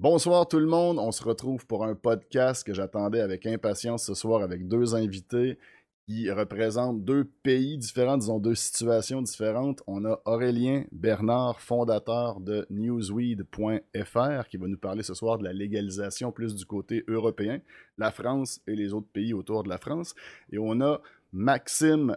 Bonsoir tout le monde, on se retrouve pour un podcast que j'attendais avec impatience ce soir avec deux invités qui représentent deux pays différents, disons deux situations différentes. On a Aurélien Bernard, fondateur de newsweed.fr, qui va nous parler ce soir de la légalisation plus du côté européen, la France et les autres pays autour de la France. Et on a Maxime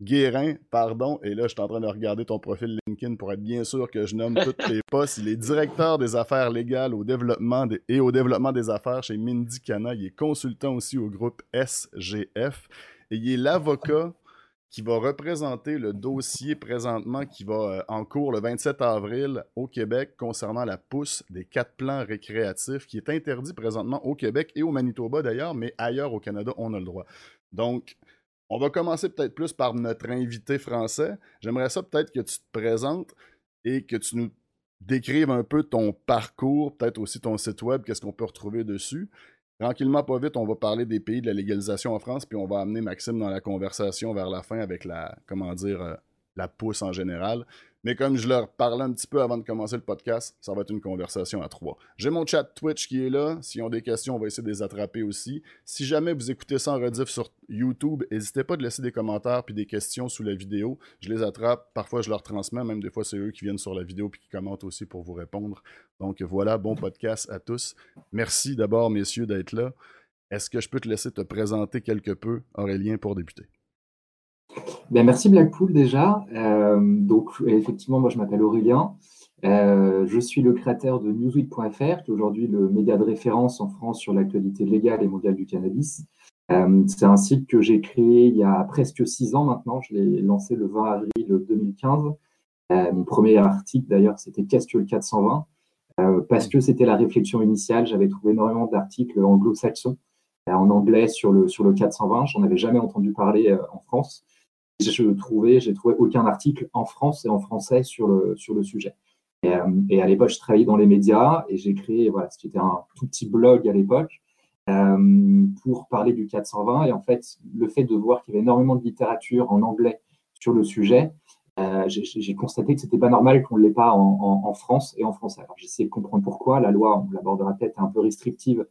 Guérin, pardon, et là, je suis en train de regarder ton profil LinkedIn pour être bien sûr que je nomme tous les postes. Il est directeur des affaires légales au développement et au développement des affaires chez Mindy Cana. Il est consultant aussi au groupe SGF. Et il est l'avocat qui va représenter le dossier présentement qui va euh, en cours le 27 avril au Québec concernant la pousse des quatre plans récréatifs qui est interdit présentement au Québec et au Manitoba d'ailleurs, mais ailleurs au Canada, on a le droit. Donc, on va commencer peut-être plus par notre invité français. J'aimerais ça peut-être que tu te présentes et que tu nous décrives un peu ton parcours, peut-être aussi ton site web, qu'est-ce qu'on peut retrouver dessus. Tranquillement, pas vite, on va parler des pays de la légalisation en France, puis on va amener Maxime dans la conversation vers la fin avec la, comment dire, euh, la pousse en général. Mais comme je leur parlais un petit peu avant de commencer le podcast, ça va être une conversation à trois. J'ai mon chat Twitch qui est là. S'ils ont des questions, on va essayer de les attraper aussi. Si jamais vous écoutez ça en rediff sur YouTube, n'hésitez pas de laisser des commentaires puis des questions sous la vidéo. Je les attrape. Parfois, je leur transmets. Même des fois, c'est eux qui viennent sur la vidéo puis qui commentent aussi pour vous répondre. Donc voilà, bon podcast à tous. Merci d'abord, messieurs, d'être là. Est-ce que je peux te laisser te présenter quelque peu, Aurélien, pour débuter? Ben, merci Blackpool déjà. Euh, donc effectivement, moi je m'appelle Aurélien. Euh, je suis le créateur de newsweek.fr, qui est aujourd'hui le média de référence en France sur l'actualité légale et mondiale du cannabis. Euh, c'est un site que j'ai créé il y a presque six ans maintenant. Je l'ai lancé le 20 avril 2015. mon premier article d'ailleurs, c'était Qu'est-ce que le 420 Parce que c'était la réflexion initiale. J'avais trouvé énormément d'articles anglo-saxons en anglais sur le, sur le 420. J'en avais jamais entendu parler en France je trouvais, j'ai trouvé aucun article en France et en français sur le, sur le sujet. Et, euh, à l'époque, je travaillais dans les médias et j'ai créé, voilà, c'était un tout petit blog à l'époque euh, pour parler du 420. Et en fait, le fait de voir qu'il y avait énormément de littérature en anglais sur le sujet, euh, j'ai constaté que c'était pas normal qu'on ne l'ait pas en, en, France et en français. Alors, j'essaie de comprendre pourquoi. La loi, on l'abordera peut-être, est un peu restrictive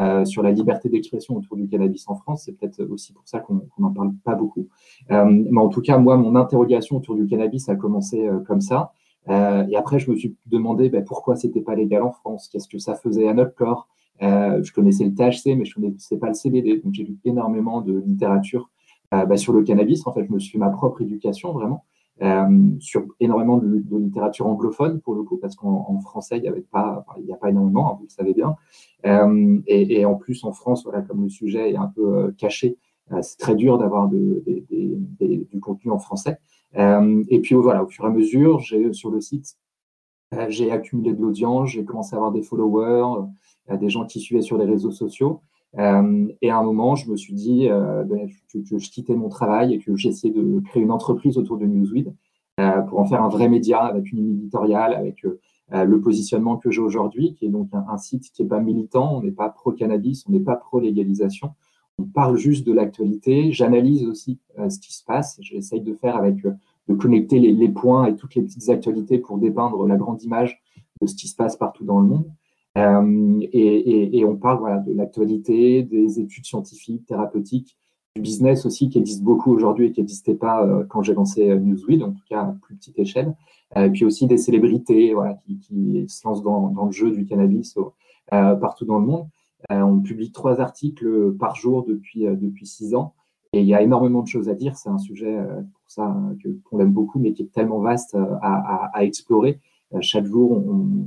euh, sur la liberté d'expression autour du cannabis en France. C'est peut-être aussi pour ça qu'on n'en parle pas beaucoup. Euh, mais en tout cas, moi, mon interrogation autour du cannabis a commencé euh, comme ça. et après, je me suis demandé ben, pourquoi c'était pas légal en France, qu'est-ce que ça faisait à notre corps? je connaissais le THC, mais je connaissais pas le CBD. Donc, j'ai lu énormément de littérature ben, sur le cannabis. En fait, je me suis fait ma propre éducation, vraiment. Euh, sur énormément de, littérature anglophone pour le coup, parce qu'en français, il n'y avait pas, il n'y a pas énormément, hein, vous le savez bien. Euh, et, en plus, en France, voilà, comme le sujet est un peu euh, caché, c'est très dur d'avoir de, du contenu en français. et puis voilà, au fur et à mesure, j'ai sur le site, j'ai accumulé de l'audience, j'ai commencé à avoir des followers, des gens qui suivaient sur les réseaux sociaux. Euh, et à un moment, je me suis dit euh, ben, que, je quittais mon travail et que j'essayais de créer une entreprise autour de Newsweed euh, pour en faire un vrai média avec une éditoriale, avec le positionnement que j'ai aujourd'hui, qui est donc un, site qui n'est pas militant, on n'est pas pro-cannabis, on n'est pas pro-légalisation. On parle juste de l'actualité. J'analyse aussi ce qui se passe. J'essaye de faire avec, de connecter les, les, points et toutes les petites actualités pour dépeindre la grande image de ce qui se passe partout dans le monde. Euh, et, on parle voilà, de l'actualité, des études scientifiques, thérapeutiques, du business aussi qui existe beaucoup aujourd'hui et qui n'existait pas euh, quand j'ai lancé euh, Newsweed, en tout cas à plus petite échelle. Et puis aussi des célébrités voilà, qui, se lancent dans, le jeu du cannabis partout dans le monde. on publie trois articles par jour depuis, depuis six ans. Et il y a énormément de choses à dire. C'est un sujet pour ça qu'on aime beaucoup, mais qui est tellement vaste à, à explorer. Euh, chaque jour, on,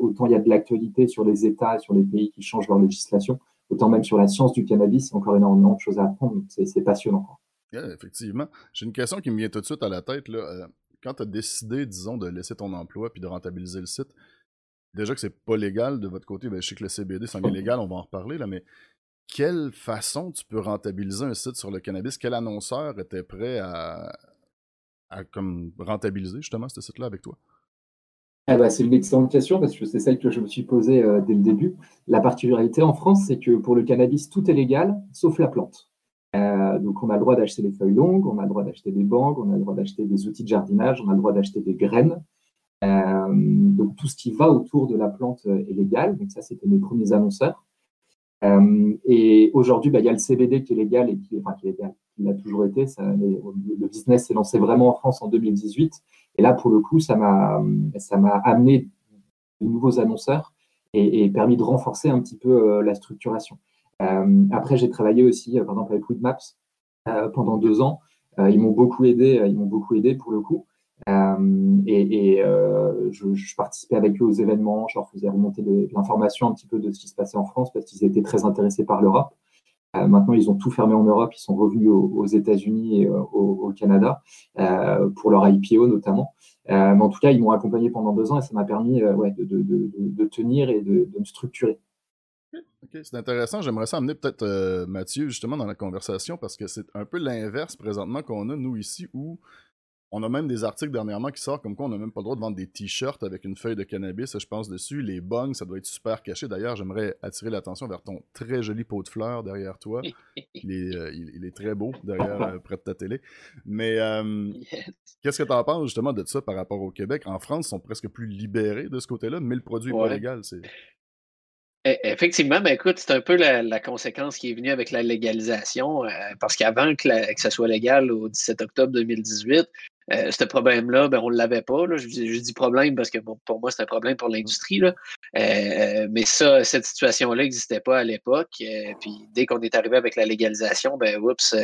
autant il y a de l'actualité sur les États et sur les pays qui changent leur législation, autant même sur la science du cannabis, encore énormément de choses à apprendre. C'est passionnant. effectivement. J'ai une question qui me vient tout de suite à la tête. Là. Euh, quand tu as décidé, disons, de laisser ton emploi puis de rentabiliser le site, déjà que c'est pas légal de votre côté, ben, je sais que le CBD, c'est illégal, on va en reparler, là, mais quelle façon tu peux rentabiliser un site sur le cannabis? Quel annonceur était prêt à, à comme rentabiliser justement ce site-là avec toi? Eh ben, c'est une excellente question parce que c'est celle que je me suis posée euh, dès le début. La particularité en France, c'est que pour le cannabis, tout est légal sauf la plante. Euh, donc, on a le droit d'acheter des feuilles longues, on a le droit d'acheter des banques, on a le droit d'acheter des outils de jardinage, on a le droit d'acheter des graines. donc tout ce qui va autour de la plante est légal. Donc ça, c'était mes premiers annonceurs. et aujourd'hui, bah, il y a le CBD qui est légal et qui, enfin, qui est légal. Il a toujours été. Ça, le business s'est lancé vraiment en France en 2018. Et là, pour le coup, ça m'a, amené de nouveaux annonceurs et, permis de renforcer un petit peu la structuration. après, j'ai travaillé aussi, par exemple, avec Weedmaps pendant deux ans. ils m'ont beaucoup aidé. Ils m'ont beaucoup aidé pour le coup. Euh, et, euh, je, participais avec eux aux événements, je leur faisais remonter l'information un petit peu de ce qui se passait en France parce qu'ils étaient très intéressés par l'Europe. Euh, maintenant, ils ont tout fermé en Europe, ils sont revenus aux, États-Unis et au, Canada pour leur IPO notamment. mais en tout cas, ils m'ont accompagné pendant deux ans et ça m'a permis de, tenir et de, me structurer. C'est intéressant. J'aimerais ça amener peut-être Mathieu justement dans la conversation parce que c'est un peu l'inverse présentement qu'on a nous ici où on a même des articles dernièrement qui sortent comme quoi on n'a même pas le droit de vendre des t-shirts avec une feuille de cannabis, je pense dessus. Les bongs, ça doit être super caché. D'ailleurs, j'aimerais attirer l'attention vers ton très joli pot de fleurs derrière toi. Il est, euh, il, est très beau derrière, euh, près de ta télé. Mais euh, qu'est-ce que tu en penses justement de ça par rapport au Québec? En France, ils sont presque plus libérés de ce côté-là, mais le produit n'est pas légal. C'est... E, effectivement, mais écoute, c'est un peu la, conséquence qui est venue avec la légalisation, parce qu'avant que, ça soit légal au 17 octobre 2018, euh, ce problème-là, ben, on ne l'avait pas. Je, dis problème parce que pour moi, c'est un problème pour l'industrie. Euh, mais ça, cette situation-là n'existait pas à l'époque. Euh, puis dès qu'on est arrivé avec la légalisation, ben oups,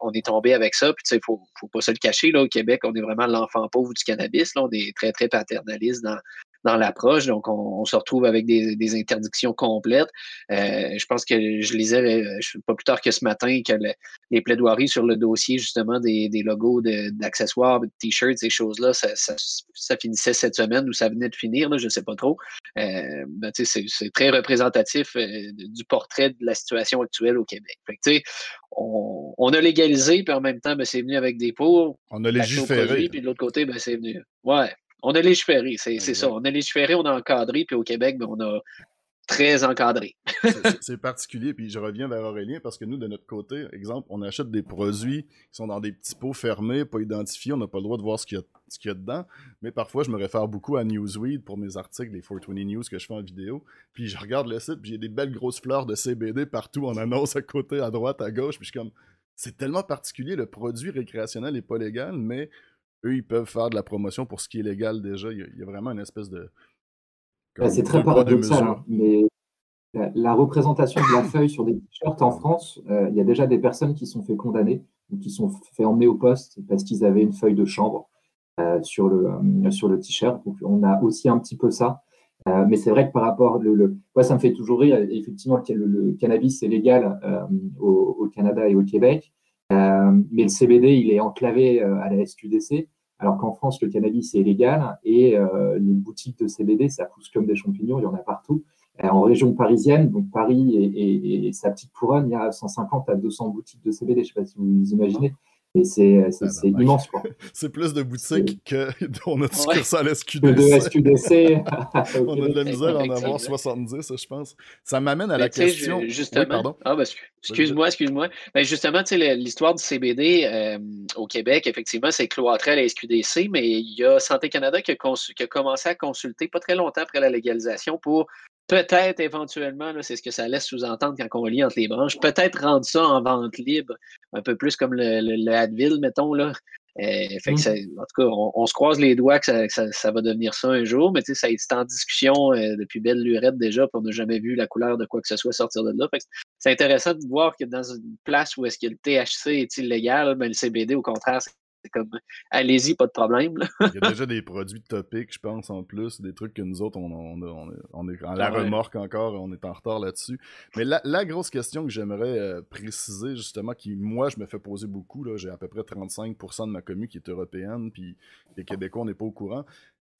on est, tombé avec ça. Puis il ne faut, faut, pas se le cacher. Là, au Québec, on est vraiment l'enfant pauvre du cannabis. Là. On est très, très paternaliste dans, dans l'approche. Donc, on, se retrouve avec des, interdictions complètes. Euh, je pense que je lisais euh, pas plus tard que ce matin que les plaidoiries sur le dossier justement des, logos d'accessoires, de, t-shirts, ces choses-là, ça, finissait cette semaine ou ça venait de finir, je ne sais pas trop. Euh, ben, c'est très représentatif du portrait de la situation actuelle au Québec. on, a légalisé, puis en même temps, ben, c'est venu avec des pots. On a légiféré. Puis de l'autre côté, ben, c'est venu. Ouais, on a légiféré, c'est ça. On a légiféré, on a encadré, puis au Québec, ben, on a très encadré. c'est particulier, puis je reviens vers Aurélien parce que nous, de notre côté, exemple, on achète des produits qui sont dans des petits pots fermés, pas identifiés, on n'a pas le droit de voir ce qu'il y, a dedans, mais parfois je me réfère beaucoup à Newsweed pour mes articles, les 420 News que je fais en vidéo, puis je regarde le site, puis j'ai des belles grosses fleurs de CBD partout en annonce à côté, à droite, à gauche, puis je suis comme, c'est tellement particulier, le produit récréationnel n'est pas légal, mais eux, ils peuvent faire de la promotion pour ce qui est légal déjà. Il y a, vraiment une espèce de. Ben, c'est très paradoxal, hein, mais la, représentation de la feuille sur des t-shirts en France, euh, il y a déjà des personnes qui sont fait condamner ou qui sont fait emmener au poste parce qu'ils avaient une feuille de chambre euh, sur le, euh, sur le t-shirt. Donc, on a aussi un petit peu ça. mais c'est vrai que par rapport, le, le... Moi, ça me fait toujours rire. Effectivement, le, le cannabis est légal au, au, Canada et au Québec. Euh, mais le CBD, il est enclavé euh, à la SQDC, alors qu'en France, le cannabis est légal et euh, les boutiques de CBD, ça pousse comme des champignons, il y en a partout. En région parisienne, donc Paris et, et, sa petite couronne, il y a 150 à 200 boutiques de CBD. Je ne sais pas si vous imaginez. Et c'est ah immense, quoi. c'est plus de boutiques que on a succursale SQDC. de SQDC. on a de la misère à en avoir 70, je pense. Ça m'amène à la question. Justement. Ah, bah, excuse-moi, excuse-moi. Ben, justement, l'histoire du CBD euh, au Québec, effectivement, c'est cloîtré à la SQDC, mais il y a Santé Canada qui a, qui a commencé à consulter pas très longtemps après la légalisation pour peut-être éventuellement, c'est ce que ça laisse sous-entendre quand on lit entre les branches, peut-être rendre ça en vente libre, un peu plus comme le, le, Advil, mettons. Là. Euh, fait que mm. en tout cas, on, se croise les doigts que ça, va devenir ça un jour, mais ça est en discussion euh, depuis belle lurette déjà, puis on n'a jamais vu la couleur de quoi que ce soit sortir de là. C'est intéressant de voir que dans une place où est-ce que le THC est illégal, mais ben, le CBD, au contraire, c'est comme allez-y, pas de problème. Il y a déjà des produits topiques, je pense, en plus, des trucs que nous autres, on, est en la remorque encore, on est en retard là-dessus. Mais la, grosse question que j'aimerais euh, préciser, justement, qui, moi, je me fais poser beaucoup, j'ai à peu près 35% de ma commune qui est européenne, puis les Québécois, on n'est pas au courant.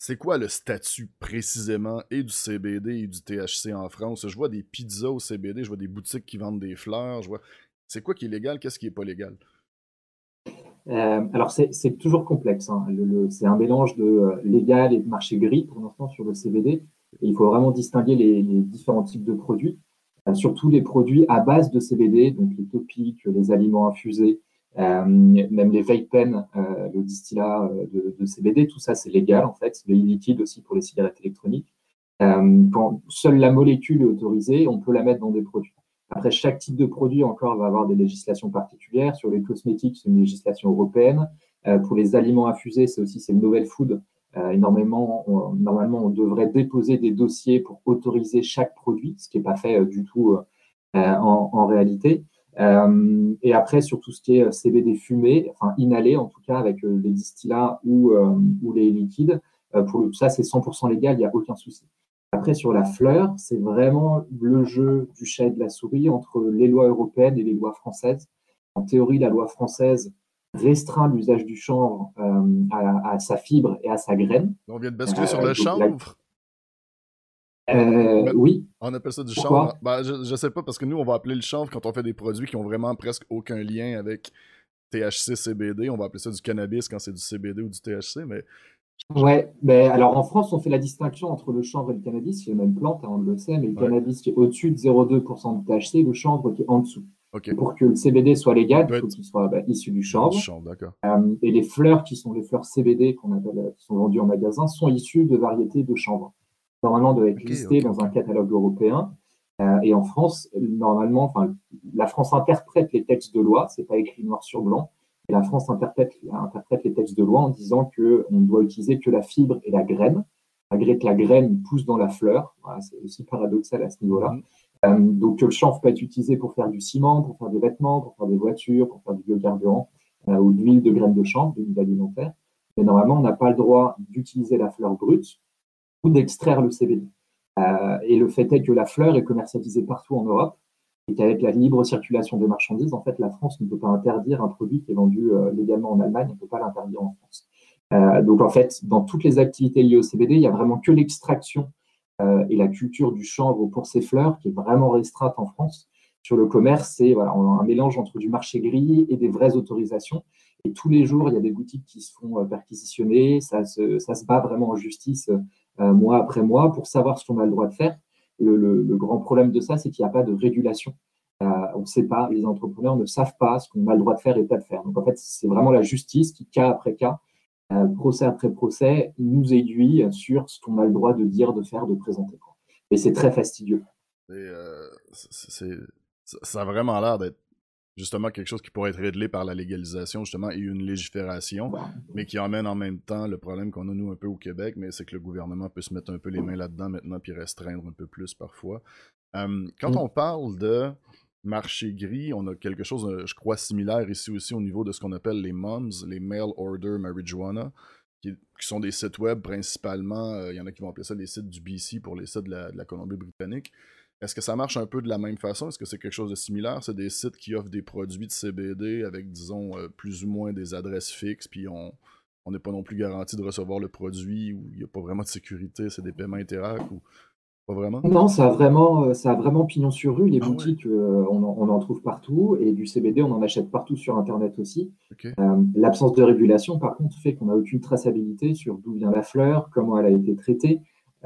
C'est quoi le statut précisément et du CBD et du THC en France? Je vois des pizzas au CBD, je vois des boutiques qui vendent des fleurs, je vois. C'est quoi qui est légal, qu'est-ce qui est pas légal? Euh, alors, c'est toujours complexe. Hein. c'est un mélange de euh, légal et de marché gris pour l'instant sur le CBD. il faut vraiment distinguer les, différents types de produits, euh, surtout les produits à base de CBD, donc les topiques, les aliments infusés, même les vape pens, le distillat de, de, CBD, tout ça c'est légal en fait. Les liquides aussi pour les cigarettes électroniques. quand seule la molécule est autorisée, on peut la mettre dans des produits. Après, chaque type de produit encore va avoir des législations particulières. Sur les cosmétiques, c'est une législation européenne. Euh, pour les aliments infusés, c'est aussi le novel food. Euh, énormément, normalement, on devrait déposer des dossiers pour autoriser chaque produit, ce qui n'est pas fait euh, du tout en, réalité. et après, sur tout ce qui est CBD fumé, enfin inhalé en tout cas, avec les distillats ou, ou les liquides, pour le, ça, c'est 100% légal, il n'y a aucun souci. Après, sur la fleur, c'est vraiment le jeu du chat et de la souris entre les lois européennes et les lois françaises. En théorie, la loi française restreint l'usage du chanvre euh, à, sa fibre et à sa graine. On vient de basculer sur le euh, chanvre euh, oui. On appelle ça du chanvre. Ben, je, ne sais pas, parce que nous, on va appeler le chanvre quand on fait des produits qui ont vraiment presque aucun lien avec THC, CBD. On va appeler ça du cannabis quand c'est du CBD ou du THC, mais Ouais, mais alors en France, on fait la distinction entre le chanvre et le cannabis, c'est la même plante, hein, on le sait, mais le cannabis qui est au-dessus de 0,2% de THC, le chanvre qui est en dessous. Pour que le CBD soit légal, il faut qu'il soit bah, issu du chanvre. Euh, et les fleurs qui sont les fleurs CBD qu'on appelle, qui sont vendues en magasin, sont issues de variétés de chanvre. Normalement, doivent être listées dans un catalogue européen. Euh, et en France, normalement, la France interprète les textes de loi, c'est pas écrit noir sur blanc. Et la France interprète, interprète les textes de loi en disant qu'on ne doit utiliser que la fibre et la graine, malgré que la graine pousse dans la fleur. c'est aussi paradoxal à ce niveau-là. Mm. Euh, donc, le chanvre peut être utilisé pour faire du ciment, pour faire des vêtements, pour faire des voitures, pour faire du biocarburant euh, ou de l'huile de graines de chanvre, de l'huile alimentaire. Mais normalement, on n'a pas le droit d'utiliser la fleur brute ou d'extraire le CBD. Euh, et le fait est que la fleur est commercialisée partout en Europe et qu'avec la libre circulation des marchandises, en fait, la France ne peut pas interdire un produit qui est vendu euh, légalement en Allemagne, on ne peut pas l'interdire en France. Euh, donc, en fait, dans toutes les activités liées au CBD, il n'y a vraiment que l'extraction euh, et la culture du chanvre pour ces fleurs qui est vraiment restreinte en France. Sur le commerce, c'est voilà, un mélange entre du marché gris et des vraies autorisations. Et tous les jours, il y a des boutiques qui se font perquisitionner. Ça se, ça se bat vraiment en justice mois après mois pour savoir ce qu'on a le droit de faire le, grand problème de ça, c'est qu'il n'y a pas de régulation. Euh, on ne sait pas, les entrepreneurs ne savent pas ce qu'on a le droit de faire et pas de faire. Donc en fait, c'est vraiment la justice qui, cas après cas, euh, procès après procès, nous aiguille sur ce qu'on a le droit de dire, de faire, de présenter. Et c'est très fastidieux. Euh, ça a vraiment l'air d'être justement quelque chose qui pourrait être réglé par la légalisation justement et une légifération, mais qui emmène en même temps le problème qu'on a nous un peu au Québec, mais c'est que le gouvernement peut se mettre un peu les mains là-dedans maintenant puis restreindre un peu plus parfois. Euh, quand mm. on parle de marché gris, on a quelque chose, euh, je crois, similaire ici aussi au niveau de ce qu'on appelle les MOMS, les Mail Order Marijuana, qui, sont des sites web principalement, euh, il y en a qui vont appeler ça les sites du BC pour les sites de la Colombie-Britannique, est-ce que ça marche un peu de la même façon? Est-ce que c'est quelque chose de similaire? C'est des sites qui offrent des produits de CBD avec, disons, euh, plus ou moins des adresses fixes, puis on n'est pas non plus garanti de recevoir le produit ou il n'y a pas vraiment de sécurité, c'est des paiements interacts ou pas vraiment? Non, ça a vraiment, euh, ça a vraiment pignon sur rue. Les ah boutiques, euh, on, en, trouve partout et du CBD, on en achète partout sur Internet aussi. L'absence de régulation, par contre, fait qu'on n'a aucune traçabilité sur d'où vient la fleur, comment elle a été traitée.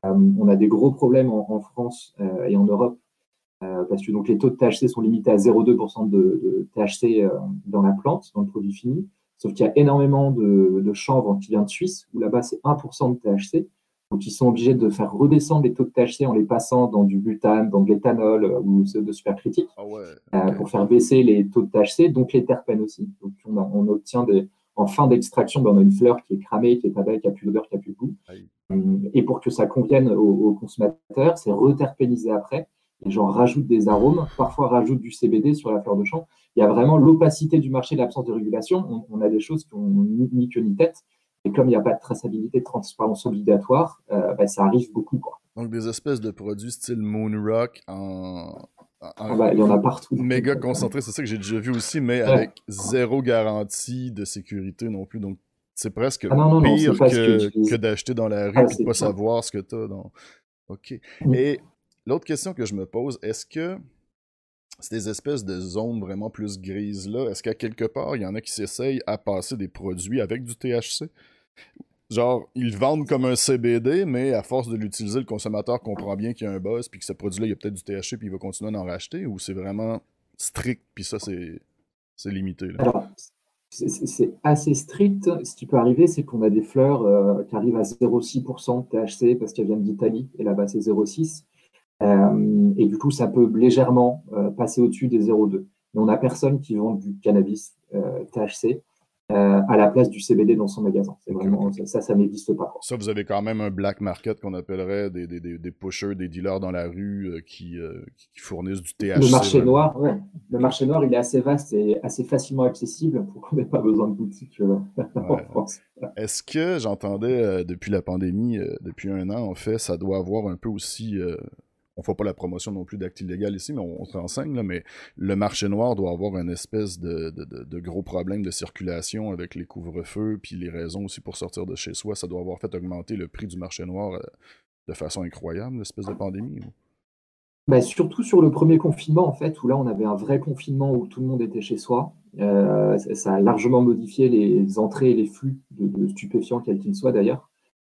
Euh, on a des gros problèmes en, France euh, et en Europe euh, parce que donc, les taux de THC sont limités à 0,2% de, THC dans la plante, dans le produit fini. Sauf qu'il y a énormément de, chanvre qui vient de Suisse, où là-bas c'est 1% de THC. Donc ils sont obligés de faire redescendre les taux de THC en les passant dans du butane, dans de l'éthanol ou de supercritique ah pour faire baisser les taux de THC, donc les terpènes aussi. Donc on obtient des, en fin d'extraction, ben, on a une fleur qui est cramée, qui est pas belle, qui n'a plus d'odeur, qui n'a plus de goût. Euh, et pour que ça convienne aux, consommateurs, c'est reterpénisé après. Les gens rajoutent des arômes, parfois rajoutent du CBD sur la fleur de champ. Il y a vraiment l'opacité du marché, l'absence de régulation. On, a des choses qui ont ni, queue ni tête. Et comme il n'y a pas de traçabilité, de transparence obligatoire, euh, ben, ça arrive beaucoup. Donc des espèces de produits style Moon Rock en, ah bah, il y en a partout. Méga concentré, c'est ça que j'ai déjà vu aussi, mais avec zéro garantie de sécurité non plus. Donc, c'est presque ah pire que, d'acheter dans la rue et de pas savoir ce que tu as. Dans... OK. Mm. Et l'autre question que je me pose, est-ce que ces espèces de zones vraiment plus grises-là, est-ce qu'à quelque part, il y en a qui s'essayent à passer des produits avec du THC? Genre, ils vendent comme un CBD, mais à force de l'utiliser, le consommateur comprend bien qu'il y a un buzz, puis que ce produit-là, il y a peut-être du THC, puis il va continuer à en racheter, ou c'est vraiment strict, puis ça, c'est limité? Alors, c'est assez strict. Ce qui peut arriver, c'est qu'on a des fleurs euh, qui arrivent à 0,6% THC parce qu'elles viennent d'Italie et là-bas c'est 0,6. Euh, et du coup, ça peut légèrement euh, passer au-dessus des 0,2. Mais on n'a personne qui vend du cannabis THC euh, à la place du CBD dans son magasin. C'est vraiment, ça, ça n'existe pas. Ça, vous avez quand même un black market qu'on appellerait des, des, des, pushers, des dealers dans la rue euh, qui, euh, qui, fournissent du THC. Le marché noir, ouais. Le marché noir, il est assez vaste et assez facilement accessible pour qu'on n'ait pas besoin de en France? Est-ce que j'entendais depuis la pandémie, depuis un an, en fait, ça doit avoir un peu aussi on fait pas la promotion non plus d'actes illégaux ici, mais on, se renseigne, là, mais le marché noir doit avoir une espèce de, gros problème de circulation avec les couvre-feux, puis les raisons aussi pour sortir de chez soi. Ça doit avoir fait augmenter le prix du marché noir euh, de façon incroyable, l'espèce de pandémie. Ben, surtout sur le premier confinement, en fait, où là, on avait un vrai confinement où tout le monde était chez soi. Euh, ça a largement modifié les entrées et les flux de, de stupéfiants, quels qu'ils soient d'ailleurs.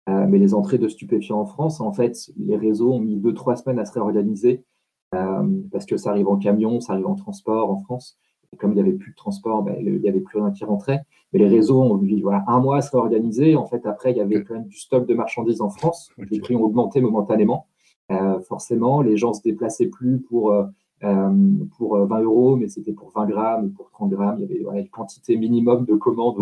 Euh, mais les entrées de stupéfiants en France, en fait, les réseaux ont mis deux, trois semaines à se réorganiser euh, parce que ça arrive en camion, ça arrive en transport en France. Et comme il n'y avait plus de transport, ben, il n'y avait plus rien qui rentrait. Mais les réseaux ont mis voilà, un mois à se réorganiser. En fait, après, il y avait quand même du stock de marchandises en France. Les prix ont augmenté momentanément. Euh, forcément, les gens se déplaçaient plus pour pour 20 euh, euros, mais c'était pour 20 grammes, pour 30 grammes. Il y avait une quantité minimum de commandes.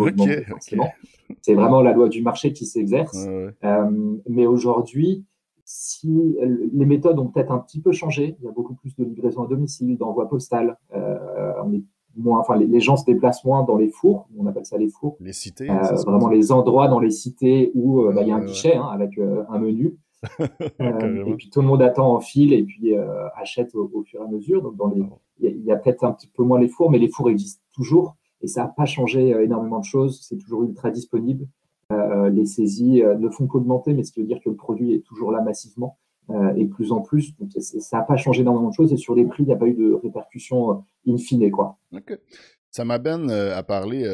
C'est vraiment la loi du marché qui s'exerce. Euh, mais aujourd'hui, si les méthodes ont peut-être un petit peu changé, il y a beaucoup plus de livraison à domicile, d'envoi postal. on est moins, enfin, les, gens se déplacent moins dans les fours, on appelle ça les fours. Les cités. vraiment les endroits dans les cités où bah, il y a un guichet hein, avec un menu. Euh, et puis tout le monde attend en file et puis euh, achète au, fur et à mesure. Donc dans les, il y a, peut-être un petit peu moins les fours, mais les fours existent toujours et ça n'a pas changé euh, énormément de choses. C'est toujours ultra disponible. les saisies ne font qu'augmenter, mais ce qui veut dire que le produit est toujours là massivement et de plus en plus. Donc ça n'a pas changé énormément de choses et sur les prix, il n'y a pas eu de répercussions in fine. Quoi. Ça m'amène à parler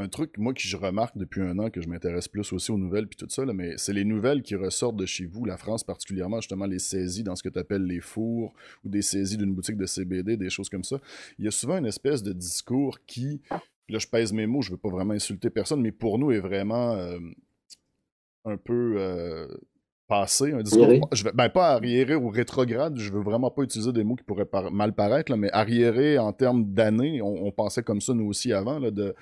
un truc, moi, que je remarque depuis un an, que je m'intéresse plus aussi aux nouvelles puis tout ça, mais c'est les nouvelles qui ressortent de chez vous, la France particulièrement, justement, les saisies dans ce que tu appelles les fours ou des saisies d'une boutique de CBD, des choses comme ça. Il y a souvent une espèce de discours qui, là, je pèse mes mots, je veux pas vraiment insulter personne, mais pour nous est vraiment euh, un peu. Euh, passé, un discours, je vais, ben pas arriéré ou rétrograde, je veux vraiment pas utiliser des mots qui pourraient mal paraître, là, mais arriéré en termes d'années, on, pensait comme ça nous aussi avant, là, de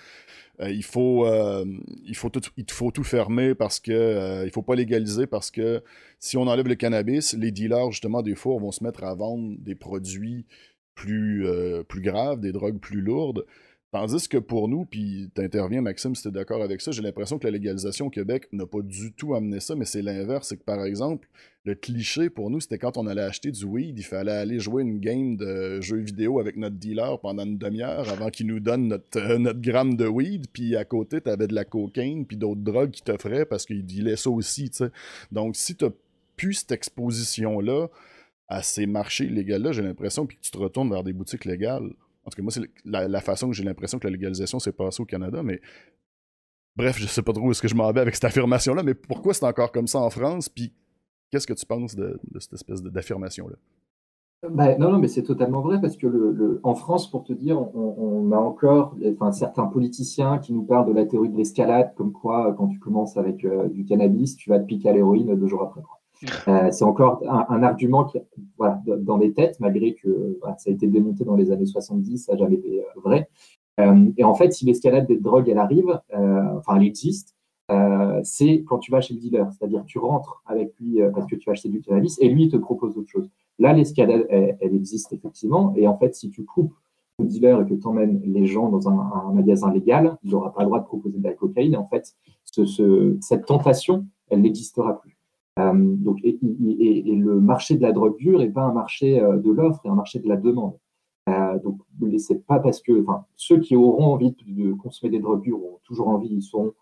euh, il, faut, euh, il, faut tout, il faut tout fermer parce que euh, il faut pas légaliser parce que si on enlève le cannabis, les dealers, justement, des fois, vont se mettre à vendre des produits plus, plus graves, des drogues plus lourdes. Tandis que pour nous, puis tu interviens, Maxime, si tu es d'accord avec ça, j'ai l'impression que la légalisation au Québec n'a pas du tout amené ça, mais c'est l'inverse. C'est que, par exemple, le cliché pour nous, c'était quand on allait acheter du weed, il fallait aller jouer une game de jeux vidéo avec notre dealer pendant une demi-heure avant qu'il nous donne notre, euh, gramme de weed, puis à côté, tu avais de la cocaïne, puis d'autres drogues qu'il t'offrait parce qu'il dealait ça aussi, tu sais. Donc, si tu plus cette exposition-là à ces marchés illégaux-là, j'ai l'impression, que tu te retournes vers des boutiques légales, en tout cas, moi, c'est la, façon que j'ai l'impression que la légalisation s'est passée au Canada, mais bref, je sais pas trop où est-ce que je m'en vais avec cette affirmation-là, mais pourquoi c'est encore comme ça en France, puis qu'est-ce que tu penses de, cette espèce d'affirmation-là? Ben, non, non, mais c'est totalement vrai parce que en France, pour te dire, on, a encore enfin, certains politiciens qui nous parlent de la théorie de l'escalade, comme quoi quand tu commences avec euh, du cannabis, tu vas te piquer à l'héroïne deux jours après. Euh, c'est encore un, argument qui, voilà, dans les têtes, malgré que ça a été démonté dans les années 70, ça n'a jamais été euh, vrai. Euh, et en fait, si l'escalade des drogues, elle arrive, enfin, elle existe, c'est quand tu vas chez le dealer, c'est-à-dire tu rentres avec lui parce que tu vas acheter du cannabis et lui il te propose autre chose. Là, l'escalade, elle, existe effectivement, et en fait, si tu coupes le dealer et que tu emmènes les gens dans un, magasin légal, il n'aura pas le droit de proposer de la cocaïne. Et en fait, ce, cette tentation, elle n'existera plus. Euh, donc, et, le marché de la drogue dure n'est pas un marché euh, de l'offre, et un marché de la demande. Euh, donc, c'est pas parce que ceux qui auront envie de, consommer des drogues dures ont toujours envie, ils sont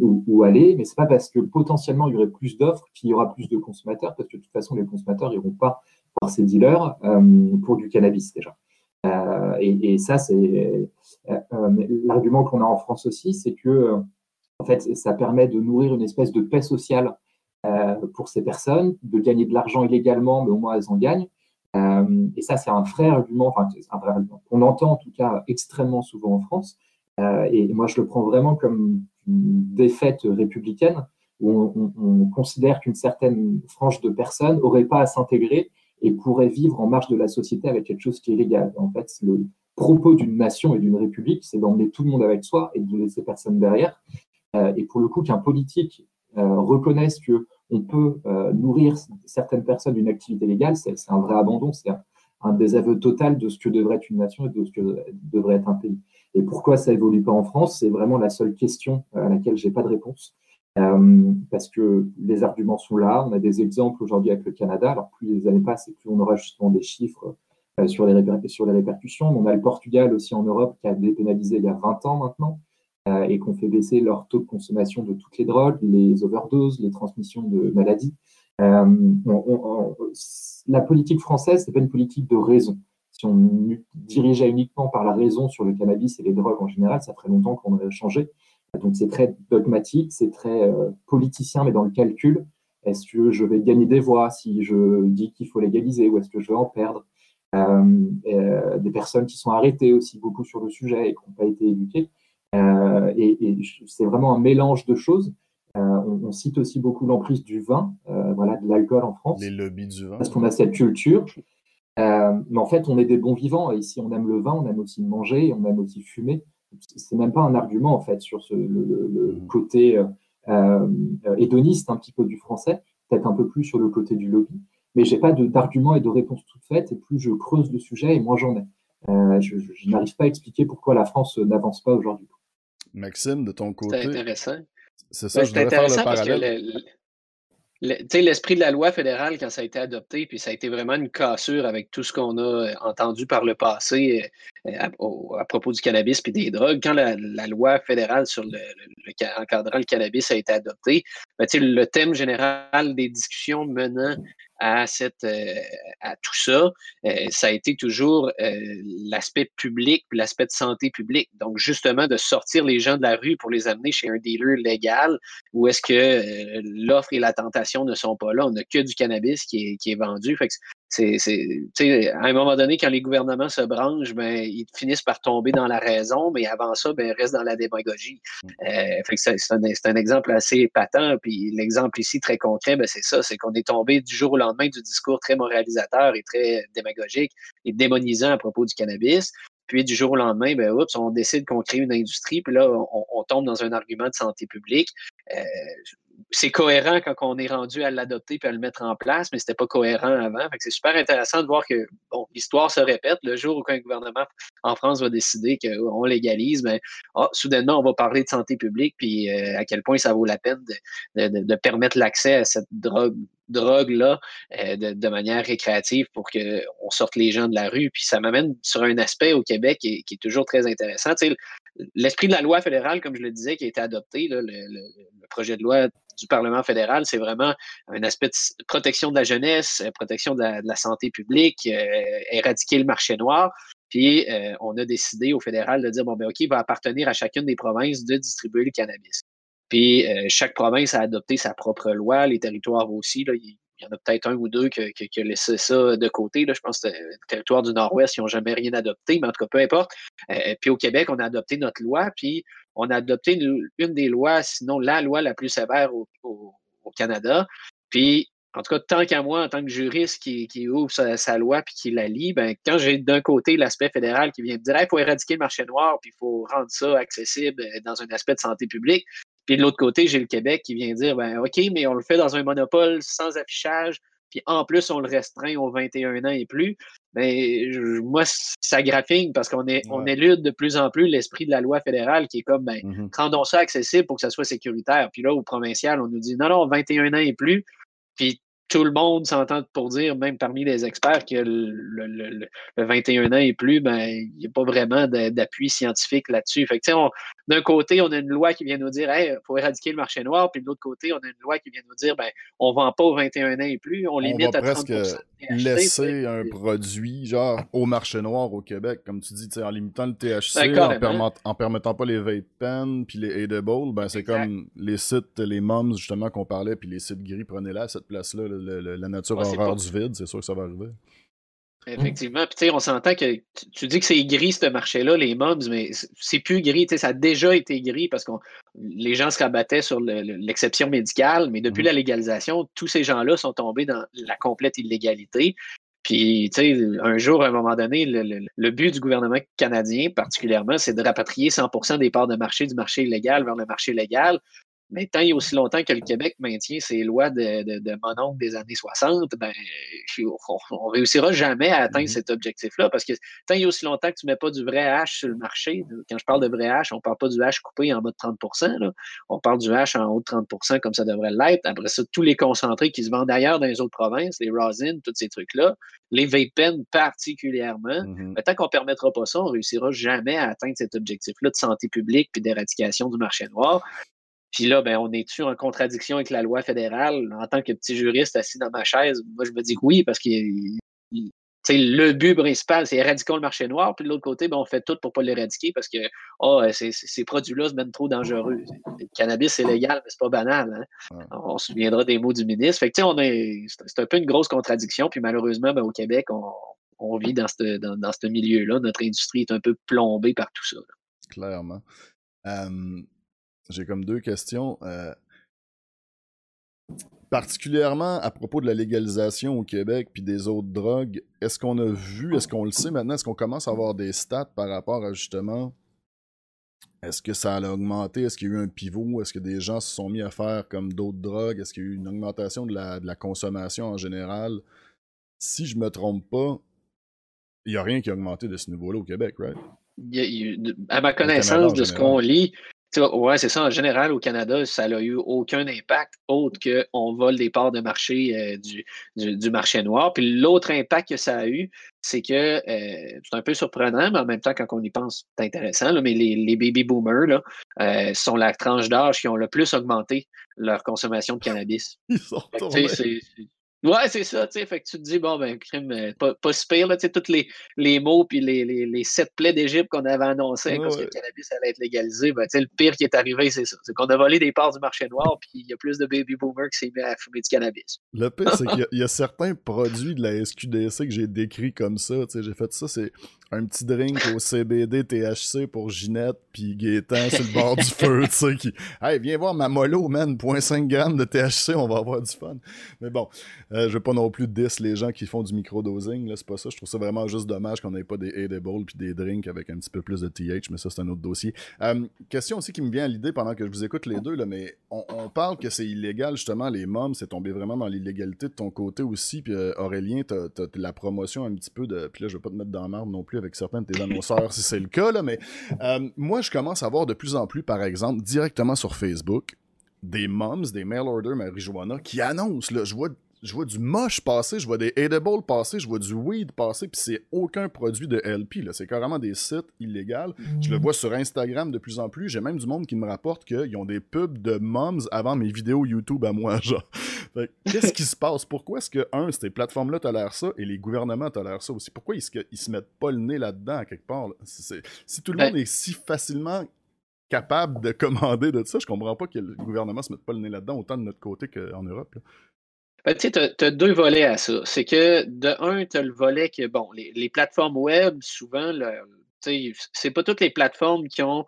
où, aller, mais c'est pas parce que potentiellement il y aurait plus d'offres qu'il y aura plus de consommateurs, parce que de toute façon les consommateurs n'iront pas voir ces dealers pour du cannabis déjà. Et, et, ça, c'est l'argument qu'on a en France aussi, c'est que en fait, ça permet de nourrir une espèce de paix sociale euh, pour ces personnes, de gagner de l'argent illégalement, mais au moins elles en gagnent. Euh, et ça, c'est un vrai argument, enfin, un vrai argument qu'on entend en tout cas extrêmement souvent en France. et moi, je le prends vraiment comme une défaite républicaine où on, considère qu'une certaine frange de personnes n'aurait pas à s'intégrer et pourrait vivre en marge de la société avec quelque chose qui est légal. En fait, le propos d'une nation et d'une république, c'est d'emmener tout le monde avec soi et de laisser personne derrière. Euh, et pour le coup, qu'un politique euh, reconnaisse que on peut euh, nourrir certaines personnes d'une activité légale, c'est un vrai abandon, c'est un, désaveu total de ce que devrait être une nation et de ce que devrait être un pays. Et pourquoi ça évolue pas en France C'est vraiment la seule question à laquelle j'ai pas de réponse. Euh, parce que les arguments sont là. On a des exemples aujourd'hui avec le Canada. Alors, plus les années passent et plus on aura justement des chiffres euh, sur, les sur les répercussions. On a le Portugal aussi en Europe qui a dépénalisé il y a 20 ans maintenant et qu'on fait baisser leur taux de consommation de toutes les drogues, les overdoses, les transmissions de maladies. la politique française, c'est pas une politique de raison. Si on dirigeait uniquement par la raison sur le cannabis et les drogues en général, ça ferait longtemps qu'on aurait changé. Donc c'est très dogmatique, c'est très euh, politicien, mais dans le calcul. Est-ce que je vais gagner des voix si je dis qu'il faut légaliser ou est-ce que je vais en perdre? Euh, euh, Des personnes qui sont arrêtées aussi beaucoup sur le sujet et qui n'ont pas été éduquées. Et, c'est vraiment un mélange de choses. On, cite aussi beaucoup l'emprise du vin, voilà, de l'alcool en France. Les lobbies du vin. Parce qu'on a cette culture. mais en fait, on est des bons vivants. Et si on aime le vin, on aime aussi manger, on aime aussi fumer c'est même pas un argument en fait sur ce, le, mmh. côté euh, euh, hédoniste un petit peu du français, peut-être un peu plus sur le côté du lobby. Mais j'ai pas d'argument et de réponse toutes faites. Et plus je creuse le sujet, et moins j'en ai. Euh, je, n'arrive pas à expliquer pourquoi la France n'avance pas aujourd'hui. Maxime, de ton côté? C'est intéressant. C'est ça, je voudrais faire le parallèle l'esprit de la loi fédérale, quand ça a été adopté, puis ça a été vraiment une cassure avec tout ce qu'on a euh, entendu par le passé euh, à, propos du cannabis et des drogues. Quand la, loi fédérale sur le, encadrant le cannabis a été adoptée, ben, le thème général des discussions menant euh, à tout ça, euh, ça a été toujours euh, l'aspect public, l'aspect de santé publique. Donc, justement, de sortir les gens de la rue pour les amener chez un dealer légal, où est-ce que l'offre et la tentation ne sont pas là. On n'a que du cannabis qui est, vendu. C'est, à un moment donné, quand les gouvernements se branchent, ben, ils finissent par tomber dans la raison, mais avant ça, ben, ils restent dans la démagogie. Mm. Euh, c'est, un, un, exemple assez patent. Puis l'exemple ici très concret, ben, c'est ça, c'est qu'on est tombé du jour au lendemain du discours très moralisateur et très démagogique et démonisant à propos du cannabis. Puis du jour au lendemain, ben, oups, on décide qu'on crée une industrie, puis là, on, tombe dans un argument de santé publique. Euh, c'est cohérent quand on est rendu à l'adopter puis à le mettre en place, mais c'était pas cohérent avant. c'est super intéressant de voir que bon, l'histoire se répète. Le jour où un gouvernement en France va décider qu'on légalise, ben, ah, soudainement, on va parler de santé publique puis euh, à quel point ça vaut la peine de, permettre l'accès à cette drogue drogue-là euh, de, manière récréative pour qu'on sorte les gens de la rue. Puis ça m'amène sur un aspect au Québec qui est, toujours très intéressant. L'esprit de la loi fédérale, comme je le disais, qui a été adopté, le, projet de loi du Parlement fédéral, c'est vraiment un aspect de protection de la jeunesse, euh, protection de la, santé publique, euh, éradiquer le marché noir. Puis on a décidé au fédéral de dire bon ben ok, il va appartenir à chacune des provinces de distribuer le cannabis. Puis euh, chaque province a adopté sa propre loi, les territoires aussi. Là, il y en a peut-être un ou deux qui, ont laissé ça de côté. Là. Je pense que le territoire du Nord-Ouest, ils n'ont jamais rien adopté, mais en tout cas, peu importe. Euh, puis au Québec, on a adopté notre loi, puis on a adopté une, des lois, sinon la loi la plus sévère au, Canada. Puis en tout cas, tant qu'à moi, en tant que juriste qui, ouvre sa, loi puis qui la lit, ben, quand j'ai d'un côté l'aspect fédéral qui vient me dire il faut éradiquer le marché noir puis il faut rendre ça accessible euh, dans un aspect de santé publique, puis de l'autre côté, j'ai le Québec qui vient dire ben, OK, mais on le fait dans un monopole sans affichage, puis en plus, on le restreint aux 21 ans et plus. Mais ben, moi, ça graphine parce qu'on est, on élude de plus en plus l'esprit de la loi fédérale qui est comme ben, mmh rendons ça accessible pour que ça soit sécuritaire. Puis là, au provincial, on nous dit non, non, 21 ans et plus. Puis tout le monde s'entend pour dire, même parmi les experts, que le, 21 ans et plus, ben, il n'y a pas vraiment d'appui scientifique là-dessus. Fait que, d'un côté, on a une loi qui vient nous dire, il faut éradiquer le marché noir, puis de l'autre côté, on a une loi qui vient nous dire, ben, on ne vend pas aux 21 ans et plus, on, limite à 30 laisser un produit, genre, au marché noir au Québec, comme tu dis, en limitant le THC, en, en, permettant pas les vape pens, puis les edibles, ben, c'est comme les sites, les moms, justement, qu'on parlait, puis les sites gris, prenez-la, cette place-là, la nature horreur du vide, c'est sûr que ça va arriver. Effectivement. Puis, on s'entend que tu, dis que c'est gris, ce marché-là, les mobs, mais c'est plus gris. Ça a déjà été gris parce que les gens se rabattaient sur l'exception médicale, mais depuis mm-hmm. la légalisation, tous ces gens-là sont tombés dans la complète illégalité. Puis, tu sais, un jour, à un moment donné, le, but du gouvernement canadien, particulièrement, c'est de rapatrier 100 des parts de marché du marché illégal vers le marché légal. Mais tant et aussi longtemps que le Québec maintient ses lois de, de, des années 60, ben, on ne réussira jamais à atteindre mm-hmm. cet objectif-là parce que tant et aussi longtemps que tu ne mets pas du vrai hash sur le marché, quand je parle de vrai hash, on ne parle pas du hash coupé en bas de 30 là. on parle du hash en haut de 30% comme ça devrait l'être. Après ça, tous les concentrés qui se vendent ailleurs dans les autres provinces, les rosin, tous ces trucs-là, les vape particulièrement, ben, tant qu'on ne permettra pas ça, on ne réussira jamais à atteindre cet objectif-là de santé publique et d'éradication du marché noir. Puis là, ben, on est-tu en contradiction avec la loi fédérale? En tant que petit juriste assis dans ma chaise, moi, je me dis que oui, parce que le but principal, c'est éradiquer le marché noir. Puis de l'autre côté, ben, on fait tout pour ne pas l'éradiquer parce que oh, ces, produits-là se mènent trop dangereux. Le cannabis, c'est légal, mais c'est pas banal. Hein. On se souviendra des mots du ministre. Fait que, on est, c'est un peu une grosse contradiction. Puis malheureusement, ben, au Québec, on, vit dans ce dans, dans milieu-là. Notre industrie est un peu plombée par tout ça. Clairement. J'ai comme deux questions. Euh, particulièrement à propos de la légalisation au Québec puis des autres drogues, est-ce qu'on a vu, est-ce qu'on le sait maintenant, est-ce qu'on commence à avoir des stats par rapport à justement est-ce que ça a augmenté? Est-ce qu'il y a eu un pivot? Est-ce que des gens se sont mis à faire comme d'autres drogues? Est-ce qu'il y a eu une augmentation de la, de la consommation en général? Si je me trompe pas, il n'y a rien qui a augmenté de ce niveau-là au Québec, right? à ma connaissance de ce qu'on lit, oui, c'est ça. En général, au Canada, ça n'a eu aucun impact autre qu'on vole des parts de marché euh, du, du, marché noir. Puis l'autre impact que ça a eu, c'est que euh, c'est un peu surprenant, mais en même temps, quand on y pense, c'est intéressant. mais les, les, baby boomers là, euh, sont la tranche d'âge qui ont le plus augmenté leur consommation de cannabis. Ils sont Ouais, c'est ça, tu sais. Fait que tu te dis, bon, ben, crime, euh, pas, pas super, là, tu sais, tous les, les mots puis les, les, les sept plaies d'Égypte qu'on avait annoncés parce que le cannabis allait être légalisé, ben, tu sais, le pire qui est arrivé, c'est ça. C'est qu'on a volé des parts du marché noir puis il y a plus de baby boomers qui s'est mis à fumer du cannabis. Le pire, c'est qu'il y, a certains produits de la SQDC que j'ai décrits comme ça, tu sais. J'ai fait ça, c'est un petit drink au CBD THC pour Ginette puis Gaétan sur le bord du feu, tu sais, qui, hey, viens voir ma mollo, man, 0.5 grammes de THC, on va avoir du fun. Mais bon, euh, je veux pas non plus dis les gens qui font du micro-dosing, là, c'est pas ça. Je trouve ça vraiment juste dommage qu'on ait pas des edibles puis des drinks avec un petit peu plus de TH, mais ça, c'est un autre dossier. Euh, question aussi qui me vient à l'idée pendant que je vous écoute les deux, là, mais on, parle que c'est illégal, justement, les mômes, c'est tombé vraiment dans l'illégalité de ton côté aussi, puis euh, Aurélien, t'as, as, la promotion un petit peu de, puis là, je veux pas te mettre dans la marde non plus avec certains de tes annonceurs si c'est le cas, là, mais euh, moi, je commence à voir de plus en plus, par exemple, directement sur Facebook, des moms, des mail order marijuana qui annoncent, là, je vois je vois du moche passer, je vois des edibles passer, je vois du weed passer, puis c'est aucun produit de LP. C'est carrément des sites illégaux. Je le mm. vois sur Instagram de plus en plus. J'ai même du monde qui me rapporte qu'ils ont des pubs de moms avant mes vidéos YouTube à moi, genre. Qu'est-ce qui se passe? Pourquoi est-ce que, un, ces plateformes-là tolèrent ça et les gouvernements tolèrent ça aussi? Pourquoi ils se, se mettent pas le nez là-dedans à quelque part? Si tout le monde ben est si facilement capable de commander de ça, je comprends pas que le gouvernement se mette pas le nez là-dedans autant de notre côté qu'en Europe. Ben, tu as, deux volets à ça. C'est que, de un, tu as le volet que, bon, les, plateformes web, souvent, c'est pas toutes les plateformes qui ont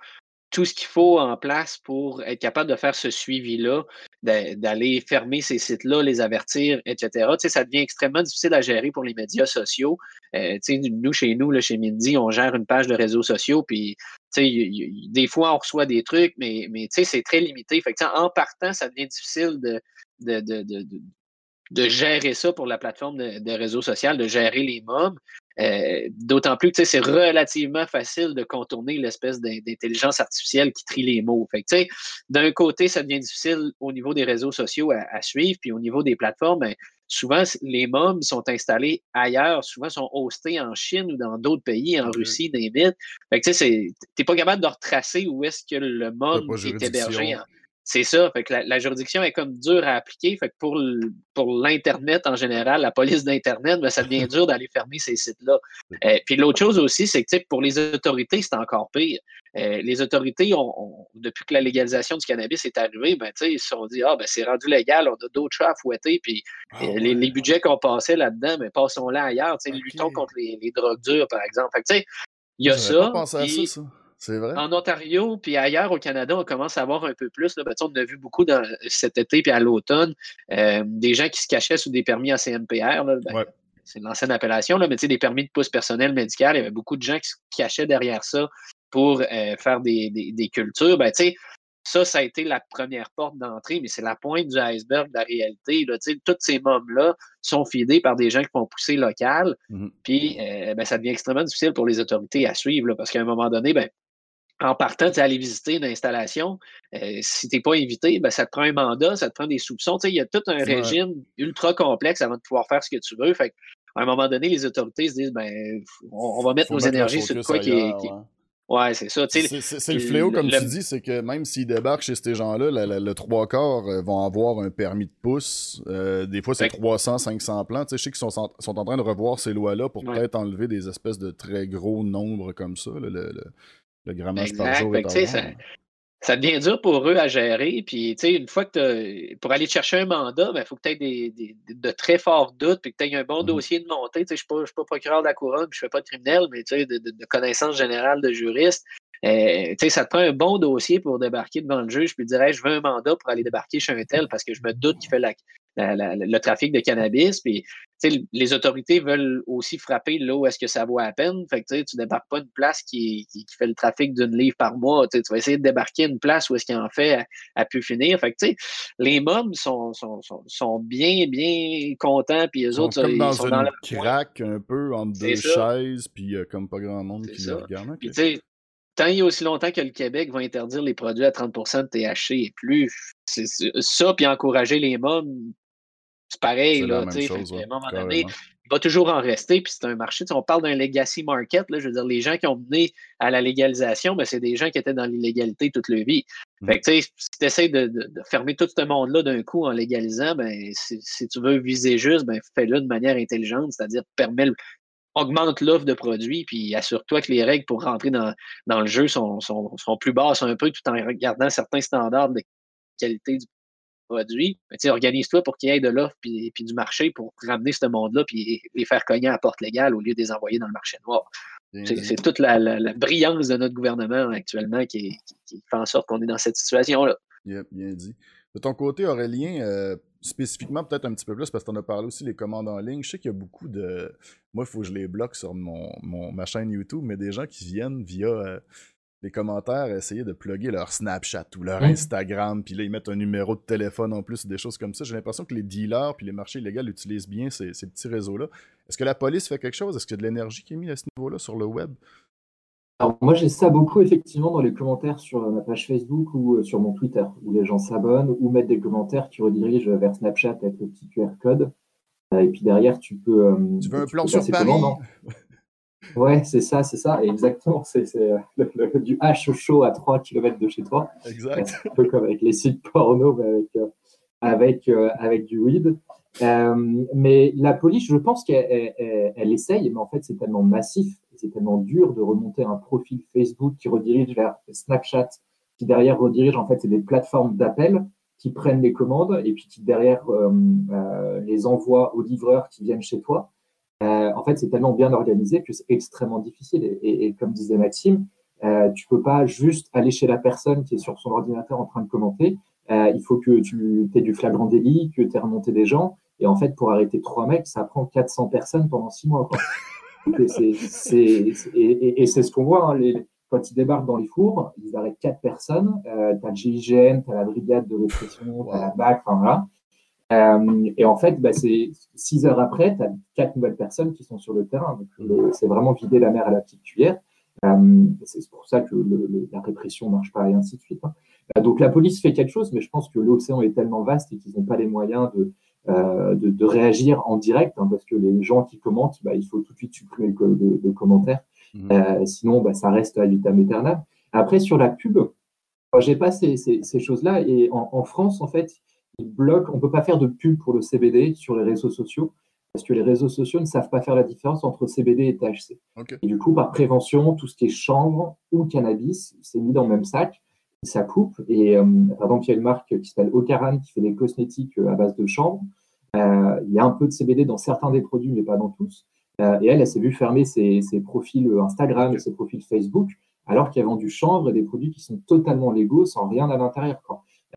tout ce qu'il faut en place pour être capable de faire ce suivi-là, d'aller fermer ces sites-là, les avertir, etc. Tu sais, ça devient extrêmement difficile à gérer pour les médias sociaux. Euh, tu sais, nous, chez nous, là, chez Mindy, on gère une page de réseaux sociaux, puis tu sais, des fois, on reçoit des trucs, mais, mais tu sais, c'est très limité. En partant, ça devient difficile de, de, de, de gérer ça pour la plateforme de, réseau social, de gérer les mobs. Euh, d'autant plus que c'est relativement facile de contourner l'espèce d'intelligence artificielle qui trie les mots. Fait d'un côté, ça devient difficile au niveau des réseaux sociaux à, suivre, puis au niveau des plateformes, ben, souvent les mobs sont installés ailleurs, souvent sont hostés en Chine ou dans d'autres pays, en Russie. Fait que tu n'es pas capable de retracer où est-ce que le mob est hébergé. C'est ça. Fait que la, juridiction est comme dure à appliquer. Fait que pour, pour l'Internet en général, la police d'Internet, ben, ça devient dur d'aller fermer ces sites-là. Euh, puis l'autre chose aussi, c'est que pour les autorités, c'est encore pire. Euh, les autorités, ont, depuis que la légalisation du cannabis est arrivée, ben, ils se sont dit Ah, ben, c'est rendu légal, on a d'autres chats à fouetter. Puis ah euh, les, budgets qu'on passait là-dedans, mais ben, passons-là ailleurs. Luttons contre les, drogues dures, par exemple. Fait il y a ça. Pas ça, ça. En Ontario, puis ailleurs au Canada, on commence à avoir un peu plus. Là. Ben, on a vu beaucoup dans, cet été puis à l'automne, euh, des gens qui se cachaient sous des permis à CNPR. Ben, c'est l'ancienne appellation, là, mais des permis de pouce personnel médical. Il y avait beaucoup de gens qui se cachaient derrière ça pour euh, faire des, des, cultures. Ben, ça, ça a été la première porte d'entrée, mais c'est la pointe du iceberg de la réalité. Là. Toutes ces mômes-là sont fidés par des gens qui font pousser local. Mm-hmm. Puis, euh, ben, ça devient extrêmement difficile pour les autorités à suivre, parce qu'à un moment donné, ben, en partant, tu aller visiter une installation, euh, si tu n'es pas invité, ben, ça te prend un mandat, ça te prend des soupçons. Il y a tout un régime ultra complexe avant de pouvoir faire ce que tu veux. Fait à un moment donné, les autorités se disent ben, on, va mettre nos énergies sur quoi qui est. Ouais, c'est ça. C'est le fléau, comme tu dis, c'est que même s'ils débarquent chez ces gens-là, le, trois quarts euh, vont avoir un permis de pouce. Euh, des fois, c'est 300, 500 plans. Je sais qu'ils sont, sont, en train de revoir ces lois-là pour peut-être enlever des espèces de très gros nombres comme ça. le, le grammage par jour ça, devient dur pour eux à gérer. Puis, une fois que pour aller chercher un mandat, il ben, faut que tu aies des, de très forts doutes puis que tu aies un bon mmh dossier de montée. Je ne suis, pas procureur de la couronne, je ne fais pas de criminel, mais de, de, de connaissance générale de juriste. Euh, ça te prend un bon dossier pour débarquer devant le juge puis dire je veux un mandat pour aller débarquer chez un tel parce que je me doute qu'il fait la, le trafic de cannabis. Puis, les autorités veulent aussi frapper là où est-ce que ça vaut à peine. Fait que tu débarques pas une place qui, qui, fait le trafic d'une livre par mois. Tu vas essayer de débarquer une place où est-ce qu'il en fait à, pu finir. Fait que, les mobs sont, sont, sont, bien, bien contents. Puis les autres, comme dans sont dans craque un peu entre deux chaises, puis comme pas grand monde qui les regarde. Puis, tant il y a aussi longtemps que le Québec va interdire les produits à 30% de THC et plus, c'est ça, puis encourager les mobs, c'est pareil, là, à un moment donné, il va toujours en rester, puis c'est un marché. On parle d'un legacy market, là, je veux dire, les gens qui ont mené à la légalisation, ben, c'est des gens qui étaient dans l'illégalité toute leur vie. Mmh. Fait que, si tu essaies de, fermer tout ce monde-là d'un coup en légalisant, ben, si, tu veux viser juste, ben, fais-le de manière intelligente, c'est-à-dire permet augmente l'offre de produits, puis assure-toi que les règles pour rentrer dans, dans le jeu sont, sont, sont, plus basses un peu, tout en regardant certains standards de qualité du produits, organise-toi pour qu'il y ait de l'offre puis, puis, du marché pour ramener ce monde-là puis les faire cogner à porte légale au lieu de les envoyer dans le marché noir. C'est toute la, brillance de notre gouvernement actuellement qui, fait en sorte qu'on est dans cette situation-là. bien dit. De ton côté, Aurélien, euh, spécifiquement peut-être un petit peu plus, parce que tu en as parlé aussi les commandes en ligne. Je sais qu'il y a beaucoup de. Moi, il faut que je les bloque sur mon, ma chaîne YouTube, mais des gens qui viennent via euh, les commentaires essayer de plugger leur Snapchat ou leur Instagram, puis là, ils mettent un numéro de téléphone en plus, des choses comme ça. J'ai l'impression que les dealers puis les marchés illégaux utilisent bien ces, petits réseaux-là. Est-ce que la police fait quelque chose? Est-ce qu'il y a de l'énergie qui est mise à ce niveau-là sur le web? Alors, moi, j'ai ça beaucoup, effectivement, dans les commentaires sur ma page Facebook ou euh, sur mon Twitter, où les gens s'abonnent ou mettent des commentaires qui redirigent vers Snapchat avec le petit QR code. Et puis derrière, tu peux. Euh, tu veux un plan sur Paris? Ouais, c'est ça, c'est ça. exactement, c'est euh, du H chaud à 3 km de chez toi. Exact. Un peu comme avec les sites porno, mais avec, euh, avec, euh, avec du weed. mais la police, je pense qu'elle elle, essaye, mais en fait, c'est tellement massif, c'est tellement dur de remonter un profil Facebook qui redirige vers Snapchat, qui derrière redirige, en fait, c'est des plateformes d'appel qui prennent les commandes et puis qui derrière les envoient aux livreurs qui viennent chez toi. Euh, en fait, c'est tellement bien organisé que c'est extrêmement difficile. Et, comme disait Maxime, euh, tu peux pas juste aller chez la personne qui est sur son ordinateur en train de commenter. Euh, il faut que tu aies du flagrant délit, que tu aies remonté des gens. Et en fait, pour arrêter trois mecs, ça prend 400 personnes pendant six mois. et c'est ce qu'on voit. Hein, les, quand ils débarquent dans les fours, ils arrêtent quatre personnes. Euh, tu as le GIGN, tu as la brigade de répression, tu as la BAC, enfin voilà. Euh, et en fait, bah, c'est six heures après, tu as quatre nouvelles personnes qui sont sur le terrain. c'est vraiment vider la mer à la petite cuillère. Euh, c'est pour ça que la répression ne marche pas et ainsi de suite. Hein. Euh, donc la police fait quelque chose, mais je pense que l'océan est tellement vaste et qu'ils n'ont pas les moyens de, de, réagir en direct, hein, parce que les gens qui commentent, bah, il faut tout de suite supprimer le, commentaire. Mmh. sinon, bah, ça reste à l'état aeternam. Après, sur la pub, J'ai pas ces, ces, choses-là. Et en, France, en fait, ils bloquent. On ne peut pas faire de pub pour le CBD sur les réseaux sociaux parce que les réseaux sociaux ne savent pas faire la différence entre CBD et THC. Et du coup, par prévention, tout ce qui est chanvre ou cannabis, c'est mis dans le même sac, ça coupe. Et euh, par exemple, il y a une marque qui s'appelle Ocaran qui fait des cosmétiques euh, à base de chanvre. Euh, il y a un peu de CBD dans certains des produits, mais pas dans tous. et elle, elle s'est vue fermer ses, ses, profils Instagram et ses profils Facebook, alors qu'il y a vendu chanvre et des produits qui sont totalement légaux, sans rien à l'intérieur.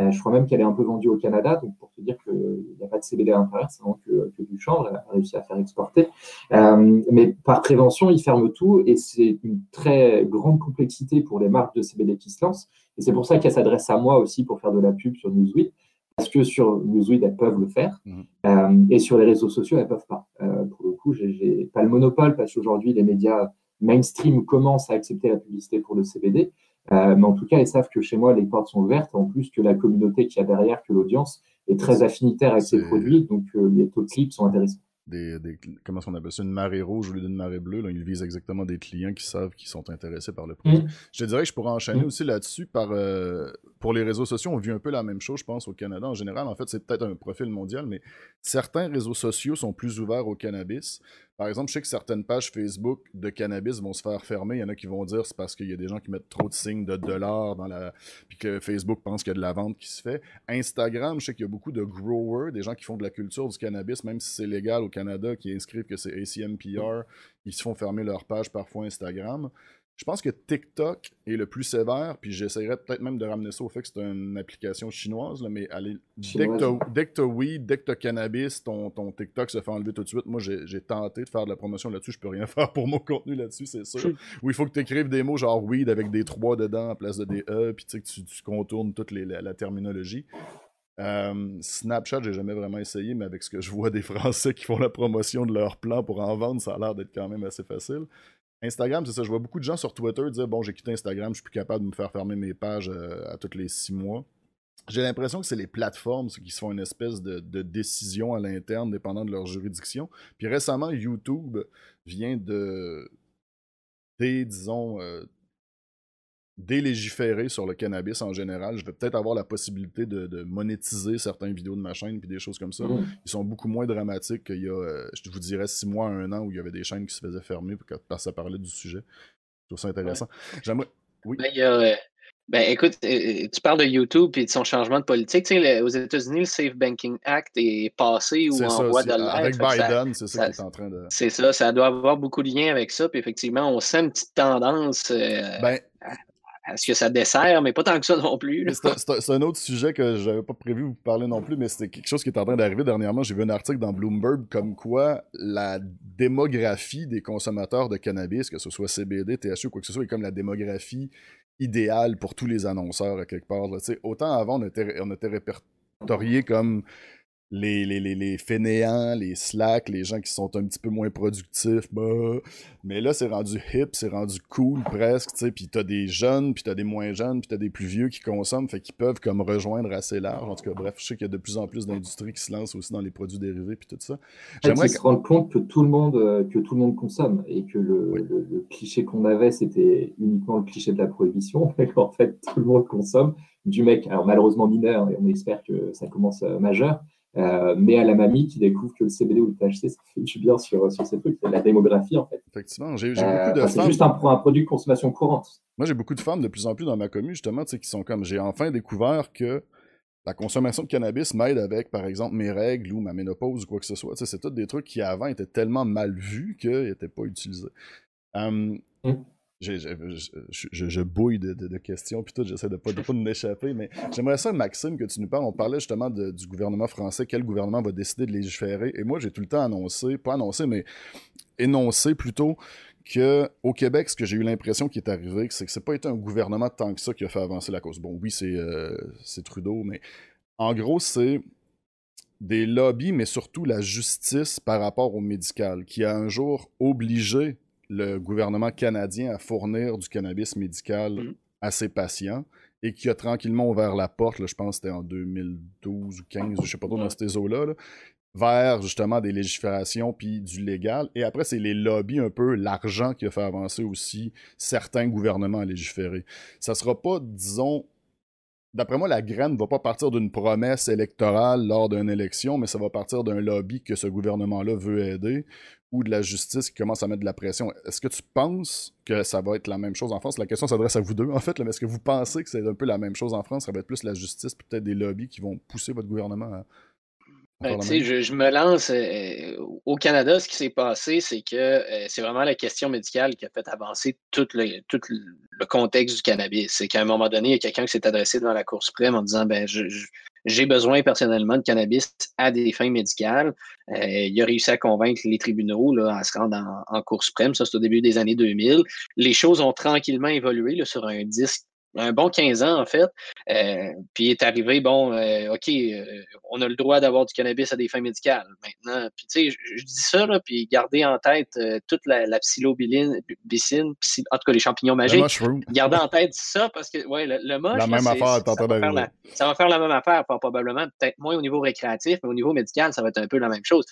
Euh, je crois même qu'elle est un peu vendue au Canada, donc pour te dire qu'il n'y a pas de CBD à l'intérieur, c'est vraiment que, que, du chanvre, elle a réussi à faire exporter. Euh, mais par prévention, ils ferment tout et c'est une très grande complexité pour les marques de CBD qui se lancent. Et c'est pour ça qu'elle s'adresse à moi aussi pour faire de la pub sur Newsweek, parce que sur Newsweek, elles peuvent le faire, mmh. euh, et sur les réseaux sociaux, elles ne peuvent pas. Euh, pour le coup, j'ai pas le monopole, parce qu'aujourd'hui, les médias mainstream commencent à accepter la publicité pour le CBD. Euh, mais en tout cas, ils savent que chez moi, les portes sont ouvertes, en plus que la communauté qu'il y a derrière, que l'audience est très affinitaire avec ces produits, donc euh, les taux de clics sont intéressants. Des, comment on appelle ça, une marée rouge au lieu d'une marée bleue. Là, ils visent exactement des clients qui savent qu'ils sont intéressés par le produit. Mm. Je te dirais que je pourrais enchaîner mm. aussi là-dessus par euh, pour les réseaux sociaux. On vit un peu la même chose, je pense, au Canada en général. En fait, c'est peut-être un profil mondial, mais certains réseaux sociaux sont plus ouverts au cannabis. Par exemple, je sais que certaines pages Facebook de cannabis vont se faire fermer. Il y en a qui vont dire c'est parce qu'il y a des gens qui mettent trop de signes de dollars dans la. puis que Facebook pense qu'il y a de la vente qui se fait. Instagram, je sais qu'il y a beaucoup de growers, des gens qui font de la culture du cannabis, même si c'est légal au Canada, qui inscrivent que c'est ACMPR, ils se font fermer leur page parfois Instagram. Je pense que TikTok est le plus sévère, puis j'essaierais peut-être même de ramener ça au fait que c'est une application chinoise, mais allez, dès que tu as weed, dès que tu cannabis, ton, ton TikTok se fait enlever tout de suite. Moi, j'ai tenté de faire de la promotion là-dessus, je peux rien faire pour mon contenu là-dessus, c'est sûr. Ou il faut que tu écrives des mots genre weed avec des trois dedans en place de des E, puis tu, tu contournes toute la, terminologie. Euh, Snapchat, j'ai jamais vraiment essayé, mais avec ce que je vois des Français qui font la promotion de leur plan pour en vendre, ça a l'air d'être quand même assez facile. Instagram, c'est ça. Je vois beaucoup de gens sur Twitter dire Bon, j'ai quitté Instagram, je suis plus capable de me faire fermer mes pages euh, à tous les six mois. J'ai l'impression que c'est les plateformes qui se font une espèce de, décision à l'interne, dépendant de leur juridiction. Puis récemment, YouTube vient de, disons, euh, délégiférer sur le cannabis en général. Je vais peut-être avoir la possibilité de, monétiser certaines vidéos de ma chaîne puis des choses comme ça. Mmh. Ils sont beaucoup moins dramatiques qu'il y a, euh, je vous dirais, six mois, un an où il y avait des chaînes qui se faisaient fermer parce que ça parlait du sujet. Je trouve ça intéressant. J'aimerais. Oui. Ben, euh, ben, écoute, euh, tu parles de YouTube et de son changement de politique. Tu sais, aux États-Unis, le Safe Banking Act est passé ou en voie de l'être. Avec Biden, c'est ça, qui est en train de. C'est ça, ça doit avoir beaucoup de liens avec ça. Puis effectivement, on sent une petite tendance. ben, est-ce que ça dessert, mais pas tant que ça non plus. C'est un autre sujet que je n'avais pas prévu vous parler non plus, mais c'était quelque chose qui est en train d'arriver dernièrement. J'ai vu un article dans Bloomberg comme quoi la démographie des consommateurs de cannabis, que ce soit CBD, THC ou quoi que ce soit, est comme la démographie idéale pour tous les annonceurs à quelque part. Autant avant, on était, on était répertorié comme les, les, les, les, fainéants, les slacks, les gens qui sont un petit peu moins productifs. Bah. Mais là, c'est rendu hip, c'est rendu cool presque, tu sais. Puis t'as des jeunes, puis t'as des moins jeunes, puis t'as des plus vieux qui consomment, fait qu'ils peuvent comme rejoindre assez large. En tout cas, bref, je sais qu'il y a de plus en plus d'industries qui se lancent aussi dans les produits dérivés, puis tout ça. J'aimerais se rendre compte que tout le monde, euh, que tout le monde consomme et que le, le, cliché qu'on avait, c'était uniquement le cliché de la prohibition, mais qu'en fait, tout le monde consomme. Du mec, alors malheureusement mineur, et on espère que ça commence euh, majeur, euh, mais à la mamie qui découvre que le CBD ou le THC, ça fait du bien sur, sur ces trucs. C'est la démographie, en fait. Effectivement, j'ai euh, beaucoup de C'est juste un, un, produit de consommation courante. Moi, j'ai beaucoup de femmes de plus en plus dans ma commune, justement, qui sont comme j'ai enfin découvert que la consommation de cannabis m'aide avec, par exemple, mes règles ou ma ménopause ou quoi que ce soit. C'est tous des trucs qui avant étaient tellement mal vus qu'ils n'étaient pas utilisés. Hum je, bouille de, questions, puis tout, j'essaie de pas, de pas nous échapper, mais j'aimerais ça, Maxime, que tu nous parles. On parlait justement du gouvernement français, quel gouvernement va décider de légiférer, et moi, j'ai tout le temps annoncé, pas annoncé, mais énoncé plutôt, que au Québec, ce que j'ai eu l'impression qui est arrivé, c'est que c'est pas été un gouvernement tant que ça qui a fait avancer la cause. Bon, oui, c'est euh, Trudeau, mais en gros, c'est des lobbies, mais surtout la justice par rapport au médical, qui a un jour obligé le gouvernement canadien à fournir du cannabis médical mm. à ses patients et qui a tranquillement ouvert la porte, je pense que c'était en 2012 ou 15, je ne sais pas trop, dans ces eaux-là, vers justement des légiférations puis du légal. Et après, c'est les lobbies, un peu l'argent qui a fait avancer aussi certains gouvernements à légiférer. Ça sera pas, disons, d'après moi, la graine ne va pas partir d'une promesse électorale lors d'une élection, mais ça va partir d'un lobby que ce gouvernement-là veut aider ou de la justice qui commence à mettre de la pression. Est-ce que tu penses que ça va être la même chose en France? La question s'adresse à vous deux, en fait, mais est-ce que vous pensez que c'est un peu la même chose en France? Ça va être plus la justice, peut-être des lobbies qui vont pousser votre gouvernement à, ben, je, je, me lance euh, au Canada. Ce qui s'est passé, c'est que euh, c'est vraiment la question médicale qui a fait avancer tout le, tout le contexte du cannabis. C'est qu'à un moment donné, il y a quelqu'un qui s'est adressé devant la Cour suprême en disant ben, j'ai besoin personnellement de cannabis à des fins médicales. Euh, il a réussi à convaincre les tribunaux là, à se rendre en, en Cour suprême. Ça, c'est au début des années 2000. Les choses ont tranquillement évolué là, sur un disque un bon 15 ans, en fait. Euh, puis est arrivé, bon, euh, OK, euh, on a le droit d'avoir du cannabis à des fins médicales maintenant. Puis, tu sais, je, dis ça, là, puis gardez en tête toute la, la en tout cas, les champignons magiques. Gardez en tête ça, parce que, ouais, le, le moche, La même affaire, ça, va faire la, ça va faire la même affaire, probablement, peut-être moins au niveau récréatif, mais au niveau médical, ça va être un peu la même chose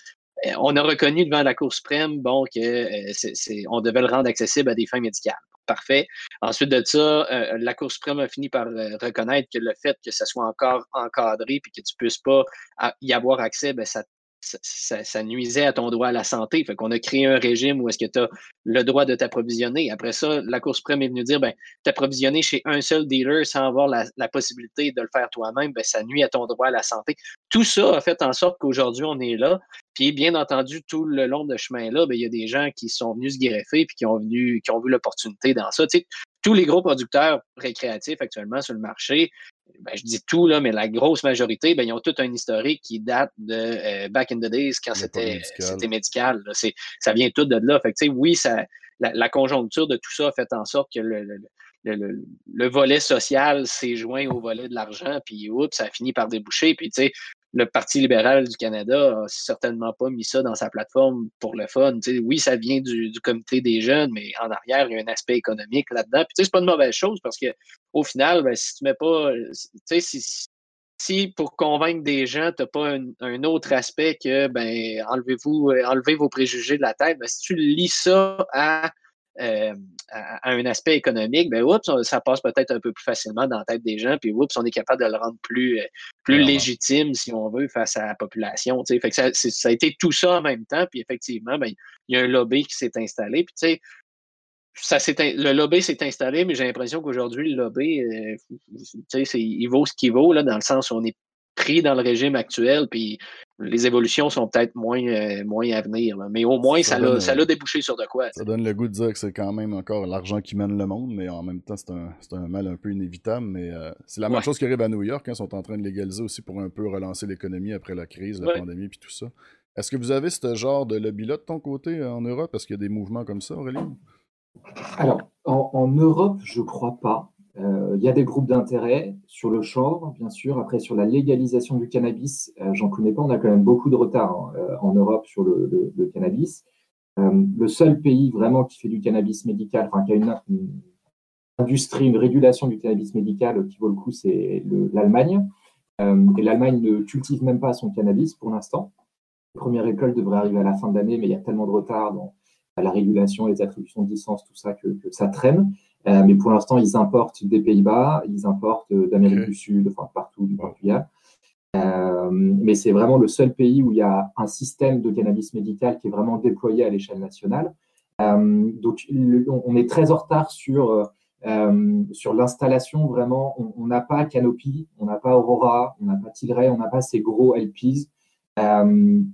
on a reconnu devant la Cour suprême bon, que on devait le rendre accessible à des fins médicales parfait. Ensuite de ça, euh, la Cour suprême a fini par euh, reconnaître que le fait que ça soit encore encadré et que tu ne puisses pas y avoir accès, ben, ça ça, nuisait à ton droit à la santé. Fait qu'on a créé un régime où est-ce que tu as le droit de t'approvisionner. Après ça, la Cour suprême est venue dire, ben, t'approvisionner chez un seul dealer sans avoir la, possibilité de le faire toi-même, ben, ça nuit à ton droit à la santé. Tout ça a fait en sorte qu'aujourd'hui, on est là. Puis, bien entendu, tout le long de chemin-là, ben, il y a des gens qui sont venus se greffer puis qui ont, venu, qui ont vu l'opportunité dans ça. tous les gros producteurs récréatifs actuellement sur le marché, ben, je dis tout, là, mais la grosse majorité, ben, ils ont tout un historique qui date de euh, back in the days quand c'était médical. ça vient tout de là. Fait oui, ça, la, conjoncture de tout ça a fait en sorte que le, le, volet social s'est joint au volet de l'argent, puis oups, ça a fini par déboucher. Puis, tu sais, le Parti libéral du Canada a certainement pas mis ça dans sa plateforme pour le fun. oui, ça vient du, comité des jeunes, mais en arrière, il y a un aspect économique là-dedans. Puis, c'est pas une mauvaise chose parce que au final, ben, si tu mets pas, si, si pour convaincre des gens, tu n'as pas un, autre aspect que ben, enlevez-vous, enlevez vos préjugés de la tête, ben, si tu lis ça à euh, à, un aspect économique, ben oups, ça passe peut-être un peu plus facilement dans la tête des gens, puis oups, on est capable de le rendre plus, euh, plus légitime, si on veut, face à la population. Fait que ça, ça, a été tout ça en même temps, puis effectivement, ben, il y a un lobby qui s'est installé. Puis tu sais, ça le lobby s'est installé, mais j'ai l'impression qu'aujourd'hui, le lobby, euh, il vaut ce qu'il vaut, là, dans le sens où on est pris dans le régime actuel, puis les évolutions sont peut-être moins, euh, moins à venir. Mais au moins, ça l'a ça débouché sur de quoi. Ça donne le goût de dire que c'est quand même encore l'argent qui mène le monde, mais en même temps, c'est un, un, mal un peu inévitable. Mais euh, c'est la même chose qui arrive à New York. Ils hein, sont en train de légaliser aussi pour un peu relancer l'économie après la crise, la pandémie, puis tout ça. Est-ce que vous avez ce genre de lobby-là de ton côté euh, en Europe? Est-ce qu'il y a des mouvements comme ça, Aurélie? Alors, en, Europe, je crois pas. Euh, il y a des groupes d'intérêt sur le champ, bien sûr. Après, sur la légalisation du cannabis, euh, j'en connais pas. On a quand même beaucoup de retard hein, euh, en Europe sur le, cannabis. le seul pays vraiment qui fait du cannabis médical, enfin qui a une, industrie, une régulation du cannabis médical qui vaut le coup, c'est l'Allemagne. et l'Allemagne ne cultive même pas son cannabis pour l'instant. La première école devrait arriver à la fin de l'année, mais il y a tellement de retard dans la régulation, les attributions de licence, tout ça, que ça traîne. Euh, mais pour l'instant, ils importent des Pays-Bas, ils importent euh, d'Amérique du Sud, enfin partout du Portugal. Euh, mais c'est vraiment le seul pays où il y a un système de cannabis médical qui est vraiment déployé à l'échelle nationale. donc, on est très en retard sur, sur l'installation. Vraiment, on n'a pas Canopy, on n'a pas Aurora, on n'a pas Tilray, on n'a pas ces gros LPs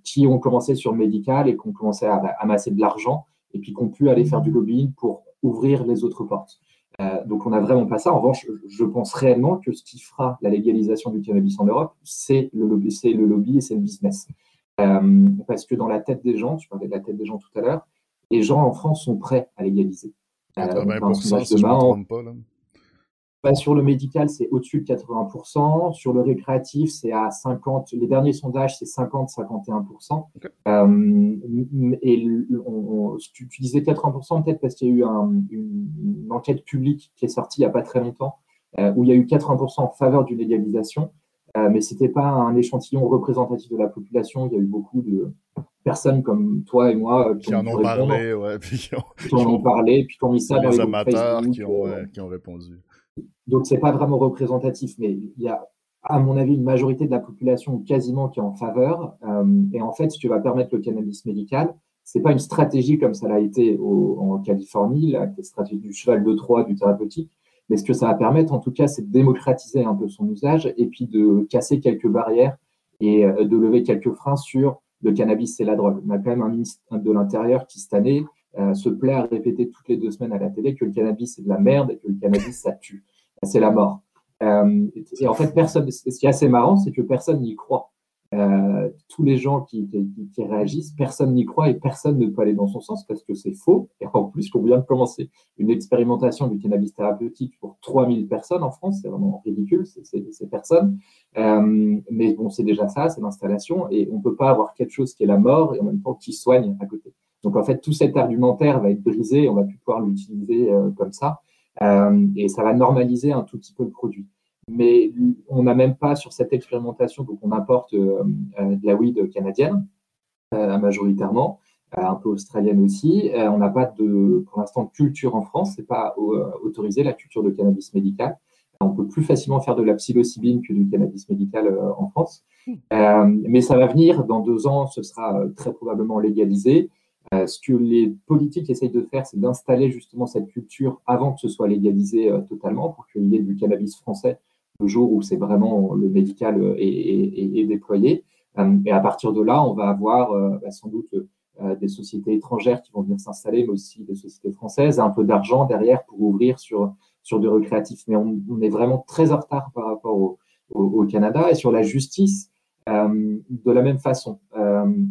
qui ont commencé sur le médical et qui ont commencé à, amasser de l'argent et puis qui ont pu aller faire du lobbying pour ouvrir les autres portes. Euh, donc on n'a vraiment pas ça. En revanche, je pense réellement que ce qui fera la légalisation du cannabis en Europe, c'est le lobby, c'est le lobby et c'est le business. Euh, parce que dans la tête des gens, tu parlais de la tête des gens tout à l'heure, les gens en France sont prêts à légaliser. Euh, si je me pas, là. Bah, sur le médical, c'est au-dessus de 80%. Sur le récréatif, c'est à 50. Les derniers sondages, c'est 50-51%. Euh, et tu, disais 80% peut-être parce qu'il y a eu une, enquête publique qui est sortie il n'y a pas très longtemps, euh, où il y a eu 80% en faveur d'une légalisation. Euh, mais ce n'était pas un échantillon représentatif de la population. Il y a eu beaucoup de personnes comme toi et moi qui, en ont parlé, ouais, puis qui, ont, parlé, puis qui ont mis ça dans les amateurs qui ont, qui ont répondu. Donc, c'est pas vraiment représentatif, mais il y a, à mon avis, une majorité de la population quasiment qui est en faveur. et en fait, ce qui va permettre le cannabis médical, c'est pas une stratégie comme ça l'a été en Californie, la stratégie du cheval de Troie, du thérapeutique. Mais ce que ça va permettre, en tout cas, c'est de démocratiser un peu son usage et puis de casser quelques barrières et euh, de lever quelques freins sur le cannabis et la drogue. On a quand même un ministre de l'Intérieur qui, cette année, euh, se plaît à répéter toutes les deux semaines à la télé que le cannabis, c'est de la merde et que le cannabis, ça tue. C'est la mort. Euh, et en fait, ce qui est assez marrant, c'est que personne n'y croit. Euh, tous les gens qui, réagissent, personne n'y croit et personne ne peut aller dans son sens parce que c'est faux. Et en plus, qu'on vient de commencer une expérimentation du cannabis thérapeutique pour 3000 personnes en France, c'est vraiment ridicule, ces personnes. Euh, mais bon, c'est déjà ça, c'est l'installation et on ne peut pas avoir quelque chose qui est la mort et en même temps qui soigne à côté. Donc en fait, tout cet argumentaire va être brisé, on va plus pouvoir l'utiliser comme ça et ça va normaliser un tout petit peu le produit mais on n'a même pas sur cette expérimentation, donc on importe euh, euh, de la weed canadienne euh, majoritairement, un peu australienne aussi. on n'a pas de, pour l'instant, de culture en France, c'est pas autorisé la culture de cannabis médical. On peut plus facilement faire de la psilocybine que du cannabis médical en France. mais ça va venir, dans deux ans, ce sera très probablement légalisé. Ce que les politiques essayent de faire, c'est d'installer justement cette culture avant que ce soit légalisé totalement pour qu'il y ait du cannabis français le jour où c'est vraiment le médical euh, est, déployé. Euh, et à partir de là, on va avoir euh, bah, sans doute des sociétés étrangères qui vont venir s'installer, mais aussi des sociétés françaises, un peu d'argent derrière pour ouvrir sur, sur du recréatif. Mais on, est vraiment très en retard par rapport au, Canada. Et sur la justice, de la même façon.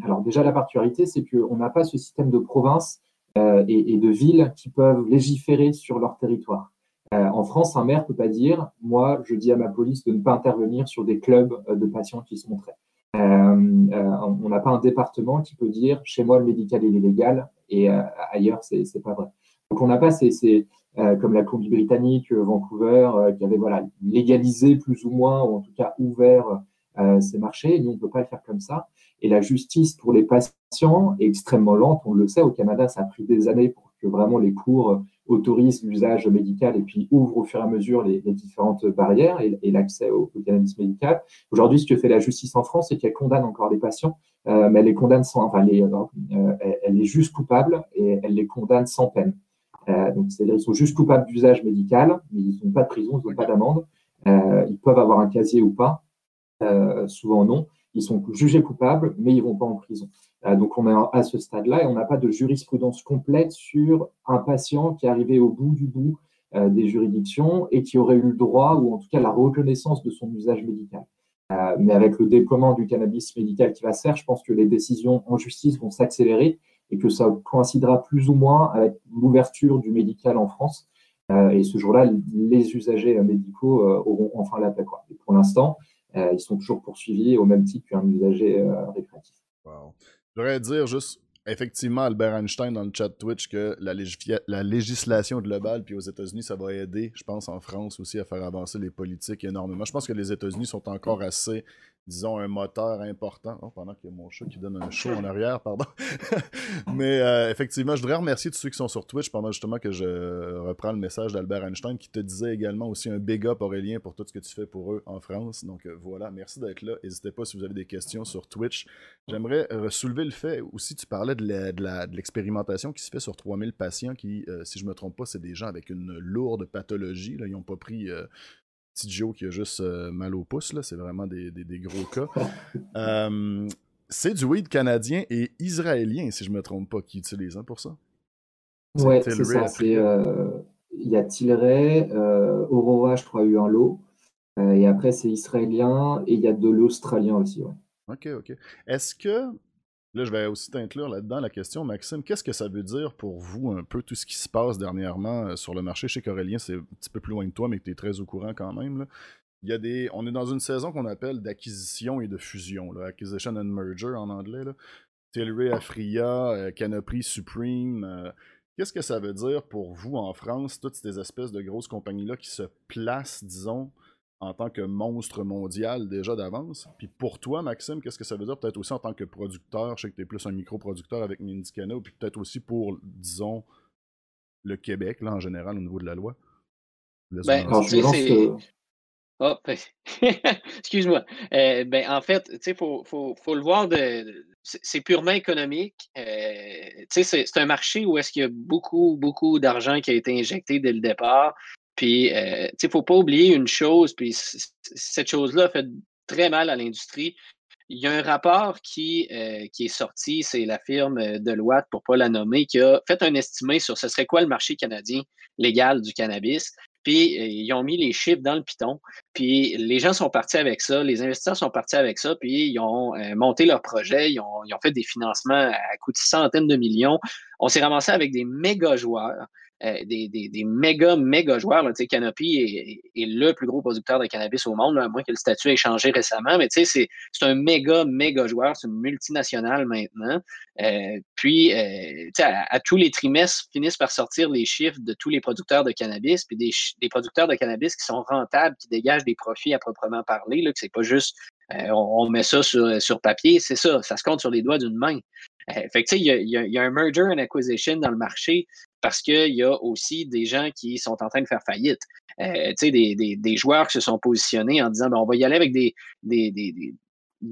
Alors déjà, la particularité, c'est qu'on n'a pas ce système de provinces et, et, de villes qui peuvent légiférer sur leur territoire. Euh, en France, un maire ne peut pas dire Moi, je dis à ma police de ne pas intervenir sur des clubs euh, de patients qui se montraient. Euh, on n'a pas un département qui peut dire Chez moi, le médical est illégal et ailleurs, c'est n'est pas vrai. Donc, on n'a pas ces, comme la Colombie-Britannique, Vancouver, qui avait voilà, légalisé plus ou moins, ou en tout cas ouvert ces marchés. Nous, on ne peut pas le faire comme ça. Et la justice pour les patients est extrêmement lente. On le sait, au Canada, ça a pris des années pour que vraiment les cours autorise l'usage médical et puis ouvre au fur et à mesure les, différentes barrières et, l'accès au, cannabis médical. Aujourd'hui, ce que fait la justice en France, c'est qu'elle condamne encore les patients, euh, mais elle les condamne sans, enfin, les, euh, elle, les juge coupables et elle les condamne sans peine. Euh, donc, c'est-à-dire ils sont juste coupables d'usage médical, mais ils n'ont pas de prison, ils n'ont pas d'amende. ils peuvent avoir un casier ou pas, souvent non. Ils sont jugés coupables, mais ils vont pas en prison. Euh, donc on est à ce stade-là et on n'a pas de jurisprudence complète sur un patient qui est arrivé au bout du bout euh, des juridictions et qui aurait eu le droit ou en tout cas la reconnaissance de son usage médical. Euh, mais avec le déploiement du cannabis médical qui va se faire, je pense que les décisions en justice vont s'accélérer et que ça coïncidera plus ou moins avec l'ouverture du médical en France. et ce jour-là, les usagers médicaux auront enfin la paix. pour l'instant, ils sont toujours poursuivis au même titre qu'un usager récréatif. Je voudrais dire juste, effectivement, Albert Einstein dans le chat Twitch que la, la législation globale, puis aux États-Unis, ça va aider, je pense, en France aussi, à faire avancer les politiques énormément. Je pense que les États-Unis sont encore assez disons, un moteur important. Oh, pendant qu'il y a mon chat qui donne un show en arrière, pardon. Mais euh, effectivement, je voudrais remercier tous ceux qui sont sur Twitch pendant justement que je reprends le message d'Albert Einstein qui te disait également aussi un big up, Aurélien, pour tout ce que tu fais pour eux en France. Donc euh, voilà, merci d'être là. N'hésitez pas si vous avez des questions sur Twitch. J'aimerais euh, soulever le fait aussi, tu parlais de l'expérimentation qui se fait sur 3000 patients qui, si je me trompe pas, c'est des gens avec une lourde pathologie. Là. Ils n'ont pas pris petit Joe qui a juste euh, mal au pouce, là. C'est vraiment des, gros cas. Euh, c'est du weed canadien et israélien, si je me trompe pas, qui utilise hein, pour ça? Ouais, c'est ça. Euh, il y a Tilray, Aurora, je crois, a eu un lot. et après, c'est israélien et il y a de l'australien aussi. Ok, ok. Est-ce que Là, je vais aussi t'inclure là-dedans la question, Maxime. Qu'est-ce que ça veut dire pour vous un peu tout ce qui se passe dernièrement euh, sur le marché? Chez Corélien? C'est un petit peu plus loin de toi, mais que tu es très au courant quand même. Il y a des, on est dans une saison qu'on appelle d'acquisition et de fusion, là, acquisition and merger en anglais. Là. Tilray, Afria, euh, Canopy, Supreme. Euh, qu'est-ce que ça veut dire pour vous en France, toutes ces espèces de grosses compagnies-là qui se placent, disons, en tant que monstre mondial déjà d'avance. Puis pour toi, Maxime, qu'est-ce que ça veut dire peut-être aussi en tant que producteur? Je sais que tu es plus un micro-producteur avec Mindicano, puis peut-être aussi pour, disons, le Québec, là, en général, au niveau de la loi. Ben, Oh, excuse-moi. Euh, ben, en fait, il faut, faut, faut, le voir de. C'est purement économique. Euh, c'est un marché où est-ce qu'il y a beaucoup, beaucoup d'argent qui a été injecté dès le départ. Puis, euh, il ne faut pas oublier une chose, puis cette chose-là fait très mal à l'industrie. Il y a un rapport qui, euh, qui est sorti, c'est la firme Deloitte, pour ne pas la nommer, qui a fait un estimé sur ce serait quoi le marché canadien légal du cannabis. Puis euh, ils ont mis les chiffres dans le piton. Puis les gens sont partis avec ça, les investisseurs sont partis avec ça, puis ils ont euh, monté leur projet, ils ont, ils ont, fait des financements à coût de centaines de millions. On s'est ramassé avec des méga joueurs. Euh, des, des, des, méga, méga joueurs. Canopy est, est, le plus gros producteur de cannabis au monde, à moins que le statut ait changé récemment. Mais c'est un méga, méga joueur. C'est une multinationale maintenant. Euh, puis, euh, à, à, tous les trimestres, finissent par sortir les chiffres de tous les producteurs de cannabis, puis des, des producteurs de cannabis qui sont rentables, qui dégagent des profits à proprement parler, là, que c'est pas juste on, on, met ça sur, sur papier, c'est ça, ça se compte sur les doigts d'une main. fait que, il y a, un merger and acquisition dans le marché parce qu'il y a aussi des gens qui sont en train de faire faillite. Euh, des, des, joueurs qui se sont positionnés en disant ben, on va y aller avec des,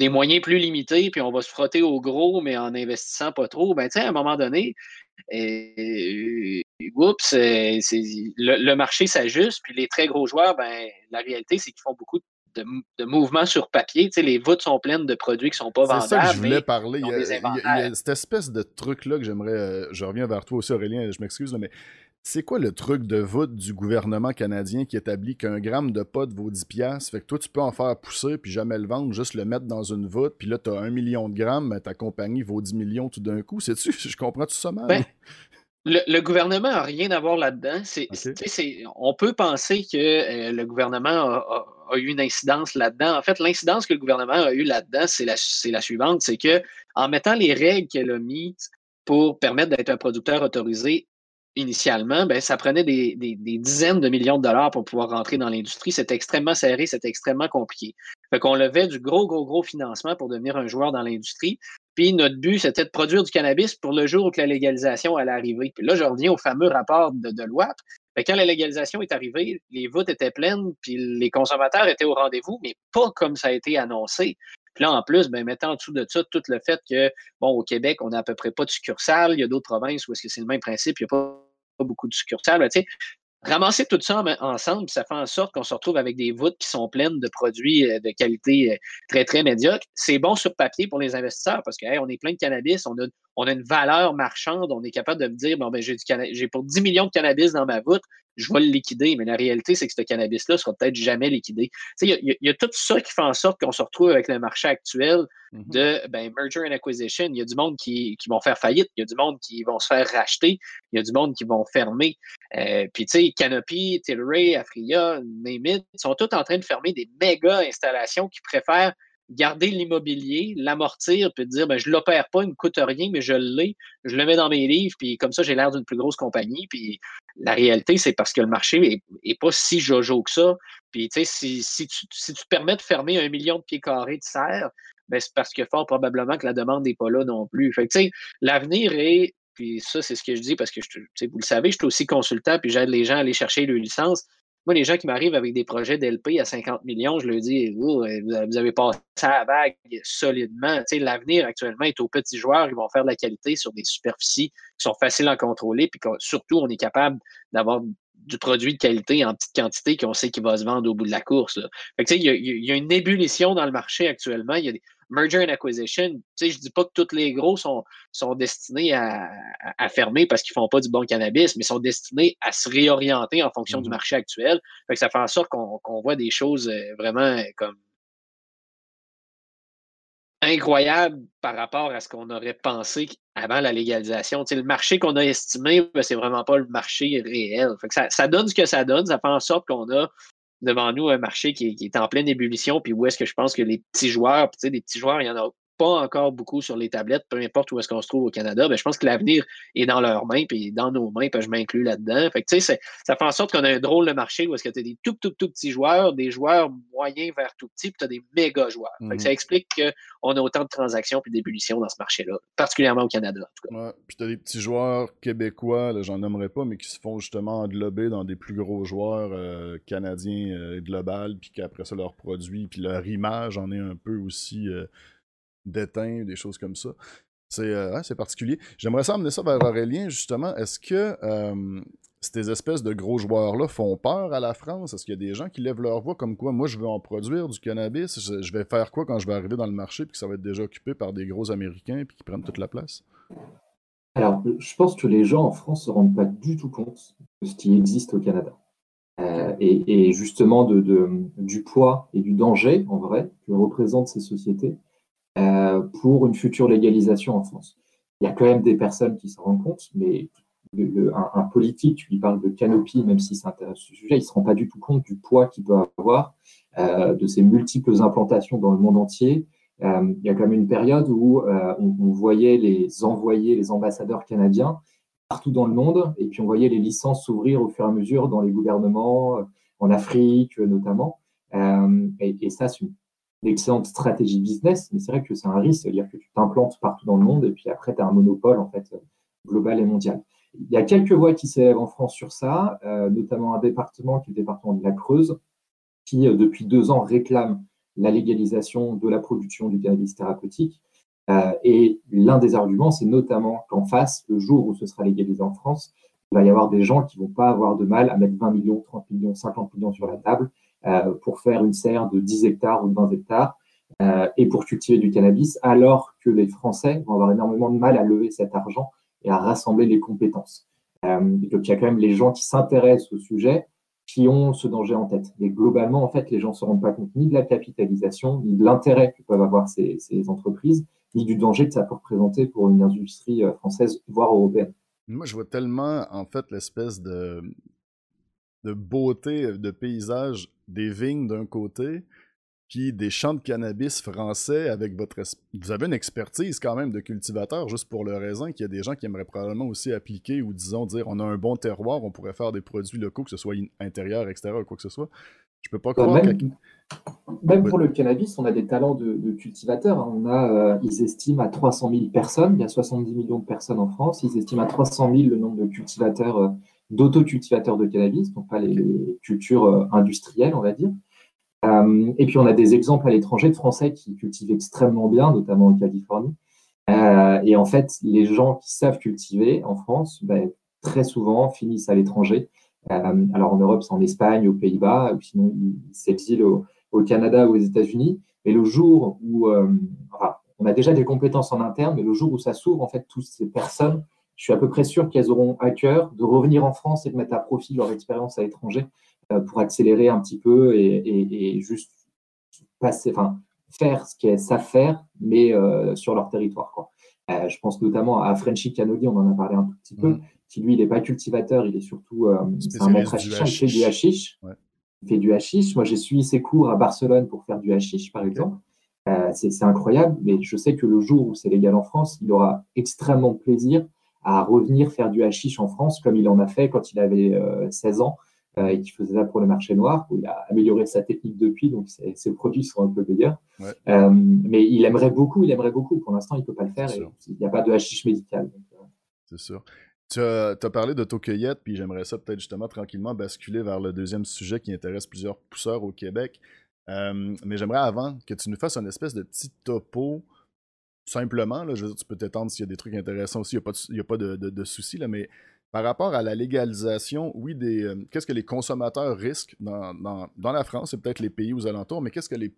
moyens plus limités, puis on va se frotter au gros, mais en investissant pas trop. Ben, à un moment donné, euh, oups, le, le, marché s'ajuste, puis les très gros joueurs, ben, la réalité, c'est qu'ils font beaucoup de de, mouvements sur papier. Les voûtes sont pleines de produits qui ne sont pas vendables. C'est ça que je voulais parler. Il y, a, cette espèce de truc-là que j'aimerais. Euh, je reviens vers toi aussi, Aurélien, je m'excuse, mais c'est quoi le truc de voûte du gouvernement canadien qui établit qu'un gramme de pot vaut 10$? Fait que toi, tu peux en faire pousser puis jamais le vendre, juste le mettre dans une voûte, puis là, tu as un million de grammes, mais ta compagnie vaut 10 millions tout d'un coup. Sais-tu? Je comprends tout ça mal? Ben, le, gouvernement n'a rien à voir là-dedans. On peut penser que euh, le gouvernement a, eu une incidence là-dedans. En fait, l'incidence que le gouvernement a eue là-dedans, c'est la, la, suivante, c'est que en mettant les règles qu'elle a mises pour permettre d'être un producteur autorisé initialement, ben, ça prenait des, dizaines de millions de dollars pour pouvoir rentrer dans l'industrie. C'était extrêmement serré, c'était extrêmement compliqué. Fait qu'on levait du gros, gros, gros financement pour devenir un joueur dans l'industrie. Puis notre but, c'était de produire du cannabis pour le jour où la légalisation allait arriver. Puis là, je reviens au fameux rapport de Deloitte. quand la légalisation est arrivée, les voûtes étaient pleines, puis les consommateurs étaient au rendez-vous, mais pas comme ça a été annoncé. Puis là, en plus, ben, mettant en dessous de ça tout le fait que, bon, au Québec, on n'a à peu près pas de succursales. Il y a d'autres provinces où est-ce que c'est le même principe, il n'y a pas beaucoup de succursales. Ben, ramasser tout ça ensemble, ça fait en sorte qu'on se retrouve avec des voûtes qui sont pleines de produits euh, de qualité euh, très, très médiocre. C'est bon sur papier pour les investisseurs parce qu'on on est plein de cannabis, on a, on a une valeur marchande, on est capable de me dire, bon, ben, j'ai pour 10 millions de cannabis dans ma voûte, je vais le liquider. Mais la réalité, c'est que ce cannabis-là sera peut-être jamais liquidé. Il y, y, a tout ça qui fait en sorte qu'on se retrouve avec le marché actuel mm-hmm. de ben, merger and acquisition. Il y a du monde qui, qui, vont faire faillite, il y a du monde qui vont se faire racheter, il y a du monde qui vont fermer. Euh, puis, tu sais, Canopy, Tilray, Afria, Name sont tous en train de fermer des méga installations qui préfèrent garder l'immobilier, l'amortir, puis dire ben, je ne l'opère pas, il ne me coûte rien, mais je l'ai, je le mets dans mes livres, puis comme ça, j'ai l'air d'une plus grosse compagnie. Puis la réalité, c'est parce que le marché n'est pas si jojo que ça. Puis sais, si, si, tu, si tu permets de fermer un million de pieds carrés de serre, ben, c'est parce que fort probablement que la demande n'est pas là non plus. Fait sais, l'avenir est, puis ça, c'est ce que je dis parce que je, vous le savez, je suis aussi consultant, puis j'aide les gens à aller chercher leur licence. Moi, les gens qui m'arrivent avec des projets d'LP à 50 millions, je leur dis, vous, euh, vous avez passé à la vague solidement. L'avenir actuellement est aux petits joueurs. Ils vont faire de la qualité sur des superficies qui sont faciles à contrôler. Puis surtout, on est capable d'avoir du produit de qualité en petite quantité qu'on sait qu'il va se vendre au bout de la course. il, y a, il y a une ébullition dans le marché actuellement. Il y a des, merger and acquisition, sais, je dis pas que tous les gros sont, sont destinés à, à, fermer parce qu'ils font pas du bon cannabis, mais sont destinés à se réorienter en fonction du mm-hmm. marché actuel. Fait que ça fait en sorte qu'on voit des choses euh, vraiment comme incroyables par rapport à ce qu'on aurait pensé avant la légalisation. Le marché qu'on a estimé, ben, c'est vraiment pas le marché réel. Ça, donne ce que ça donne. Ça fait en sorte qu'on a devant nous un marché qui est, en pleine ébullition, puis où est-ce que je pense que les petits joueurs, tu sais, des petits joueurs, il y en a pas encore beaucoup sur les tablettes, peu importe où est-ce qu'on se trouve au Canada, ben, je pense que l'avenir est dans leurs mains, puis dans nos mains, puis je m'inclus là-dedans. Fait que, ça fait en sorte qu'on a un drôle de marché où est-ce que tu as des tout, tout, tout petits joueurs, des joueurs moyens vers tout petits, puis tu as des méga joueurs. ça mhm. explique qu'on a autant de transactions puis d'ébullition dans ce marché-là, particulièrement au Canada, en tout cas. puis tu as des petits joueurs québécois, j'en nommerai pas, mais qui se font justement englober dans des plus gros joueurs euh, canadiens euh, et global, puis qu'après ça, leur produit, puis leur image en est un peu aussi euh, déteint, des choses comme ça. C'est particulier. J'aimerais ça amener ça vers Aurélien, justement. Est-ce que ces espèces de gros joueurs-là font peur à la France? Est-ce qu'il y a des gens qui lèvent leur voix comme quoi, moi, je veux en produire du cannabis, je vais faire quoi quand je vais arriver dans le marché, puis que ça va être déjà occupé par des gros Américains, puis qui prennent toute la place? Alors, je pense que les gens en France ne se rendent pas du tout compte de ce qui existe au Canada. Euh, et, justement de, du poids et du danger, en vrai, que représentent ces sociétés euh, pour une future légalisation en France. Il y a quand même des personnes qui se rendent compte, mais un, politique, tu lui parles de canopie, même s'il s'intéresse au sujet, il ne se rend pas du tout compte du poids qu'il peut avoir, euh, de ses multiples implantations dans le monde entier, euh, il y a quand même une période où on, voyait les envoyés, les ambassadeurs canadiens partout dans le monde, et puis on voyait les licences s'ouvrir au fur et à mesure dans les gouvernements, en Afrique notamment. Et, ça, c'est une, excellente stratégie de business, mais c'est vrai que c'est un risque, c'est-à-dire que tu t'implantes partout dans le monde, et puis après, tu as un monopole en fait global et mondial. Il y a quelques voix qui s'élèvent en France sur ça, notamment un département qui est le département de la Creuse, qui depuis deux ans réclame la légalisation de la production du cannabis thérapeutique. Euh, et l'un des arguments, c'est notamment qu'en face, le jour où ce sera légalisé en France, il va y avoir des gens qui vont pas avoir de mal à mettre 20 millions, 30 millions, 50 millions sur la table euh, pour faire une serre de 10 hectares ou de 20 hectares euh, et pour cultiver du cannabis, alors que les Français vont avoir énormément de mal à lever cet argent et à rassembler les compétences. donc il y a quand même les gens qui s'intéressent au sujet, qui ont ce danger en tête. Mais globalement, en fait, les gens ne se rendent pas compte ni de la capitalisation, ni de l'intérêt que peuvent avoir ces, entreprises, ni du danger que ça peut représenter pour une industrie euh, française, voire européenne. Moi, je vois tellement, en fait, l'espèce de, de beauté de paysage des vignes d'un côté, puis des champs de cannabis français avec votre... Vous avez une expertise quand même de cultivateur, juste pour le raisin, qu'il y a des gens qui aimeraient probablement aussi appliquer ou disons dire on a un bon terroir, on pourrait faire des produits locaux, que ce soit intérieur, extérieur, quoi que ce soit. Je peux pas bah, croire Même, même pour le cannabis, on a des talents de, cultivateurs. Hein. On a, euh, ils estiment à 300 000 personnes, il y a 70 millions de personnes en France, ils estiment à 300 000 le nombre de cultivateurs, euh, d'autocultivateurs de cannabis, donc pas les, cultures euh, industrielles, on va dire. Euh, et puis on a des exemples à l'étranger de Français qui cultivent extrêmement bien, notamment en Californie. Euh, et en fait, les gens qui savent cultiver en France, ben, très souvent finissent à l'étranger. Alors en Europe, c'est en Espagne, aux Pays-Bas, ou sinon ils s'exilent au, au, Canada ou aux États-Unis. Mais le jour où, enfin, on a déjà des compétences en interne, mais le jour où ça s'ouvre, en fait, toutes ces personnes, je suis à peu près sûr qu'elles auront à cœur de revenir en France et de mettre à profit leur expérience à l'étranger euh, pour accélérer un petit peu et, juste passer, enfin, faire ce qu'elles savent faire, mais euh, sur leur territoire. Quoi. Euh, je pense notamment à Frenchy Canoli, on en a parlé un tout petit peu, mm. qui lui, il n'est pas cultivateur, il est surtout un maître il fait du hashish. Il fait du hashish. Moi, j'ai suivi ses cours à Barcelone pour faire du hashish, par exemple. c'est incroyable, mais je sais que le jour où c'est légal en France, il aura extrêmement plaisir à revenir faire du hashish en France, comme il en a fait quand il avait 16 ans euh, et qui faisait ça pour le marché noir, où il a amélioré sa technique depuis, donc ses, produits sont un peu meilleurs. Euh, mais il aimerait beaucoup, il aimerait beaucoup. Pour l'instant, il ne peut pas le faire. il n'y a pas de hashish médical. Euh. C'est sûr. Tu as, parlé d'autocueillette, puis j'aimerais ça peut-être justement tranquillement basculer vers le deuxième sujet qui intéresse plusieurs pousseurs au Québec. mais j'aimerais avant que tu nous fasses une espèce de petit topo, simplement. Là, je veux dire, tu peux t'étendre s'il y a des trucs intéressants aussi, il n'y a pas de, de, mais par rapport à la légalisation, oui, des euh, qu'est-ce que les consommateurs risquent dans, la France et peut-être les pays aux alentours, mais qu'est-ce que les,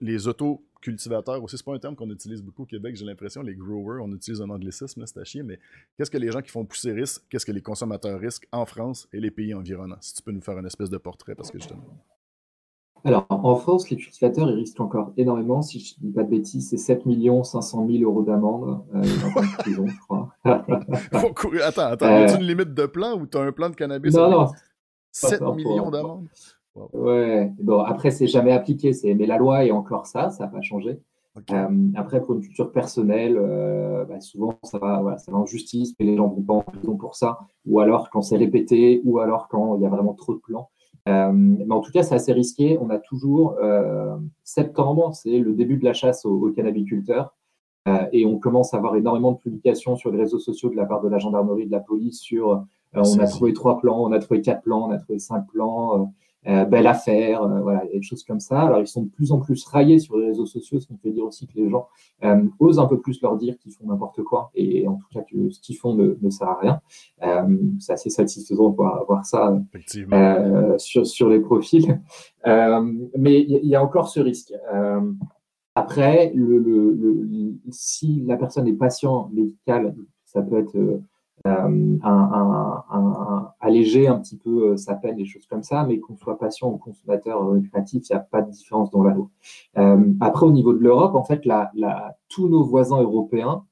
les autocultivateurs aussi, c'est pas un terme qu'on utilise beaucoup au Québec, j'ai l'impression, les growers, on utilise un anglicisme, c'est à chier, mais qu'est-ce que les gens qui font pousser risquent, qu'est-ce que les consommateurs risquent en France et les pays environnants? Si tu peux nous faire une espèce de portrait, parce que justement. Alors, en France, les cultivateurs, ils risquent encore énormément. Si je ne dis pas de bêtises, c'est 7 500 000 euros d'amende euh, prison, je crois. attends, attends, euh... une limite de plan ou tu as un plan de cannabis Non, non. 7 millions d'amende? Ouais, bon, après, c'est jamais appliqué, mais la loi est encore ça, ça n'a pas changé. après, pour une culture personnelle, bah, souvent ça va, ça va en justice, mais les gens vont pas en prison pour ça, ou alors quand c'est répété, ou alors quand il y a vraiment trop de plans. Mais en tout cas, c'est assez risqué. On a toujours septembre, c'est le début de la chasse aux, aux cannabiculteurs. Euh, et on commence à avoir énormément de publications sur les réseaux sociaux de la part de la gendarmerie, de la police sur euh, on a trouvé trois plans, on a trouvé quatre plans, on a trouvé cinq plans, euh, belle affaire, voilà, des choses comme ça. Alors ils sont de plus en plus raillés sur les réseaux sociaux, ce qui me fait dire aussi que les gens osent un peu plus leur dire qu'ils font n'importe quoi et en tout cas que ce qu'ils font ne, sert à rien. c'est assez satisfaisant de voir, voir ça sur, sur les profils. mais il y, a encore ce risque. Après, le, si la personne est patient médical, ça peut être euh, un, alléger un petit peu euh, sa peine, des choses comme ça, mais qu'on soit patient ou consommateur récréatif, il n'y a pas de différence dans la loi. Euh, après, au niveau de l'Europe, en fait, tous nos voisins européens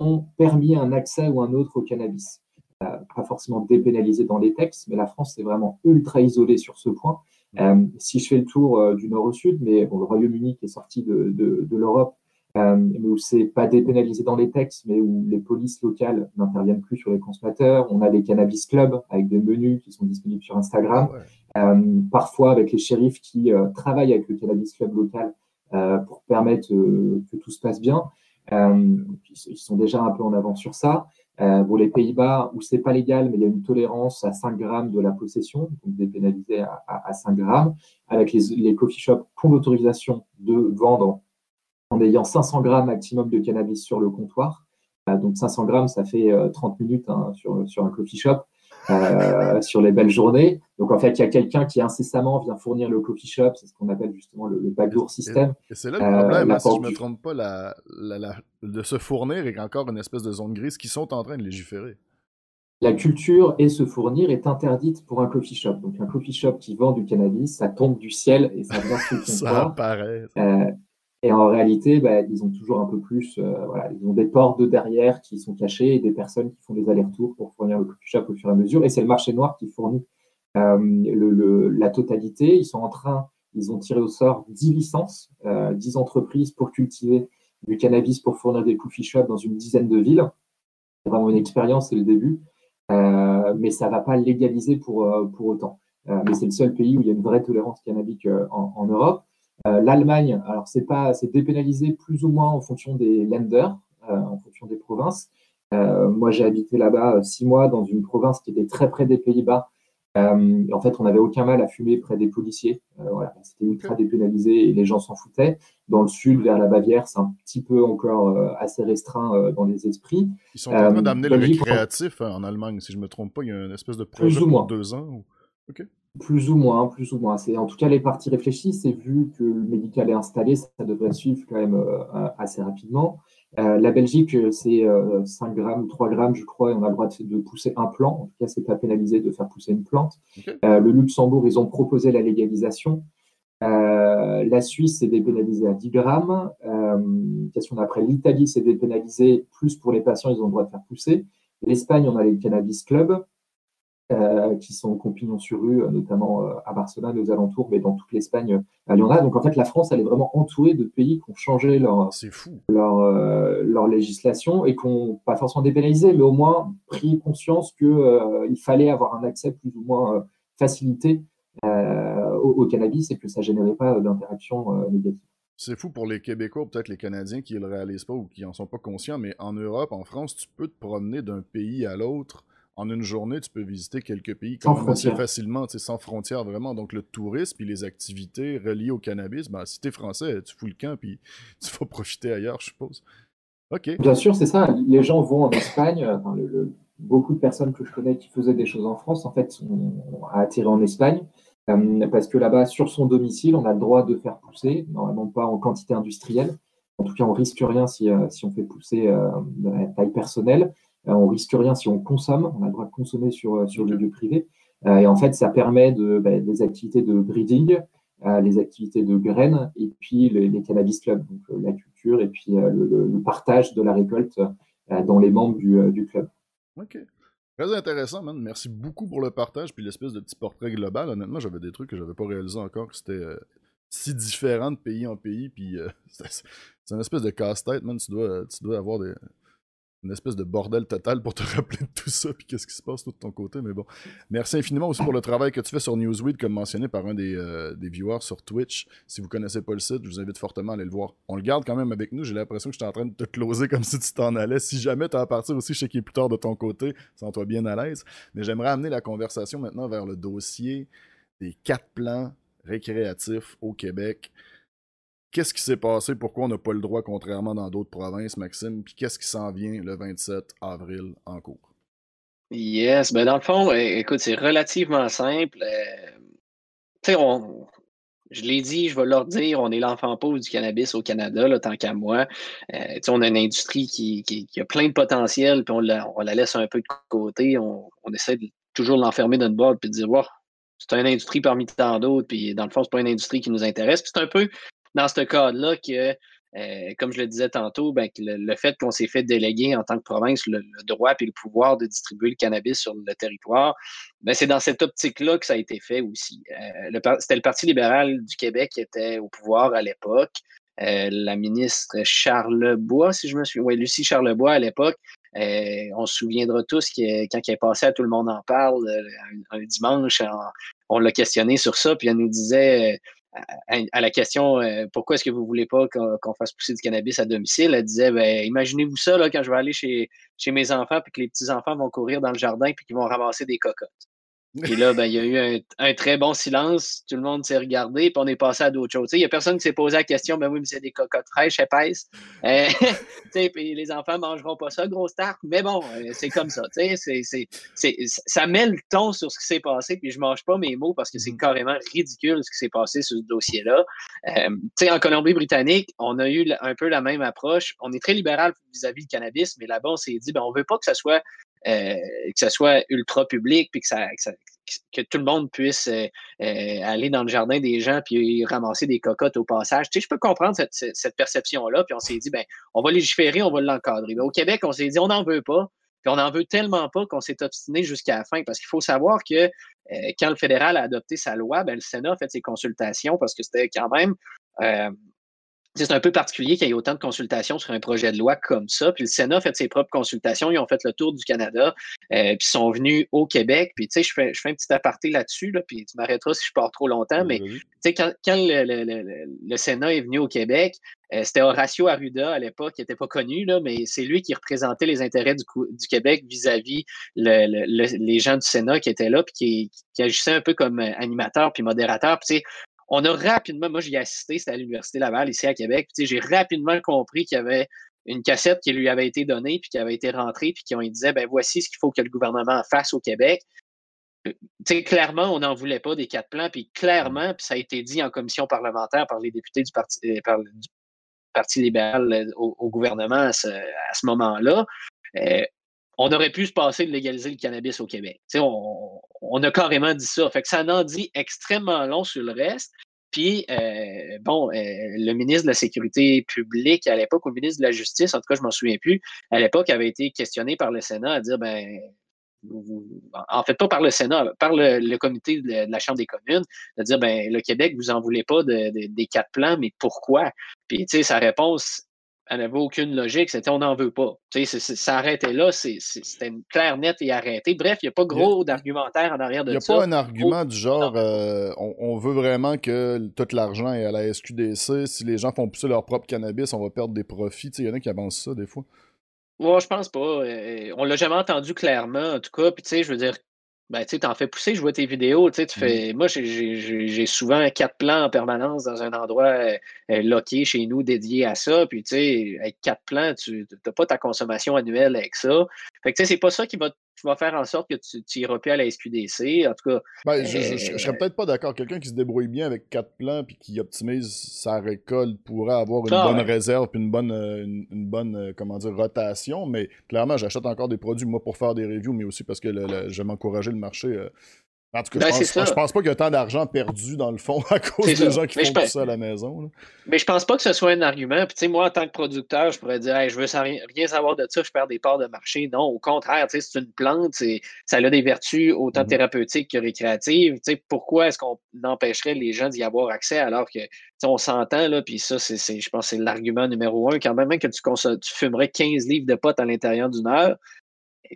ont permis un accès ou un autre au cannabis. pas forcément dépénalisé dans les textes, mais la France est vraiment ultra isolée sur ce point. Euh, si je fais le tour euh, du nord au sud, mais le Royaume-Uni qui est sorti de l'Europe, euh, mais où c'est pas dépénalisé dans les textes, mais où les polices locales n'interviennent plus sur les consommateurs. On a les cannabis clubs avec des menus qui sont disponibles sur Instagram. Euh, parfois avec les shérifs qui euh, travaillent avec le cannabis club local euh, pour permettre que tout se passe bien. ils sont déjà un peu en avance sur ça. Pour les Pays-Bas, où c'est pas légal, mais il y a une tolérance à 5 grammes de la possession, donc dépénalisé à, à, 5 grammes, avec les, les coffee shops ont l'autorisation de vendre en ayant 500 grammes maximum de cannabis sur le comptoir. Euh, donc 500 grammes, ça fait 30 euh, minutes hein, sur, sur un coffee shop. Euh, sur les belles journées. Donc en fait, il y a quelqu'un qui incessamment vient fournir le coffee shop, c'est ce qu'on appelle justement le, le backdoor system. Et, c'est là le problème, euh, hein, si je ne me trompe pas, la, la, de se fournir et encore une espèce de zone grise qui sont en train de légiférer. La culture et se fournir est interdite pour un coffee shop. Donc un coffee shop qui vend du cannabis, ça tombe du ciel et ça vient sous le Ça apparaît. Euh, et en réalité, bah, ils ont toujours un peu plus, euh, voilà, ils ont des portes de derrière qui sont cachées et des personnes qui font des allers-retours pour fournir le shop au fur et à mesure. Et c'est le marché noir qui fournit euh, la totalité. Ils sont en train, ils ont tiré au sort 10 licences, euh, 10 entreprises pour cultiver du cannabis pour fournir des coffee shops dans une dizaine de villes. C'est vraiment une expérience, c'est le début. Euh, mais ça ne va pas légaliser pour, euh, pour autant. mais c'est le seul pays où il y a une vraie tolérance cannabique en Europe. Euh, L'Allemagne, alors c'est pas, c'est dépénalisé plus ou moins en fonction des lenders, euh, en fonction des provinces. Euh, moi, j'ai habité là-bas six mois dans une province qui était très près des Pays-Bas. en fait, on n'avait aucun mal à fumer près des policiers. voilà, c'était ultra dépénalisé et les gens s'en foutaient. Dans le sud, vers la Bavière, c'est un petit peu encore assez restreint dans les esprits. Ils sont en train d'amener le récréatif hein, en Allemagne, si je me trompe pas. Il y a une espèce de projet pour deux ans. Ok. Plus ou moins, plus ou moins. C'est en tout cas les parties réfléchies. C'est vu que le médical est installé, ça, devrait suivre quand même euh, assez rapidement. Euh, la Belgique, c'est 5 euh, grammes, 3 grammes, je crois, et on a le droit de, pousser un plant. En tout cas, c'est pas pénalisé de faire pousser une plante. le Luxembourg, ils ont proposé la légalisation. la Suisse, c'est dépénalisé à 10 grammes. question d'après, l'Italie, c'est dépénalisé plus pour les patients, ils ont le droit de faire pousser. L'Espagne, on a les cannabis clubs. Euh, qui sont compagnons sur rue, euh, notamment euh, à Barcelone, aux alentours, mais dans toute l'Espagne, il y en a. Donc en fait, la France, elle est vraiment entourée de pays qui ont changé leur, leur, leur législation et qui n'ont pas forcément dépénalisé, mais au moins pris conscience qu'il fallait avoir un accès plus ou moins facilité au, cannabis et que ça générait pas d'interaction négative. C'est fou pour les Québécois, peut-être les Canadiens qui ne le réalisent pas ou qui n'en sont pas conscients, mais en Europe, en France, tu peux te promener d'un pays à l'autre en une journée, tu peux visiter quelques pays quand même assez facilement, sans frontières vraiment. Donc le tourisme et les activités reliées au cannabis, ben, si es français, tu fous le camp puis tu vas profiter ailleurs, je suppose. OK. Bien sûr, c'est ça. Les gens vont en Espagne. beaucoup de personnes que je connais qui faisaient des choses en France, en fait, sont attirées en Espagne. Euh, parce que là-bas, sur son domicile, on a le droit de faire pousser, normalement pas en quantité industrielle. En tout cas, on risque rien si, euh, si on fait pousser euh, la taille personnelle. Euh, on risque rien si on consomme, on a le droit de consommer sur, euh, sur le lieu privé. Euh, et en fait, ça permet de, bah, des activités de breeding, les activités de graines et puis les, cannabis clubs, donc la culture et puis le, partage de la récolte dans les membres du, du club. OK. Très intéressant, man. Merci beaucoup pour le partage puis l'espèce de petit portrait global. Honnêtement, j'avais des trucs que j'avais pas réalisés encore. C'était si différent de pays en pays. Puis c'est une espèce de casse-tête, man. Tu dois, tu dois avoir des, une espèce de bordel total pour te rappeler de tout ça, puis qu'est-ce qui se passe de ton côté, mais bon. Merci infiniment aussi pour le travail que tu fais sur Newsweek, comme mentionné par un des, euh, des viewers sur Twitch. Si vous connaissez pas le site, je vous invite fortement à aller le voir. On le garde quand même avec nous, j'ai l'impression que je suis en train de te closer comme si tu t'en allais. Si jamais tu as à partir aussi, je sais qu'il est plus tard de ton côté, sens-toi bien à l'aise. Mais j'aimerais amener la conversation maintenant vers le dossier des quatre plans récréatifs au Québec. Qu'est-ce qui s'est passé? Pourquoi on n'a pas le droit, contrairement dans d'autres provinces, Maxime? Puis qu'est-ce qui s'en vient le 27 avril en cours? Yes, ben dans le fond, écoute, c'est relativement simple. Euh, tu sais, on, je l'ai dit, je vais leur dire, on est l'enfant pauvre du cannabis au Canada, là, tant qu'à moi. Euh, on a une industrie qui, a plein de potentiel, puis on la, laisse un peu de côté. On, on essaie de toujours l'enfermer dans une boîte, puis de dire, wow, c'est une industrie parmi tant d'autres, puis dans le fond, c'est pas une industrie qui nous intéresse. Puis c'est un peu dans ce cas-là que, euh, comme je le disais tantôt, ben, le, fait qu'on s'est fait déléguer en tant que province le, droit et le pouvoir de distribuer le cannabis sur le territoire, ben, c'est dans cette optique-là que ça a été fait aussi. Euh, c'était le Parti libéral du Québec qui était au pouvoir à l'époque. Euh, la ministre Charlebois, si je me souviens, oui, Lucie Charlebois à l'époque, on se souviendra tous que quand elle est passée à Tout le monde en parle un, dimanche, on l'a questionné sur ça, puis elle nous disait à, la question euh, pourquoi est-ce que vous voulez pas qu'on fasse pousser du cannabis à domicile, elle disait ben, imaginez-vous ça là, quand je vais aller chez, chez mes enfants puis que les petits-enfants vont courir dans le jardin puis qu'ils vont ramasser des cocottes. Et là, ben, il y a eu un, très bon silence. Tout le monde s'est regardé, puis on est passé à d'autres choses. Il n'y a personne qui s'est posé la question, ben oui, mais c'est des cocottes fraîches, épaisses. Euh, puis les enfants ne mangeront pas ça, grosse tarte. Mais bon, euh, c'est comme ça. C'est, c'est, ça met le ton sur ce qui s'est passé, puis je ne mange pas mes mots parce que c'est mm-hmm. carrément ridicule ce qui s'est passé sur ce dossier-là. Euh, en Colombie-Britannique, on a eu un peu la même approche. On est très libéral vis-à-vis du cannabis, mais là-bas, on s'est dit, ben, on ne veut pas que ça soit euh, que ce soit ultra public, puis que, ça, que, tout le monde puisse euh, euh, aller dans le jardin des gens puis ramasser des cocottes au passage. Tu sais, je peux comprendre cette, cette perception-là, puis on s'est dit, ben, on va légiférer, on va l'encadrer. au Québec, on s'est dit, on n'en veut pas. Puis on n'en veut tellement pas qu'on s'est obstiné jusqu'à la fin, parce qu'il faut savoir que quand le fédéral a adopté sa loi, ben, le Sénat a fait ses consultations parce que c'était quand même c'est un peu particulier qu'il y ait autant de consultations sur un projet de loi comme ça. Puis le Sénat a fait ses propres consultations, ils ont fait le tour du Canada, euh, puis sont venus au Québec. Puis tu sais, je fais, je fais un petit aparté là-dessus, là, puis tu m'arrêteras si je pars trop longtemps, mais tu sais, quand, quand le, Sénat est venu au Québec, euh, c'était Horacio Arruda à l'époque, qui n'était pas connu, là, mais c'est lui qui représentait les intérêts du, du Québec vis-à-vis les gens du Sénat qui étaient là, puis qui, qui agissait un peu comme animateur puis modérateur. Puis, on a rapidement, moi j'y assisté, c'était à l'Université Laval, ici à Québec, puis j'ai rapidement compris qu'il y avait une cassette qui lui avait été donnée, puis qui avait été rentrée, puis qu'on disait, ben voici ce qu'il faut que le gouvernement fasse au Québec. Euh, clairement, on n'en voulait pas des quatre plans, puis clairement, puis ça a été dit en commission parlementaire par les députés du Parti, euh, libéral euh, au, gouvernement à ce, moment-là on aurait pu se passer de légaliser le cannabis au Québec. On, on, a carrément dit ça. Fait que ça en dit extrêmement long sur le reste. Puis, euh, bon, euh, le ministre de la Sécurité publique à l'époque, ou le ministre de la Justice, en tout cas, je m'en souviens plus, à l'époque, avait été questionné par le Sénat à dire, ben, en fait, pas par le Sénat, par le, comité de, la Chambre des communes, de dire, ben, le Québec, vous en voulez pas des quatre plans, mais pourquoi? Puis, tu sais, sa réponse elle n'avait aucune logique. C'était on n'en veut pas. Tu sais, ça arrêtait là. C'était clair, net et arrêté. Bref, il n'y a pas gros d'argumentaire en arrière de ça. Il n'y a pas un argument du genre euh, on, veut vraiment que tout l'argent est à la SQDC. Si les gens font pousser leur propre cannabis, on va perdre des profits. Il y en a qui avancent ça des fois. Ouais, je pense pas. Euh, on l'a jamais entendu clairement, en tout cas. Puis, tu sais, je veux dire, ben, tu t'en fais pousser, je vois tes vidéos, tu mmh. fais. Moi, j'ai souvent quatre plans en permanence dans un endroit euh, euh, loqué chez nous dédié à ça. Puis, tu sais, avec quatre plans, tu n'as pas ta consommation annuelle avec ça. Fait que, tu sais, c'est pas ça qui va tu vas faire en sorte que tu n'iras plus à la SQDC. En tout cas. Ben, je, ne serais euh, peut-être pas d'accord. Quelqu'un qui se débrouille bien avec quatre plans puis qui optimise sa récolte pourrait avoir une ah, bonne réserve puis une bonne, euh, une, bonne euh, comment dire, rotation. Mais clairement, j'achète encore des produits, moi, pour faire des reviews, mais aussi parce que je vais m'encourager le marché En tout cas, ben, je, pense, pense pas qu'il y a tant d'argent perdu dans le fond à cause des gens qui font tout ça à la maison. Mais je pense pas que ce soit un argument. Puis, moi, en tant que producteur, je pourrais dire je veux rien savoir de ça, je perds des parts de marché. Non, au contraire, c'est une plante, ça a des vertus autant mm-hmm. thérapeutiques que récréatives. pourquoi est-ce qu'on empêcherait les gens d'y avoir accès alors que on s'entend, là, puis ça, c'est, je pense c'est l'argument numéro un. Quand même, que tu, tu fumerais 15 livres de potes à l'intérieur d'une heure,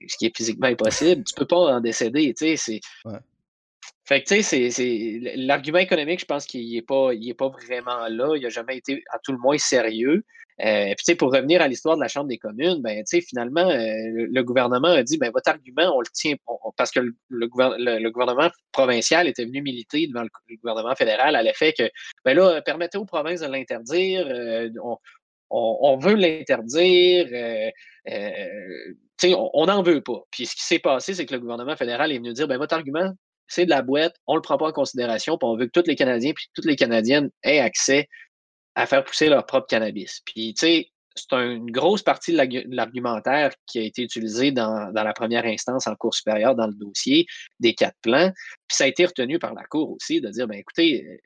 ce qui est physiquement impossible, tu peux pas en décéder. C'est, fait que, tu sais, c'est, l'argument économique, je pense qu'il n'est pas, il pas vraiment là. Il n'a jamais été, à tout le moins, sérieux. Euh, puis, tu sais, pour revenir à l'histoire de la Chambre des communes, ben, tu sais, finalement, euh, le, gouvernement a dit, ben, votre argument, on le tient, parce que le, le, gouvernement provincial était venu militer devant le, gouvernement fédéral à l'effet que, ben là, permettez aux provinces de l'interdire, euh, on, on, veut l'interdire, on n'en veut pas. Puis, ce qui s'est passé, c'est que le gouvernement fédéral est venu dire, ben, votre argument, c'est de la boîte, on ne le prend pas en considération, puis on veut que tous les Canadiens puis toutes les Canadiennes aient accès à faire pousser leur propre cannabis. Puis, tu sais, c'est une grosse partie de l'argumentaire qui a été utilisé dans, la première instance en cours supérieur dans le dossier des quatre plans. Puis ça a été retenu par la Cour aussi de dire, ben écoutez,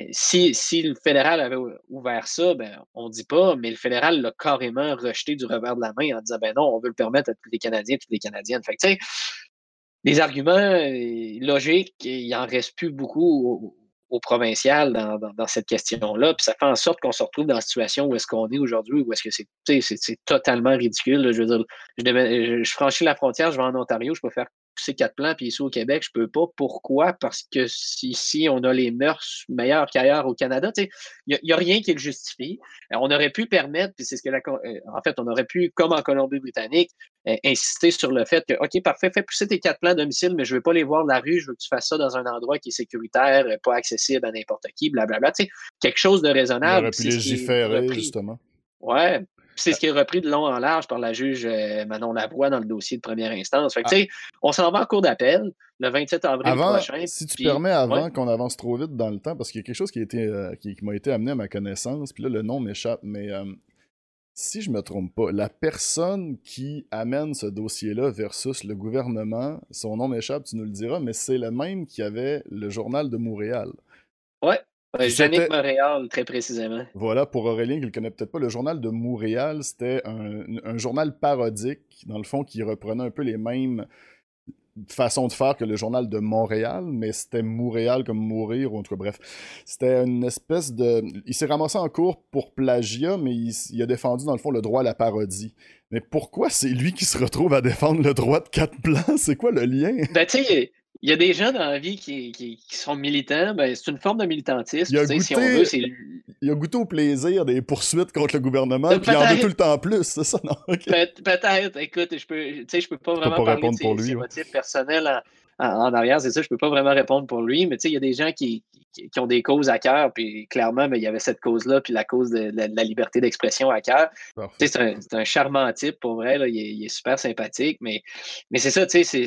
euh, si, si le fédéral avait ouvert ça, ben on ne dit pas, mais le fédéral l'a carrément rejeté du revers de la main en disant, ben non, on veut le permettre à tous les Canadiens, toutes les Canadiennes. Fait que, tu sais, les arguments euh, logiques, il en reste plus beaucoup au, provincial dans, cette question-là. Puis ça fait en sorte qu'on se retrouve dans la situation où est-ce qu'on est aujourd'hui, où est-ce que c'est totalement ridicule. Je veux dire, je, franchis la frontière, je vais en Ontario, je peux faire ces quatre plans, puis ici au Québec, je peux pas. Pourquoi? Parce que ici, on a les mœurs meilleures qu'ailleurs au Canada. Il n'y a, rien qui le justifie. Euh, on aurait pu permettre, puis c'est ce que la, euh, en fait, on aurait pu, comme en Colombie-Britannique, euh, insister sur le fait que, OK, parfait, fais pousser tes quatre plans à domicile, mais je ne veux pas les voir de la rue, je veux que tu fasses ça dans un endroit qui est sécuritaire, pas accessible à n'importe qui, blablabla. quelque chose de raisonnable. On aurait pu légiférer, justement. Ouais, c'est ce qui est repris de long en large par la juge euh, Manon Lavoie dans le dossier de première instance. Fait que, ah. On s'en va en cours d'appel le 27 avril prochain. Si tu permets, avant qu'on avance trop vite dans le temps, parce qu'il y a quelque chose qui, euh, qui, m'a été amené à ma connaissance, puis là, le nom m'échappe, mais euh, si je me trompe pas, la personne qui amène ce dossier-là versus le gouvernement, son nom m'échappe, tu nous le diras, mais c'est le même qui avait le journal de Montréal. Ouais, Jannick Montréal, très précisément. Voilà, pour Aurélien qui ne le connaît peut-être pas, le journal de Montréal, c'était un, journal parodique, dans le fond, qui reprenait un peu les mêmes façons de faire que le journal de Montréal, mais c'était Montréal comme mourir, ou en tout cas, bref. C'était une espèce de... Il s'est ramassé en cours pour plagiat, mais il, a défendu, dans le fond, le droit à la parodie. Mais pourquoi c'est lui qui se retrouve à défendre le droit de quatre plans? C'est quoi le lien? Ben, tu sais, il y a des gens dans la vie qui, qui, sont militants, ben, c'est une forme de militantisme. Il a, goûté, si on veut, il a goûté au plaisir des poursuites contre le gouvernement, puis il en veut tout le temps plus, c'est ça, non? Peut-être, écoute, je peux, je peux pas vraiment parler de ses, lui, motifs personnels en, arrière, c'est ça, je peux pas vraiment répondre pour lui, mais il y a des gens qui, qui, ont des causes à cœur, puis clairement, mais il y avait cette cause-là, puis la cause de, la, liberté d'expression à cœur. C'est un, un, charmant type, pour vrai, là, il, est, super sympathique, mais, mais c'est ça, tu sais,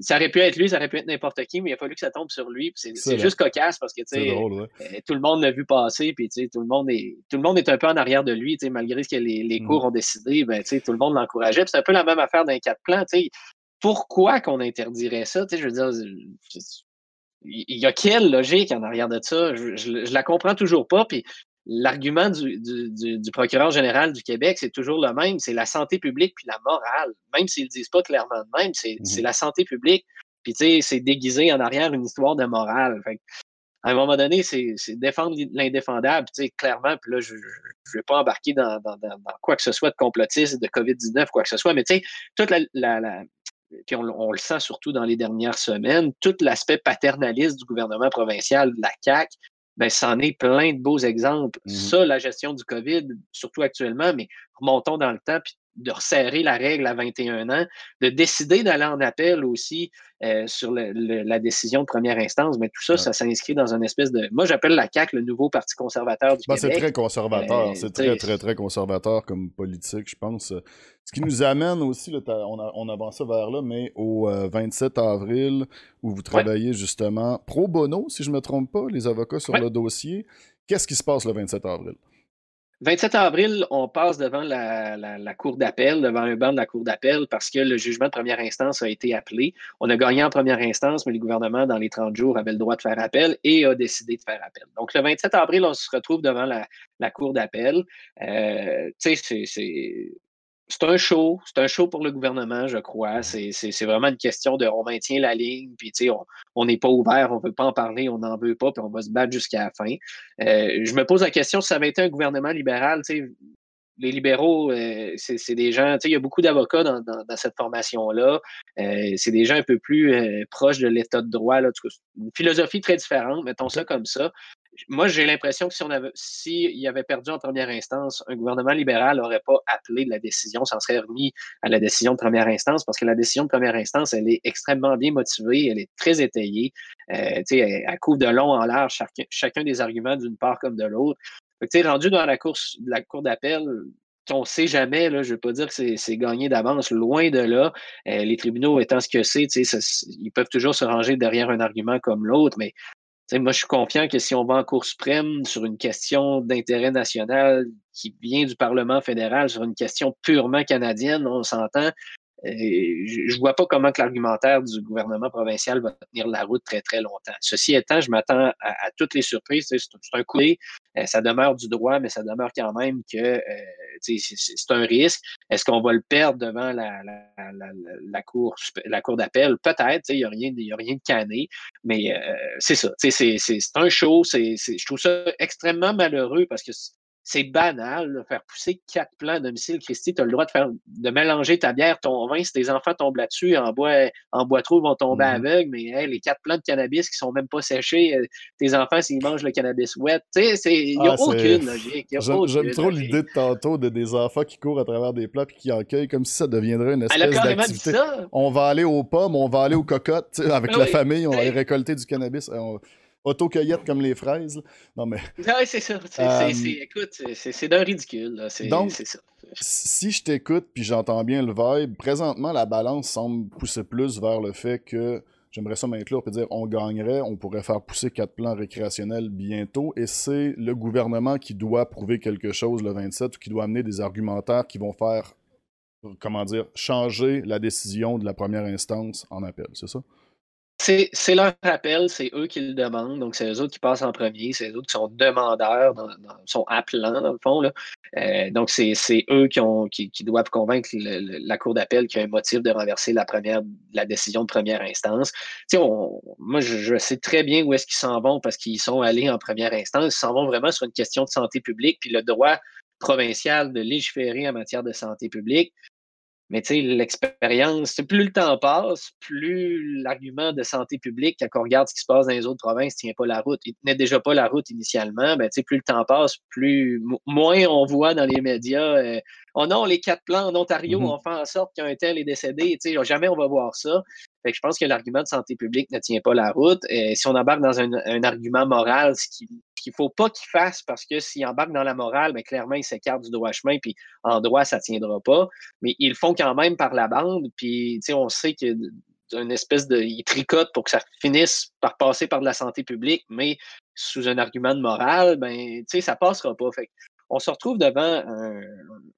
ça aurait pu être lui, ça aurait pu être n'importe qui, mais il a fallu que ça tombe sur lui, c'est juste cocasse parce que, tu sais, euh, tout le monde l'a vu passer, puis tout le monde est tout le monde est un peu en arrière de lui, tu sais, malgré ce que les, les mmh. cours ont décidé, ben, tu sais, tout le monde l'encourageait, c'est un peu la même affaire d'un quatre plans, tu sais, pourquoi qu'on interdirait ça? Tu sais, je veux dire, il y a quelle logique en arrière de ça? Je, je, la comprends toujours pas. Puis l'argument du, du, du, procureur général du Québec, c'est toujours le même. C'est la santé publique puis la morale. Même s'ils le disent pas clairement de même, c'est mmh la santé publique. Puis tu sais, c'est déguisé en arrière une histoire de morale. Fait à un moment donné, c'est défendre l'indéfendable, tu sais, clairement, puis là, je ne vais pas embarquer dans, dans, dans, quoi que ce soit de complotiste, de COVID-19, quoi que ce soit, mais tu sais, toute la, la, puis on, le sent surtout dans les dernières semaines, tout l'aspect paternaliste du gouvernement provincial, de la CAQ, ben, c'en est plein de beaux exemples. Mmh Ça, la gestion du COVID, surtout actuellement, mais remontons dans le temps, puis de resserrer la règle à 21 ans, de décider d'aller en appel aussi euh, sur la décision de première instance, mais tout ça, ça s'inscrit dans une espèce de... Moi, j'appelle la CAQ le nouveau Parti conservateur du ben, Québec. C'est très conservateur, euh, c'est très, très, très conservateur comme politique, je pense. Ce qui nous amène aussi, on, on, avance vers là, mais au 27 euh, avril, où vous travaillez justement pro bono, si je ne me trompe pas, les avocats sur le dossier. Qu'est-ce qui se passe le 27 avril? 27 avril, on passe devant la, Cour d'appel, devant un banc de la Cour d'appel, parce que le jugement de première instance a été appelé. On a gagné en première instance, mais le gouvernement, dans les 30 jours, avait le droit de faire appel et a décidé de faire appel. Donc, le 27 avril, on se retrouve devant la, Cour d'appel. Euh, tu sais, c'est c'est un show, c'est un show pour le gouvernement, je crois. C'est vraiment une question de on maintient la ligne, puis on n'est pas ouvert, on ne veut pas en parler, on n'en veut pas, puis on va se battre jusqu'à la fin. Euh, je me pose la question si ça avait été un gouvernement libéral, les libéraux, euh, c'est des gens, il y a beaucoup d'avocats dans, cette formation-là. Euh, c'est des gens un peu plus proches de l'état de droit. Là, une philosophie très différente, mettons ça comme ça moi, j'ai l'impression que si on avait, s'il avait perdu en première instance, un gouvernement libéral n'aurait pas appelé de la décision, s'en serait remis à la décision de première instance, parce que la décision de première instance, elle est extrêmement bien motivée, elle est très étayée, euh, elle, elle couvre de long en large chacun, des arguments d'une part comme de l'autre. Rendu dans la course, la cour d'appel, on ne sait jamais, là, je ne veux pas dire que c'est gagné d'avance, loin de là. Euh, les tribunaux étant ce que c'est, ils peuvent toujours se ranger derrière un argument comme l'autre, mais moi, je suis confiant que si on va en Cour suprême sur une question d'intérêt national qui vient du Parlement fédéral, sur une question purement canadienne, on s'entend, je ne vois pas comment que l'argumentaire du gouvernement provincial va tenir la route très, très longtemps. Ceci étant, je m'attends à, toutes les surprises. C'est un coup, euh, ça demeure du droit, mais ça demeure quand même que euh, c'est un risque. Est-ce qu'on va le perdre devant la, la, cour, la cour d'appel? Peut-être, il n'y a, rien, a rien de cané, mais euh, c'est ça. C'est un show. je trouve ça extrêmement malheureux parce que c'est banal, de faire pousser quatre plants à domicile. Christy, tu as le droit de faire de mélanger ta bière, ton vin. Si tes enfants tombent là-dessus, en bois, en bois trop, ils vont tomber mmh aveugles. Mais les quatre plants de cannabis qui sont même pas séchés, euh, tes enfants, s'ils mangent le cannabis wet, il n'y a ah, aucune logique. J'aime trop l'idée de tantôt de des enfants qui courent à travers des plats et qui accueillent comme si ça deviendrait une espèce d'activité. On va aller aux pommes, on va aller aux cocottes avec la famille, on va aller récolter du cannabis. On autocueillette comme les fraises. Non, mais. Oui, c'est ça. Euh, écoute, c'est d'un ridicule. Donc, ça. si je t'écoute puis j'entends bien le vibe, présentement, la balance semble pousser plus vers le fait que j'aimerais ça m'inclure et dire on gagnerait, on pourrait faire pousser quatre plans récréationnels bientôt et c'est le gouvernement qui doit prouver quelque chose le 27 ou qui doit amener des argumentaires qui vont faire, comment dire, changer la décision de la première instance en appel, c'est ça? C'est leur appel, c'est eux qui le demandent, donc c'est eux autres qui passent en premier, c'est eux autres qui sont demandeurs, sont appelants dans le fond. Euh, donc c'est eux qui, doivent convaincre la Cour d'appel qu'il y a un motif de renverser la, décision de première instance. Moi, je, sais très bien où est-ce qu'ils s'en vont parce qu'ils sont allés en première instance. Ils s'en vont vraiment sur une question de santé publique, puis le droit provincial de légiférer en matière de santé publique. Mais tu sais, l'expérience, plus le temps passe, plus l'argument de santé publique, quand on regarde ce qui se passe dans les autres provinces, tient pas la route. Il tenait déjà pas la route initialement. Ben, tu sais, plus le temps passe, plus moins on voit dans les médias. Euh, oh non, les quatre plans en Ontario mm-hmm. ont fait en sorte qu'un tel est décédé. Tu sais, jamais on va voir ça. Fait que je pense que l'argument de santé publique ne tient pas la route. Et si on embarque dans un, un argument moral, ce qui qu'il ne faut pas qu'il fasse parce que s'il embarque dans la morale, mais clairement, il s'écarte du droit chemin, puis en droit, ça ne tiendra pas. Mais ils le font quand même par la bande, puis on sait que une espèce de. Ils tricotent pour que ça finisse par passer par de la santé publique, mais sous un argument de morale, ben, ça ne passera pas. On se retrouve devant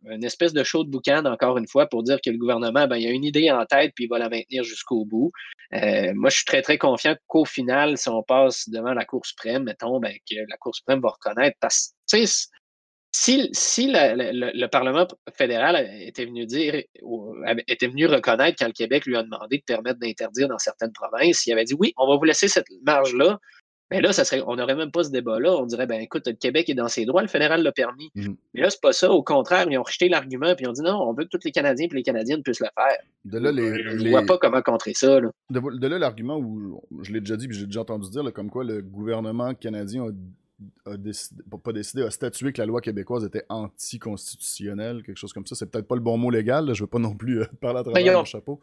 une espèce de show de boucan, encore une fois, pour dire que le gouvernement, ben, il a une idée en tête puis il va la maintenir jusqu'au bout. Euh, moi, je suis très, très confiant qu'au final, si on passe devant la Cour suprême, mettons, ben, que la Cour suprême va reconnaître. Parce que, si, si le, Parlement fédéral était venu dire, était venu reconnaître quand le Québec lui a demandé de permettre d'interdire dans certaines provinces, il avait dit oui, on va vous laisser cette marge-là, mais là, ça serait, on n'aurait même pas ce débat-là. On dirait, ben écoute, le Québec est dans ses droits, le fédéral l'a permis. Mhm. Mais là, c'est pas ça. Au contraire, ils ont rejeté l'argument et ils ont dit non, on veut que tous les Canadiens et les Canadiennes puissent le faire. De là, les, je ne vois pas comment contrer ça. De, là, l'argument où, je l'ai déjà dit puis j'ai déjà entendu dire, comme quoi le gouvernement canadien a, décidé, pas décidé, a statué que la loi québécoise était anticonstitutionnelle, quelque chose comme ça. C'est peut-être pas le bon mot légal, je veux pas non plus euh, parler à ben, travers mon chapeau.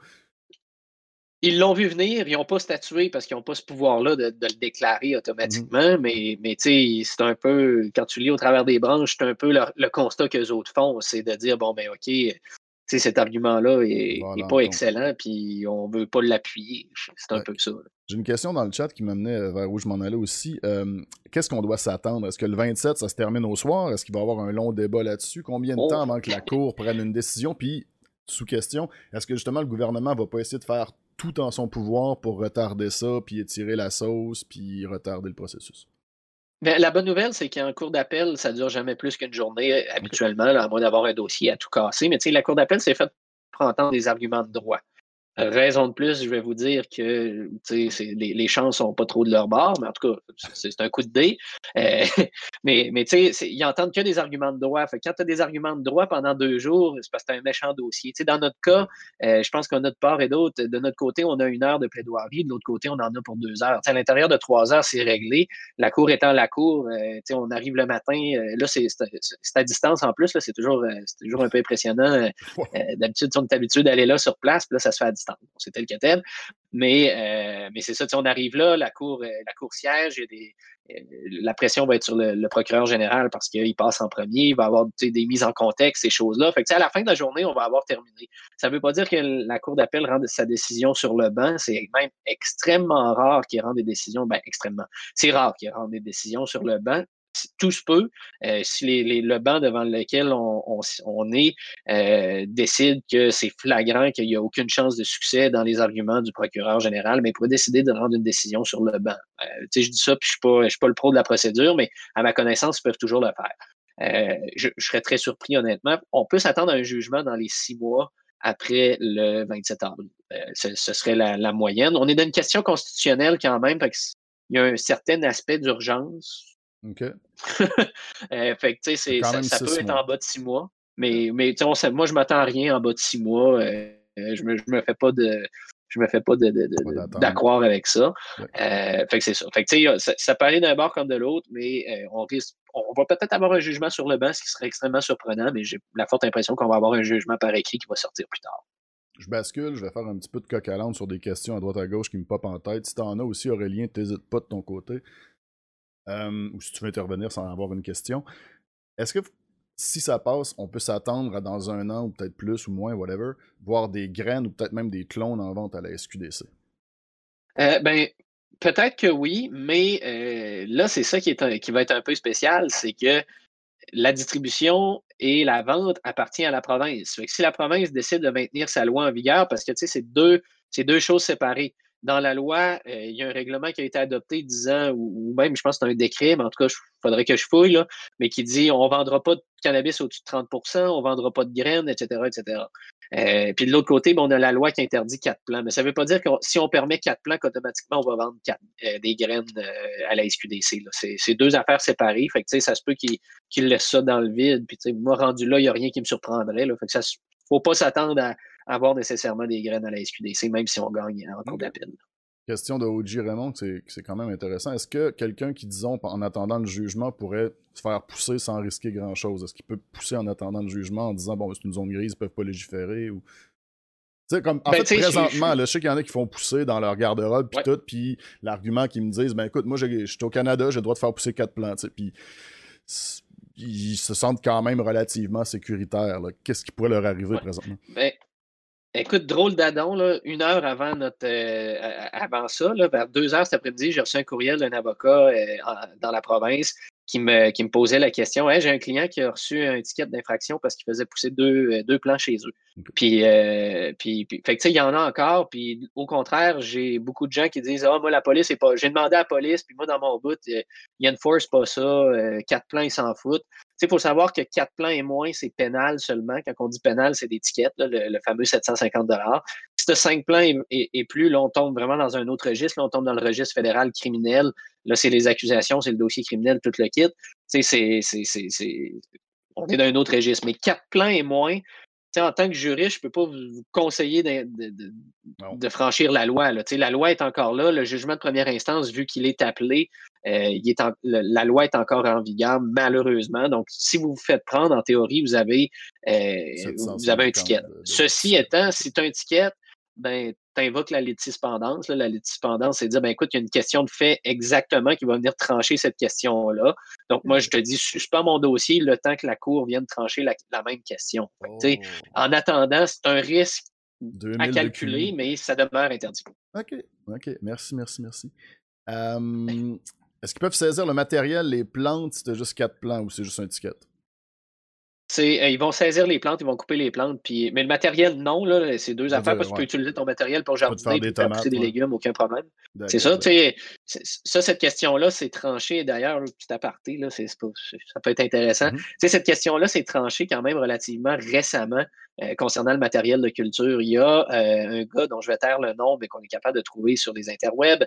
Ils l'ont vu venir, ils n'ont pas statué parce qu'ils n'ont pas ce pouvoir-là de, le déclarer automatiquement, mhm. mais, mais tu sais, c'est un peu, quand tu lis au travers des branches, c'est un peu le, constat que les autres font, c'est de dire, bon, ben OK, cet argument-là n'est pas excellent, puis on ne veut pas l'appuyer. C'est un peu ça. J'ai une question dans le chat qui m'amenait euh, vers où je m'en allais aussi. Euh, qu'est-ce qu'on doit s'attendre? Est-ce que le 27, ça se termine au soir? Est-ce qu'il va y avoir un long débat là-dessus? Combien de oh. temps avant que la Cour prenne une décision? Puis, sous question, est-ce que justement le gouvernement va pas essayer de faire tout en son pouvoir pour retarder ça, puis étirer la sauce, puis retarder le processus? Ben, la bonne nouvelle, c'est qu'en cours d'appel, ça dure jamais plus qu'une journée euh, habituellement, à moins d'avoir un dossier à tout casser. Mais tu sais, la cour d'appel, c'est fait pour entendre des arguments de droit. Raison de plus, je vais vous dire que les, les chances sont pas trop de leur bord, mais en tout cas, c'est un coup de dé. Euh, mais mais tu sais, ils entendent que des arguments de droit. Fait quand tu as des arguments de droit pendant deux jours, c'est parce que tu un méchant dossier. dans notre cas, euh, je pense qu'on a de part et d'autre, de notre côté, on a une heure de plaidoirie, de l'autre côté, on en a pour deux heures. à l'intérieur de trois heures, c'est réglé. La cour étant la cour, euh, on arrive le matin. là, c'est à distance en plus, c'est toujours, toujours un peu impressionnant. D'habitude, on est habitué d'aller là sur place, puis là, ça se fait à distance c'était le cas Mais, euh, mais c'est ça, on arrive là, la cour, euh, la cour siège, euh, la pression va être sur le, procureur général parce qu'il passe en premier, il va avoir des mises en contexte, ces choses-là. Fait que, à la fin de la journée, on va avoir terminé. Ça ne veut pas dire que la Cour d'appel rend sa décision sur le banc. C'est même extrêmement rare qu'il rende des décisions. Ben, extrêmement. C'est rare qu'il rende des décisions sur le banc tout se peut, euh, si les, le banc devant lequel on, est euh, décide que c'est flagrant, qu'il n'y a aucune chance de succès dans les arguments du procureur général, mais il pourrait décider de rendre une décision sur le banc. Euh, je dis ça, puis je ne suis, pas le pro de la procédure, mais à ma connaissance, ils peuvent toujours le faire. Je, serais très surpris, honnêtement. On peut s'attendre à un jugement dans les six mois après le 27 avril. Ce, serait la, la, moyenne. On est dans une question constitutionnelle quand même, parce qu'il y a un certain aspect d'urgence OK. Euh, fait que, tu sais, ça, peut être en bas de six mois. Mais, mais on moi, je m'attends à rien en bas de six mois. Euh, je me, me fais pas de. Je me fais pas d'accroire avec ça. Euh, fait que c'est ça. Fait que, ça, ça peut aller d'un bord comme de l'autre, mais on risque. On va peut-être avoir un jugement sur le banc, ce qui serait extrêmement surprenant, mais j'ai la forte impression qu'on va avoir un jugement par écrit qui va sortir plus tard. Je bascule, je vais faire un petit peu de coq à sur des questions à droite à gauche qui me popent en tête. Si t'en as aussi, Aurélien, t'hésites pas de ton côté. Ou si tu veux intervenir sans avoir une question. Est-ce que si ça passe, on peut s'attendre à dans un an ou peut-être plus ou moins, whatever, voir des graines ou peut-être même des clones en vente à la SQDC? Euh, ben, peut-être que oui, mais euh, là, c'est ça qui, est qui va être un peu spécial, c'est que la distribution et la vente appartient à la province. si la province décide de maintenir sa loi en vigueur, parce que c'est deux, deux choses séparées dans la loi, euh, il y a un règlement qui a été adopté disant, ou, même, je pense que c'est un décret, mais en tout cas, il faudrait que je fouille, là, mais qui dit on ne vendra pas de cannabis au-dessus de 30% on ne vendra pas de graines, etc., etc. Euh, puis de l'autre côté, on a la loi qui interdit quatre plants. Mais ça ne veut pas dire que si on permet quatre plants, qu'automatiquement, on va vendre euh, des graines à la SQDC. C'est deux affaires séparées. Fait que, ça se peut qu'ils qu laissent ça dans le vide. Puis moi, rendu là, il n'y a rien qui me surprendrait. Là. Fait que ça faut pas s'attendre à, avoir nécessairement des graines à la SQDC, même si on gagne en cours d'appel. Question de OG Raymond, c'est quand même intéressant. Est-ce que quelqu'un qui, disons, en attendant le jugement, pourrait se faire pousser sans risquer grand-chose? Est-ce qu'il peut pousser en attendant le jugement en disant, bon, c'est une zone grise, ils peuvent pas légiférer? Ou... comme, en ben, fait, présentement, je... sais qu'il y en a qui font pousser dans leur garde-robe, puis tout, puis l'argument qu'ils me disent, ben écoute, moi, je suis au Canada, j'ai le droit de faire pousser quatre plantes, puis ils se sentent quand même relativement sécuritaires. Qu'est-ce qui pourrait leur arriver présentement? Ben, Écoute, drôle d'adon, une heure avant notre euh, avant ça, vers deux heures cet après-midi, j'ai reçu un courriel d'un avocat euh, dans la province qui me, qui me posait la question J'ai un client qui a reçu un ticket d'infraction parce qu'il faisait pousser deux, euh, deux plans chez eux. Puis, puis, fait que, il y en a encore. Puis, au contraire, j'ai beaucoup de gens qui disent Ah, moi, la police, c'est pas. J'ai demandé à la police, puis moi, dans mon bout, il y force pas ça. quatre plans, ils s'en foutent. Il faut savoir que quatre plans et moins, c'est pénal seulement. Quand on dit pénal, c'est d'étiquette, le, fameux 750 Si tu as cinq plans et, plus, là, on tombe vraiment dans un autre registre. Là, on tombe dans le registre fédéral criminel. Là, c'est les accusations, c'est le dossier criminel, tout le kit. C'est, on est dans un autre registre. Mais quatre plans et moins, en tant que juriste, je ne peux pas vous conseiller de, franchir la loi. Là. La loi est encore là. Le jugement de première instance, vu qu'il est appelé, il est la loi est encore en vigueur, malheureusement. Donc, si vous vous faites prendre, en théorie, vous avez, euh, vous avez un ticket. Ceci étant, si tu as un ticket, ben, tu invoques la litispendance. La litispendance, c'est dire, ben, écoute, il y a une question de fait exactement qui va venir trancher cette question-là. Donc, moi, je te dis, suspends mon dossier le temps que la Cour vienne trancher la, même question. Oh. En attendant, c'est un risque à calculer, mais ça demeure interdit. OK, OK. Merci, merci, merci. Est-ce qu'ils peuvent saisir le matériel, les plantes, si tu juste quatre plants ou c'est juste un ticket? Euh, ils vont saisir les plantes, ils vont couper les plantes. Puis, mais le matériel, non, là, c'est deux affaires parce que tu peux utiliser ton matériel pour jardiner faire pousser des légumes, aucun problème. C'est ça, tu sais. Ça, cette question-là, c'est tranché. D'ailleurs, petit aparté, là, ça peut être intéressant. Mm-hmm. Tu sais, cette question-là, c'est tranché quand même relativement récemment euh, concernant le matériel de culture. Il y a euh, un gars dont je vais taire le nom, mais qu'on est capable de trouver sur les interwebs,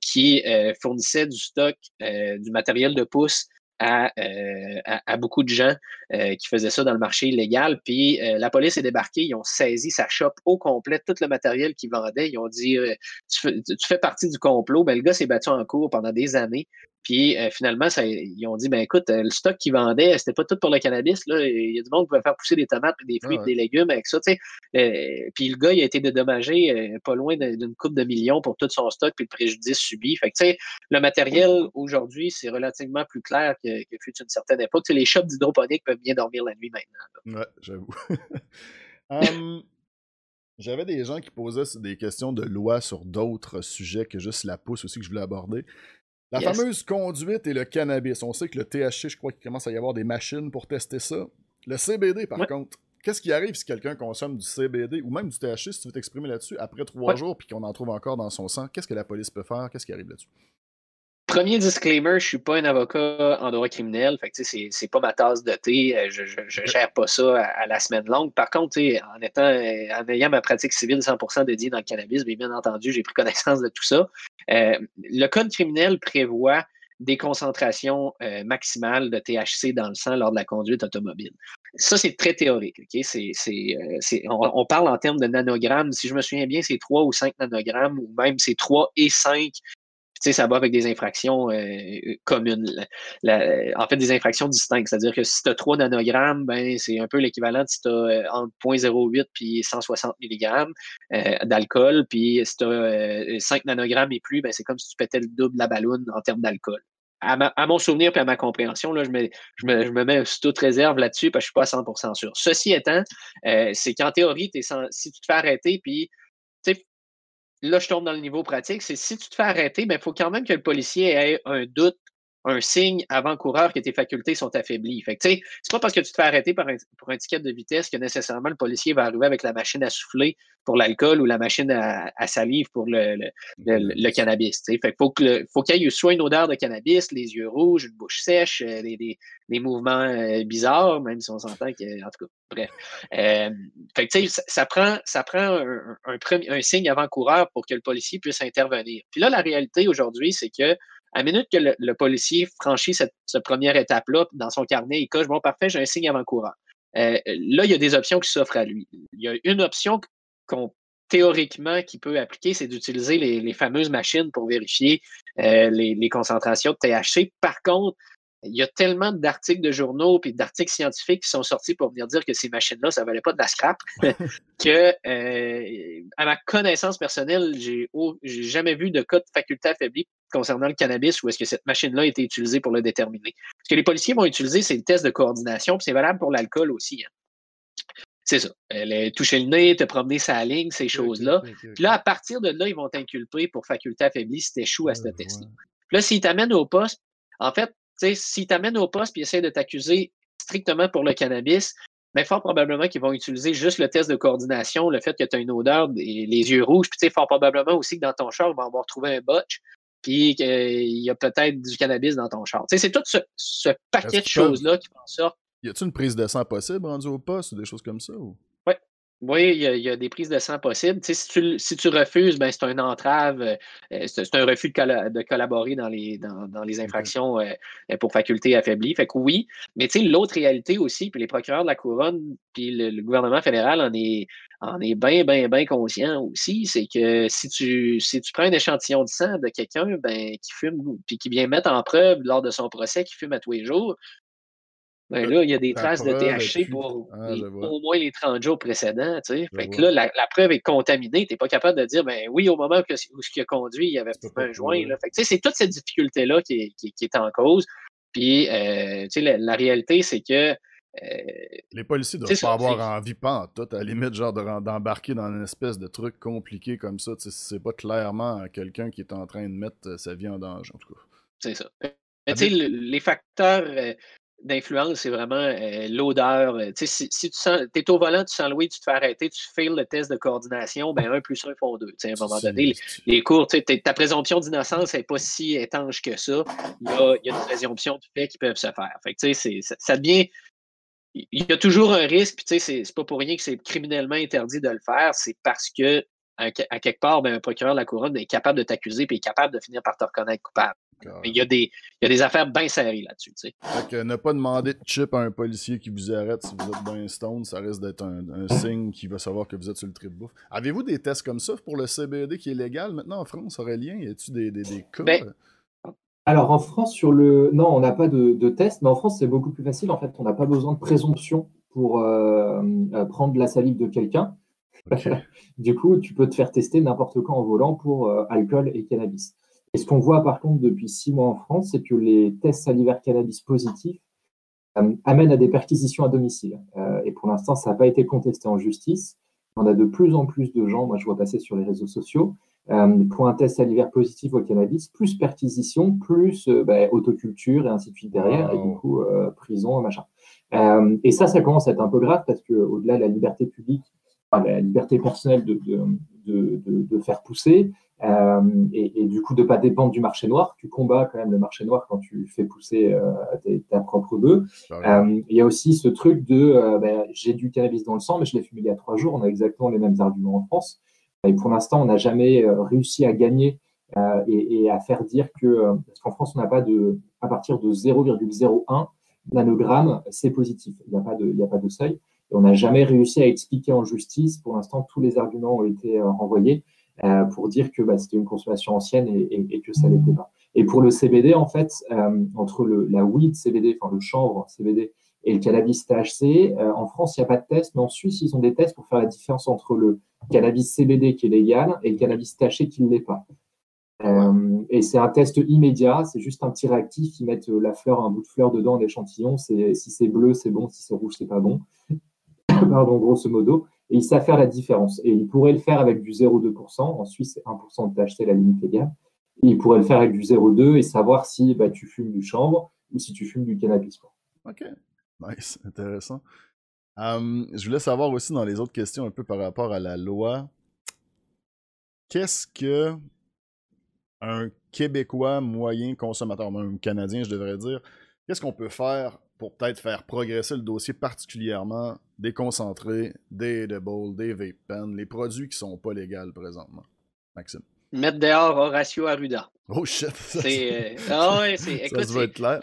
qui fournissait du stock, du matériel de euh, à, beaucoup de gens euh, qui faisaient ça dans le marché illégal. Puis euh, la police est débarquée, ils ont saisi sa shop au complet, tout le matériel qu'il vendait. Ils ont dit tu fais, partie du complot. Ben, le gars s'est battu en cours pendant des années. Puis euh, finalement, ça, ils ont dit ben écoute, euh, le stock qu'ils vendaient, c'était pas tout pour le cannabis. Là. Il y a du monde qui pouvait faire pousser des tomates, des fruits, des légumes avec ça. Euh, puis le gars, il a été dédommagé pas loin d'une coupe de millions pour tout son stock puis le préjudice subi. Fait que, le matériel aujourd'hui, c'est relativement plus clair que, que fut une certaine époque. les shops d'hydroponique peuvent bien dormir la nuit maintenant. Ouais, j'avoue. J'avais des gens qui posaient des questions de loi sur d'autres sujets que juste la pousse aussi que je voulais aborder. La fameuse conduite et le cannabis. On sait que le THC, je crois qu'il commence à y avoir des machines pour tester ça. Le CBD, par contre, qu'est-ce qui arrive si quelqu'un consomme du CBD ou même du THC, si tu veux t'exprimer là-dessus, après trois jours puis qu'on en trouve encore dans son sang? Qu'est-ce que la police peut faire? Qu'est-ce qui arrive là-dessus? Premier disclaimer, je suis pas un avocat en droit criminel, fait que c'est, c'est pas ma tasse de thé, euh, je, je, gère pas ça à, la semaine longue. Par contre, en étant euh, en ayant ma pratique civile 100% dédiée dans le cannabis, bien, entendu, j'ai pris connaissance de tout ça. Euh, le code criminel prévoit des concentrations maximales de THC dans le sang lors de la conduite automobile. Ça, c'est très théorique. C'est, on, on, parle en termes de nanogrammes. Si je me souviens bien, c'est 3 ou 5 nanogrammes, ou même c'est 3 et 5 ça va avec des infractions euh, communes. en fait, des infractions distinctes. C'est-à-dire que si tu as 3 nanogrammes, ben, c'est un peu l'équivalent de si tu as euh, entre 0.08 et 160 mg d'alcool. Puis si tu as 5 nanogrammes et plus, ben, c'est comme si tu pétais le double de la ballonne en termes d'alcool. À, mon souvenir et à ma compréhension, là, je, me, je, me, je me mets sous toute réserve là-dessus parce que je ne suis pas à 100% sûr. Ceci étant, euh, c'est qu'en théorie, si tu te fais arrêter, puis là, je tombe dans le niveau pratique, c'est si tu te fais arrêter, il ben, faut quand même que le policier ait un doute un signe avant-coureur que tes facultés sont affaiblies. Fait c'est pas parce que tu te fais arrêter par un, pour un ticket de vitesse que nécessairement le policier va arriver avec la machine à souffler pour l'alcool ou la machine à, salive pour le, le, cannabis. Fait faut que faut qu'il y ait soit une odeur de cannabis, les yeux rouges, une bouche sèche, euh, des, mouvements euh, bizarres, même si on s'entend que, en tout cas, bref. Euh, fait que, ça, ça prend, ça prend un, un, un signe avant-coureur pour que le policier puisse intervenir. Puis là, la réalité aujourd'hui, c'est que à minute que le, policier franchit cette, première étape-là, dans son carnet, il coche, bon, parfait, j'ai un signe avant-courant. Euh, là, il y a des options qui s'offrent à lui. Il y a une option qu'on théoriquement qui peut appliquer, c'est d'utiliser les, fameuses machines pour vérifier euh, les, concentrations de THC. Par contre, il y a tellement d'articles de journaux et d'articles scientifiques qui sont sortis pour venir dire que ces machines-là, ça valait pas de la scrap, que, euh, à ma connaissance personnelle, j'ai n'ai jamais vu de cas de faculté affaiblie concernant le cannabis où est-ce que cette machine-là a été utilisée pour le déterminer. Ce que les policiers vont utiliser, c'est le test de coordination, puis c'est valable pour l'alcool aussi. Hein. C'est ça. toucher le nez, te promener sa ligne, ces choses-là. Puis là, à partir de là, ils vont t'inculper pour faculté affaiblie si tu échoues à ce test-là. Puis là, s'ils t'amènent au poste, en fait, s'ils t'amènent au poste et essaient de t'accuser strictement pour le cannabis, mais ben, fort probablement qu'ils vont utiliser juste le test de coordination, le fait que tu as une odeur, les yeux rouges, puis fort probablement aussi que dans ton char, ils vont avoir trouvé un botch, puis qu'il y a peut-être du cannabis dans ton char. c'est tout ce, paquet de choses-là qui font en sorte. Y a-t-il une prise de sang possible rendue au poste ou des choses comme ça? Ou? Oui, il y, a, des prises de sang possibles. si, tu, si tu refuses, ben, c'est une entrave, euh, c'est un refus de, collaborer dans les, dans, les infractions euh, pour faculté affaiblie. Fait que oui, mais l'autre réalité aussi, puis les procureurs de la couronne, puis le, gouvernement fédéral en est, en est bien, bien, bien conscient aussi, c'est que si tu, si tu prends un échantillon de sang de quelqu'un ben, qui fume, puis qui vient mettre en preuve lors de son procès qu'il fume à tous les jours, Ben là, il y a des traces de THC pour ah, au moins les 30 jours précédents. Tu Fait que là, la, preuve est contaminée. Tu n'es pas capable de dire, ben oui, au moment où, ce qui a conduit, il y avait un joint. Là. Fait que c'est toute cette difficulté-là qui, qui, est en cause. Puis, euh, la, la, réalité, c'est que euh, les policiers doivent pas avoir envie, pas en tout, à la limite, genre d'embarquer dans une espèce de truc compliqué comme ça. C'est pas clairement quelqu'un qui est en train de mettre euh, sa vie en danger, en tout cas. C'est ça. Mais tu sais, les facteurs euh, d'influence, c'est vraiment l'odeur. Si, si tu sens, es au volant, tu sens le oui, tu te fais arrêter, tu fais le test de coordination, ben un plus un font deux. À un moment donné, les, cours, ta présomption d'innocence n'est pas si étanche que ça. Il y a, il y a des présomptions de fait qui peuvent se faire. Fait que, ça, ça devient il y a toujours un risque, puis tu sais, c'est pas pour rien que c'est criminellement interdit de le faire, c'est parce que, à, quelque part, ben, un procureur de la couronne est capable de t'accuser puis est capable de finir par te reconnaître coupable. Il y, a des, il y a des affaires bien serrées là-dessus. Fait que ne pas demander de chip à un policier qui vous arrête si vous êtes bien stone, ça risque d'être un, signe qui va savoir que vous êtes sur le trip bouffe. Avez-vous des tests comme ça pour le CBD qui est légal maintenant en France, Aurélien? Y a-tu des, des, des cas? Ben, alors en France, sur le. Non, on n'a pas de, de, test, mais en France, c'est beaucoup plus facile. En fait, on n'a pas besoin de présomption pour euh, euh, prendre la salive de quelqu'un. du coup, tu peux te faire tester n'importe quand en volant pour euh, alcool et cannabis. Et ce qu'on voit par contre depuis six mois en France, c'est que les tests salivaires cannabis positifs amènent à des perquisitions à domicile. et pour l'instant, ça n'a pas été contesté en justice. On a de plus en plus de gens, moi je vois passer sur les réseaux sociaux, euh, pour un test salivaire positif au cannabis, plus perquisition, plus euh, bah, autoculture et ainsi de suite derrière, et du coup euh, prison, machin. et ça, ça commence à être un peu grave parce que au-delà de la liberté publique, la liberté personnelle de, de, de, faire pousser, et, du coup de pas dépendre du marché noir. Tu combats quand même le marché noir quand tu fais pousser ta propre bœuf. il y a aussi ce truc de bah, j'ai du cannabis dans le sang, mais je l'ai fumé il y a trois jours. On a exactement les mêmes arguments en France. Et pour l'instant, on n'a jamais euh, réussi à gagner euh, et, à faire dire que, euh, parce qu'en France, on n'a pas de, à partir de 0,01 nanogramme, c'est positif. Il n'y a, pas de, il a pas de seuil. Et on n'a jamais réussi à expliquer en justice. Pour l'instant, tous les arguments ont été renvoyés pour dire que bah, c'était une consommation ancienne et, que ça l'était pas. Et pour le CBD, en fait, entre le, la weed CBD, enfin le chanvre CBD et le cannabis THC, en France, il n'y a pas de test, mais en Suisse, ils ont des tests pour faire la différence entre le cannabis CBD qui est légal et le cannabis taché qui ne l'est pas. Euh, et c'est un test immédiat, c'est juste un petit réactif, ils mettent la fleur, un bout de fleur dedans, l'échantillon, si c'est bleu, c'est bon, si c'est rouge, c'est pas bon. Pardon, grosso modo. Et ils savent faire la différence. Et ils pourraient le faire avec du 0,2%. En Suisse, c'est 1% de THC, la limite légale. Et ils pourraient le faire avec du 0,2 et savoir si bah, tu fumes du chanvre ou si tu fumes du cannabis. Ok, nice, intéressant je voulais savoir aussi dans les autres questions un peu par rapport à la loi. Qu'est-ce que un Québécois moyen consommateur, un Canadien, je devrais dire, qu'est-ce qu'on peut faire pour peut-être faire progresser le dossier, particulièrement des concentrés, des edibles, des vape pens, les produits qui sont pas légaux présentement? Maxime. Mettre dehors Horacio Arruda. Oh shit! C'est. Euh, ah ouais, c'est. Écoute, ça être clair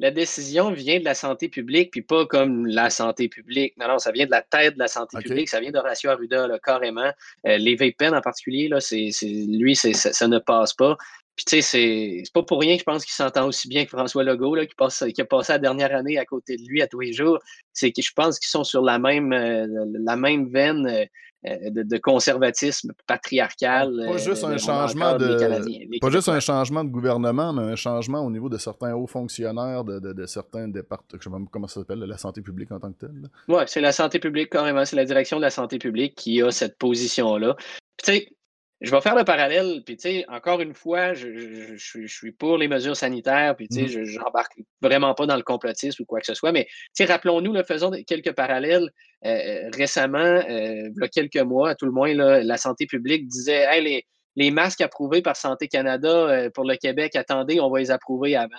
la décision vient de la santé publique, puis pas comme la santé publique. Non, non, ça vient de la tête de la santé publique, ça vient d'Horacio Arruda, là, carrément. Euh, les vape en particulier, là, c'est, lui, ça, ne passe pas. Puis tu sais, c'est, pas pour rien que je pense qu'il s'entend aussi bien que François Legault, là, qui, passe, qui a passé la dernière année à côté de lui à tous les jours. C'est que je pense qu'ils sont sur la même, euh, la même veine. Euh, euh, de, conservatisme patriarcal. Pas juste un changement de, pas juste un changement de gouvernement, mais un changement au niveau de certains hauts fonctionnaires de, de, certains départements, je sais pas comment ça s'appelle, la santé publique en tant que telle. Oui, c'est la santé publique carrément, c'est la direction de la santé publique qui a cette position-là. Tu sais, je vais faire le parallèle, puis tu sais, encore une fois, je, suis pour les mesures sanitaires, puis tu sais, mmh. je n'embarque vraiment pas dans le complotisme ou quoi que ce soit, mais tu sais, rappelons-nous, faisons quelques parallèles. Euh, euh, récemment, euh, il y a quelques mois, à tout le moins, la santé publique disait hey, les, les masques approuvés par Santé Canada pour le Québec, attendez, on va les approuver avant.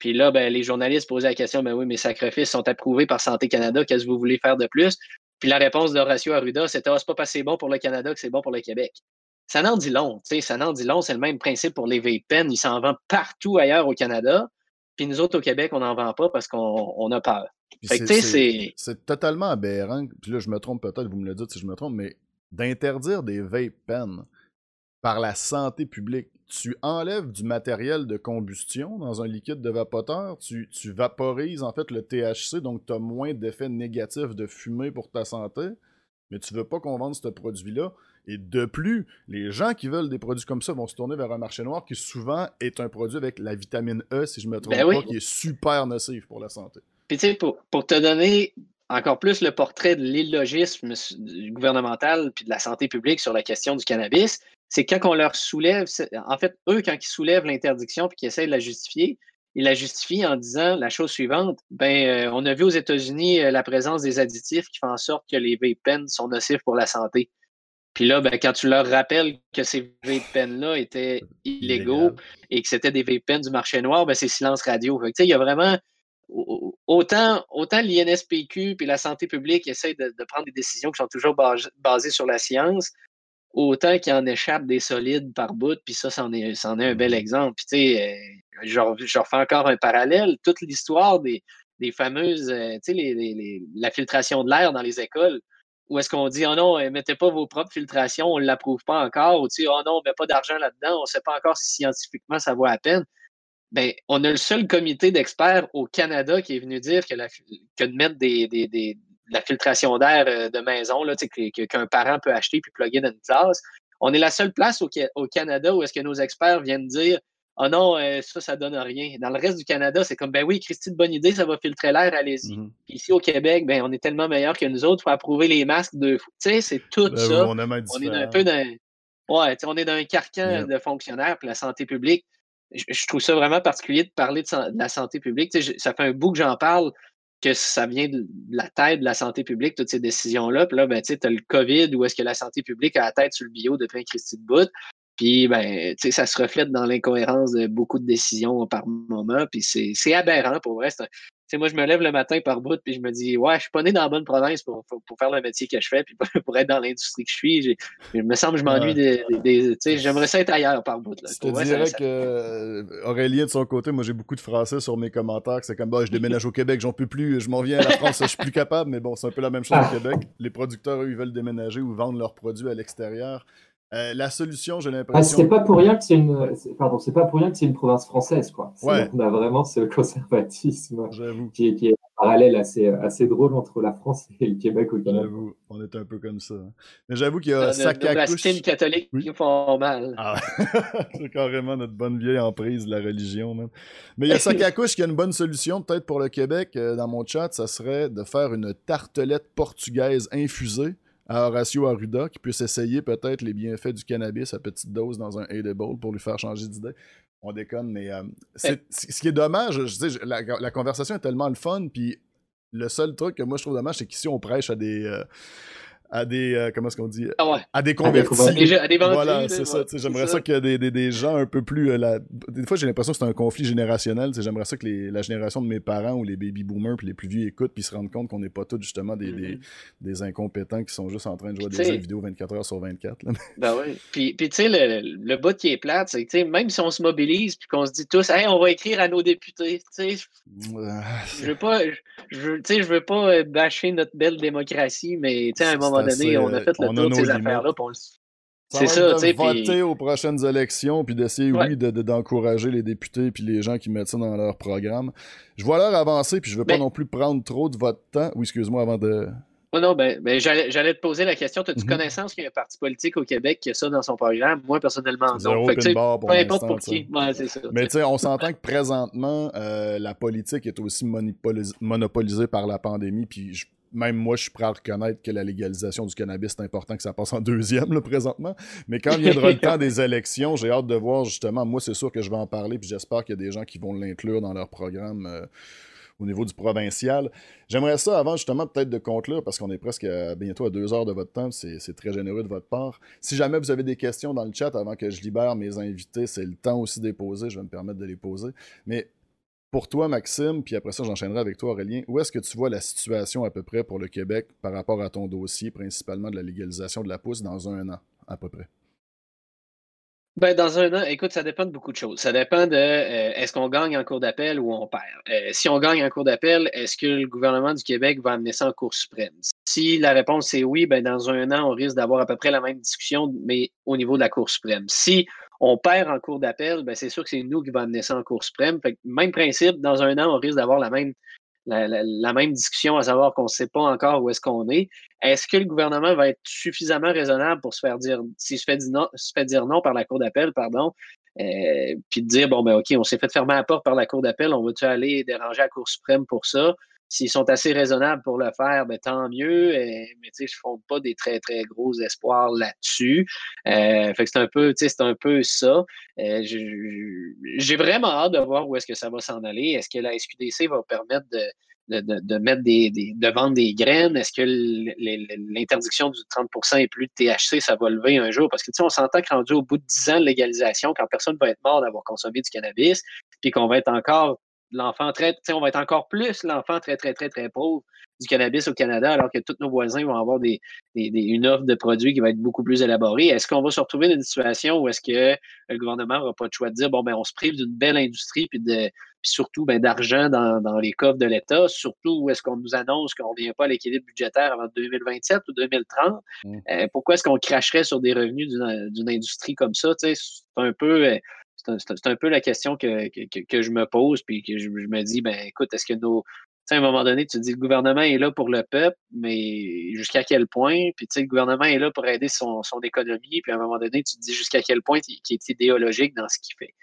Puis là, ben, les journalistes posaient la question, ben oui, mes sacrifices sont approuvés par Santé Canada, qu'est-ce que vous voulez faire de plus? Puis la réponse d'Horacio Arruda, c'était ah, c'est pas parce c'est bon pour le Canada que c'est bon pour le Québec ça n'en dit long. Ça n'en dit long, c'est le même principe pour les pens. Ils s'en vendent partout ailleurs au Canada. Puis nous autres, au Québec, on n'en vend pas parce qu'on a peur. C'est totalement aberrant. Puis là, je me trompe peut-être, vous me le dites si je me trompe, mais d'interdire des vape pens par la santé publique. tu enlèves du matériel de combustion dans un liquide de vapoteur, tu, tu vaporises en fait le THC, donc tu as moins d'effets négatifs de fumée pour ta santé, mais tu veux pas qu'on vende ce produit-là. Et de plus, les gens qui veulent des produits comme ça vont se tourner vers un marché noir qui souvent est un produit avec la vitamine E, si je me trompe Ben pas, oui. qui est super nocif pour la santé. Puis tu sais, pour, pour te donner encore plus le portrait de l'illogisme gouvernemental puis de la santé publique sur la question du cannabis, c'est quand on leur soulève, en fait, eux, quand ils soulèvent l'interdiction puis qu'ils essaient de la justifier, ils la justifient en disant la chose suivante, ben, euh, on a vu aux États-Unis euh, la présence des additifs qui font en sorte que les vape pens sont nocifs pour la santé. Puis là, ben, quand tu leur rappelles que ces vape pens-là étaient illégaux et que c'était des pens du marché noir, ben, c'est silence radio. Il y a vraiment au- autant, autant l'INSPQ puis la santé publique essayent de, de prendre des décisions qui sont toujours bas- basées sur la science, autant qu'il en échappe des solides par bout, puis ça, c'en est, c'en est un bel exemple. Puis, tu sais, euh, je, re- je refais encore un parallèle. Toute l'histoire des, des fameuses, euh, tu sais, les- les- les- la filtration de l'air dans les écoles, où est-ce qu'on dit, oh non, euh, mettez pas vos propres filtrations, on ne l'approuve pas encore, ou tu sais, oh non, on met pas d'argent là-dedans, on ne sait pas encore si scientifiquement ça vaut la peine. Ben, on a le seul comité d'experts au Canada qui est venu dire que, de mettre des, des, des- de la filtration d'air euh, de maison, là, qu'un parent peut acheter puis plugger dans une classe. On est la seule place au Canada où est-ce que nos experts viennent dire Ah non, euh, ça, ça donne rien. Dans le reste du Canada, c'est comme ben oui, Christy, de bonne idée, ça va filtrer l'air, allez-y. Mhm. Ici au Québec, ben on est tellement meilleur que nous autres, il faut approuver les masques deux fois. Tu sais, c'est tout Là, ça. on, est un peu dans. Ouais, on est dans un carcan de fonctionnaires puis la santé publique. Je, je trouve ça vraiment particulier de parler de, san- de la santé publique. Je- ça fait un bout que j'en parle, que ça vient de la tête de la santé publique, toutes ces décisions-là. Puis là, ben, tu sais, as le COVID où est-ce que la santé publique a la tête sur le bio depuis un Christy de bout. Puis, ben, tu sais, ça se reflète dans l'incohérence de beaucoup de décisions par moment. Puis c'est c'est aberrant pour vrai. C'est un- tu sais, moi, je me lève le matin par bout, puis je me dis, ouais, je suis pas né dans la bonne province pour, pour, pour faire le métier que je fais, puis pour, être dans l'industrie que je suis. J'ai- Il me semble que je m'ennuie des, J'aimerais ça être ailleurs par bout. Là. Je te vrai, dirais ça- que euh, Aurélien, de son côté, moi j'ai beaucoup de français sur mes commentaires. que C'est comme, bah, je déménage au Québec, j'en peux plus, je m'en viens à la France, je suis plus capable. Mais bon, c'est un peu la même chose au Québec. Les producteurs, eux, ils veulent déménager ou vendre leurs produits à l'extérieur. Euh, la solution, j'ai Ah, l'impression. c'est pas pour rien que c'est une, c'est- pardon, c'est pas pour rien que c'est une province française, quoi. Ouais. On a vraiment ce conservatisme J'avoue, qui est, qui est un parallèle assez, assez drôle entre la France et le Québec au Canada. j'avoue, on est un peu comme ça. Mais j'avoue qu'il y a Sakakouche. racines catholiques Oui. qui font mal. Ah, c'est carrément notre bonne vieille emprise de la religion, même. Mais il y a Sakakouche qui a une bonne solution, peut-être pour le Québec, euh, dans mon chat, ça serait de faire une tartelette portugaise infusée à Horacio Arruda, qui puisse essayer peut-être les bienfaits du cannabis à petite dose dans un edible pour lui faire changer d'idée. On déconne, mais euh, c'est- c- ce qui est dommage, je sais, je- la, la conversation est tellement le fun, puis le seul truc que moi je trouve dommage, c'est qu'ici on prêche à des. euh, à des. euh, comment est-ce qu'on dit Ah ouais. À des convertis. convertis. Déjà, à des vendus, Voilà, là, c'est ça. ouais, J'aimerais c'est ça, que des, des, des gens un peu plus. euh, la- Des fois, j'ai l'impression que c'est un conflit générationnel. J'aimerais ça que les- la génération de mes parents ou les baby boomers puis les plus vieux écoutent puis se rendent compte qu'on n'est pas tous justement des, des, Mhm. des incompétents qui sont juste en train de jouer à des jeux vidéo 24 heures sur 24. là. Ben oui. Puis, puis tu sais, le, le bout qui est plate, c'est que tu sais, même si on se mobilise puis qu'on se dit tous, hey, on va écrire à nos députés, tu sais, je veux pas, je, je veux- tu sais, je veux pas euh, bâcher notre belle démocratie, mais tu sais, à un C'est moment donné, assez, on a fait le a tour de ces affaires-là. C'est ça, tu voter puis- aux prochaines élections, puis d'essayer, Ouais. oui, de- de- d'encourager les députés puis les gens qui mettent ça dans leur programme. Je vois l'heure avancer, puis je veux pas Mais- non plus prendre trop de votre temps. Oui, excuse-moi, avant de... Oh non, ben, ben, j'allais te poser la question. As-tu Mhm. connaissance qu'il y a un parti politique au Québec qui a ça dans son programme? Moi, personnellement, Zéro non. Fait que, tu sais, pin bar pour peu importe pour qui. Ouais, c'est ça. Mais tu sais, on s'entend que présentement, euh, la politique est aussi monopolis- monopolisée par la pandémie. Puis je- même moi, je suis prêt à reconnaître que la légalisation du cannabis, c'est important que ça passe en deuxième, là, présentement. Mais quand viendra le temps des élections, j'ai hâte de voir justement. Moi, c'est sûr que je vais en parler. Puis j'espère qu'il y a des gens qui vont l'inclure dans leur programme. euh, au niveau du provincial. J'aimerais ça, avant justement peut-être de conclure, parce qu'on est presque bientôt à deux heures de votre temps, c'est c'est très généreux de votre part. Si jamais vous avez des questions dans le chat avant que je libère mes invités, c'est le temps aussi de les poser, je vais me permettre de les poser. Mais pour toi, Maxime, puis après ça, j'enchaînerai avec toi, Aurélien, où est-ce que tu vois la situation à peu près pour le Québec par rapport à ton dossier, principalement de la légalisation de la pousse dans un an, à peu près? Ben, dans un an, écoute, ça dépend de beaucoup de choses. Ça dépend de euh, est-ce qu'on gagne en cours d'appel ou on perd? Euh, si on gagne en cours d'appel, est-ce que le gouvernement du Québec va amener ça en Cour suprême? Si la réponse est oui, ben, dans un an, on risque d'avoir à peu près la même discussion, mais au niveau de la Cour suprême. Si on perd en cours d'appel, ben c'est sûr que c'est nous qui va amener ça en Cour suprême. même principe, dans un an, on risque d'avoir la même, discussion, à savoir qu'on ne sait pas encore où est-ce qu'on est. Est-ce que le gouvernement va être suffisamment raisonnable pour se faire dire non par la Cour d'appel, pardon, euh, puis de dire, bon, ben OK, on s'est fait fermer la porte par la Cour d'appel, on va-tu aller déranger la Cour suprême pour ça? S'ils sont assez raisonnables pour le faire, ben, tant mieux. Euh, mais je ne fonde pas des très, très gros espoirs là-dessus. Euh, fait que c'est un peu, c'est un peu ça. Euh, j'ai vraiment hâte de voir où est-ce que ça va s'en aller. Est-ce que la SQDC va permettre de, de, mettre des, de vendre des graines? Est-ce que l'interdiction du 30% et plus de THC, ça va lever un jour? Parce que on s'entend que rendu au bout de 10 ans de légalisation, quand personne va être mort d'avoir consommé du cannabis, puis qu'on va être encore l'enfant très, on va être encore plus l'enfant très, très, très, très pauvre du cannabis au Canada, alors que tous nos voisins vont avoir des, une offre de produits qui va être beaucoup plus élaborée. Est-ce qu'on va se retrouver dans une situation où est-ce que le gouvernement n'aura pas de choix de dire, bon, ben, on se prive d'une belle industrie, puis, de, surtout ben, d'argent dans, les coffres de l'État, surtout où est-ce qu'on nous annonce qu'on ne vient pas à l'équilibre budgétaire avant 2027 ou 2030? Mmh. Euh, pourquoi est-ce qu'on cracherait sur des revenus d'une industrie comme ça? C'est un peu euh, c'est un, peu la question que, je me pose, puis que je, je me dis, ben écoute, est-ce que nos, à un moment donné, tu te dis le gouvernement est là pour le peuple, mais jusqu'à quel point? Puis tu sais, le gouvernement est là pour aider son, son économie, puis à un moment donné, tu te dis jusqu'à quel point il, est idéologique dans ce qu'il fait.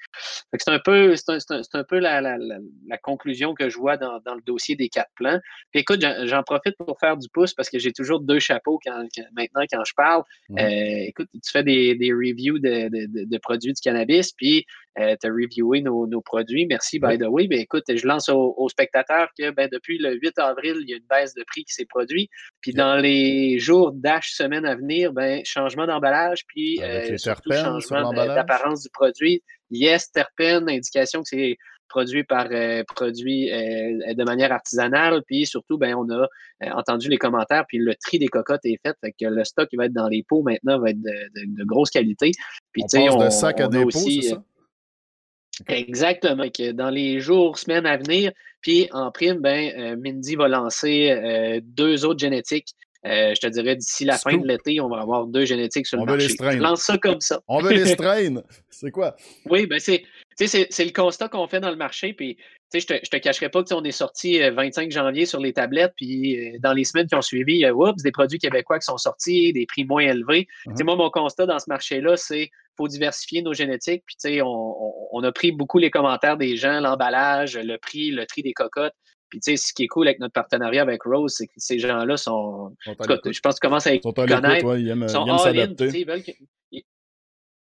c'est un peu, c'est un, un, peu la, la, la, conclusion que je vois dans, dans, le dossier des quatre plans. Puis écoute, j'en profite pour faire du pouce parce que j'ai toujours deux chapeaux quand, maintenant quand je parle. Euh, écoute, tu fais des, des reviews de, de, de, produits du cannabis, puis euh, tu as reviewé nos, nos, produits. Merci, by the way. Ben, écoute, je lance aux, spectateurs que ben, depuis le 8 avril, il y a une baisse de prix qui s'est produite. Puis dans les jours d'âge semaine à venir, ben, changement d'emballage, puis euh, surtout changement d'apparence du produit. Yes, terpène, indication que c'est produit par euh, produit euh, de manière artisanale, puis surtout, ben, on a entendu les commentaires, puis le tri des cocottes est fait, fait que le stock qui va être dans les pots maintenant va être de, grosse qualité. Puis, on passe de sac à c'est ça? Exactement. dans les jours, semaines à venir, puis en prime, ben, euh, Mindy va lancer euh, deux autres génétiques. Euh, je te dirais d'ici la fin de l'été, on va avoir deux génétiques sur le marché. On lance ça comme ça. On veut les strains. C'est quoi? Oui, ben c'est, c'est le constat qu'on fait dans le marché. Puis, je te, je te cacherai pas que on est sorti 25 janvier sur les tablettes, puis dans les semaines qui ont suivi, il y a oups, des produits québécois qui sont sortis, des prix moins élevés. Uh-huh. Moi, mon constat dans ce marché-là, c'est faut diversifier nos génétiques. Puis, tu sais, on, a pris beaucoup les commentaires des gens, l'emballage, le prix, le tri des cocottes. Puis, tu sais, ce qui est cool avec notre partenariat avec Rose, c'est que ces gens-là sont. je pense que tu commences à les connaître. ils aiment, sont ils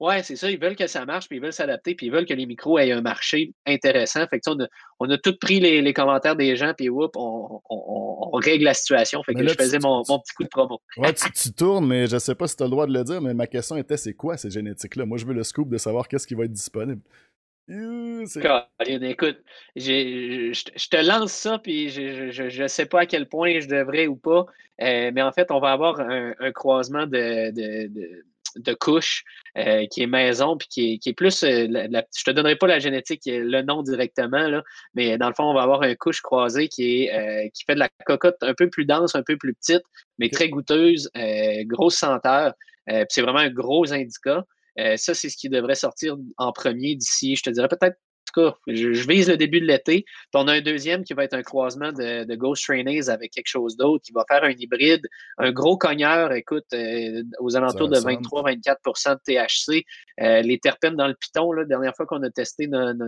Ouais, c'est ça. Ils veulent que ça marche, puis ils veulent s'adapter, puis ils veulent que les micros aient un marché intéressant. Fait que, on, a, on a tout pris les, commentaires des gens, puis whoop, on, on, règle la situation. Fait que je faisais mon, petit coup de promo. Ouais, tu, tournes, mais je sais pas si tu as le droit de le dire, mais ma question était c'est quoi ces génétiques-là? Moi, je veux le scoop de savoir qu'est-ce qui va être disponible. écoute, je te lance ça, puis je ne sais pas à quel point je devrais ou pas, euh, mais en fait, on va avoir un, croisement de, de de couche euh, qui est maison, puis qui est, qui est plus. Euh, je te donnerai pas la génétique, le nom directement, là, mais dans le fond, on va avoir un couche croisé qui, est, euh, qui fait de la cocotte un peu plus dense, un peu plus petite, mais très goûteuse, grosse senteur. c'est vraiment un gros indica. ça, c'est ce qui devrait sortir en premier d'ici, je te dirais peut-être je, vise le début de l'été. Puis on a un deuxième qui va être un croisement de, Ghost Trainers avec quelque chose d'autre, qui va faire un hybride, un gros cogneur, écoute, euh, aux alentours de 23-24% de THC. Euh, les terpènes dans le piton, la dernière fois qu'on a testé notre,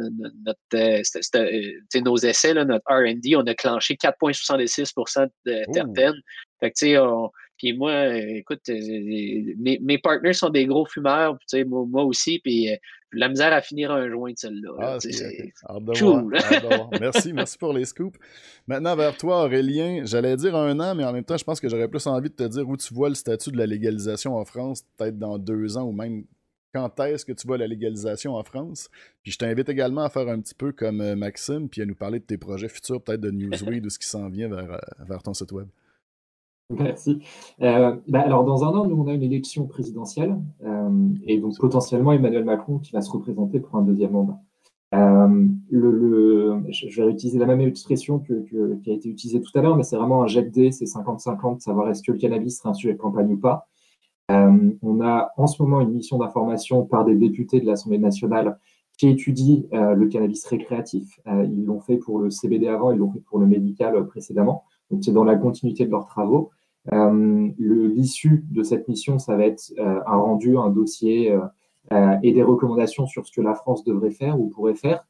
euh, nos essais, notre RD, on a clenché 4,66% de terpènes. Fait que, tu sais, puis moi, écoute, mes, mes partners sont des gros fumeurs, moi, moi aussi, puis la misère à finir un joint de celle-là. Ah, c'est cool. merci, merci pour les scoops. Maintenant, vers toi, Aurélien, j'allais dire un an, mais en même temps, je pense que j'aurais plus envie de te dire où tu vois le statut de la légalisation en France, peut-être dans deux ans ou même quand est-ce que tu vois la légalisation en France. Puis je t'invite également à faire un petit peu comme euh, Maxime, puis à nous parler de tes projets futurs, peut-être de Newsweek ou ce qui s'en vient vers, euh, vers ton site web. Merci. Euh, bah, alors, dans un an, nous, on a une élection présidentielle euh, et donc potentiellement Emmanuel Macron qui va se représenter pour un deuxième mandat. Euh, le, je vais utiliser la même expression que, qui a été utilisée tout à l'heure, mais c'est vraiment un jet de dés, c'est 50-50, savoir est-ce que le cannabis sera un sujet de campagne ou pas. on a en ce moment une mission d'information par des députés de l'Assemblée nationale qui étudient le cannabis récréatif. ils l'ont fait pour le CBD avant, ils l'ont fait pour le médical précédemment. Donc c'est dans la continuité de leurs travaux. L'issue de cette mission, ça va être un rendu, un dossier et des recommandations sur ce que la France devrait faire ou pourrait faire.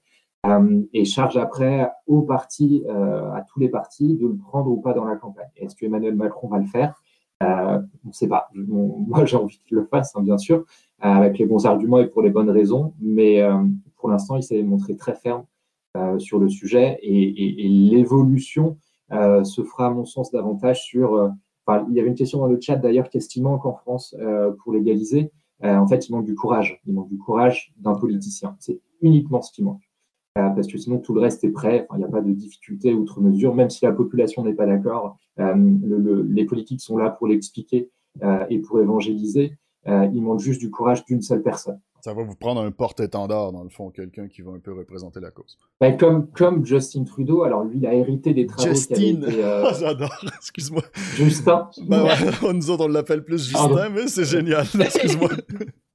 Euh, et charge après aux partis, euh, à tous les partis, de le prendre ou pas dans la campagne. Est-ce que Emmanuel Macron va le faire? Euh, On ne sait pas. moi, j'ai envie qu'il le fasse, hein, bien sûr, avec les bons arguments et pour les bonnes raisons. Mais pour l'instant, il s'est montré très ferme sur le sujet et, l'évolution se fera, à mon sens, davantage sur. Il y avait une question dans le chat d'ailleurs qu'est-ce qui manque en France pour légaliser? En fait, il manque du courage. Il manque du courage d'un politicien. C'est uniquement ce qui manque. Euh, parce que sinon tout le reste est prêt. il n'y a pas de difficulté outre mesure, même si la population n'est pas d'accord. Euh, les politiques sont là pour l'expliquer euh, et pour évangéliser. il manque juste du courage d'une seule personne. Ça va vous prendre un porte-étendard, dans le fond, quelqu'un qui va un peu représenter la cause. Ben, comme, comme Justin Trudeau, alors lui, il a hérité des travaux. Justin J'adore, excuse-moi. Justin ben, Nous autres, on l'appelle plus Justin, mais c'est génial. Excuse-moi.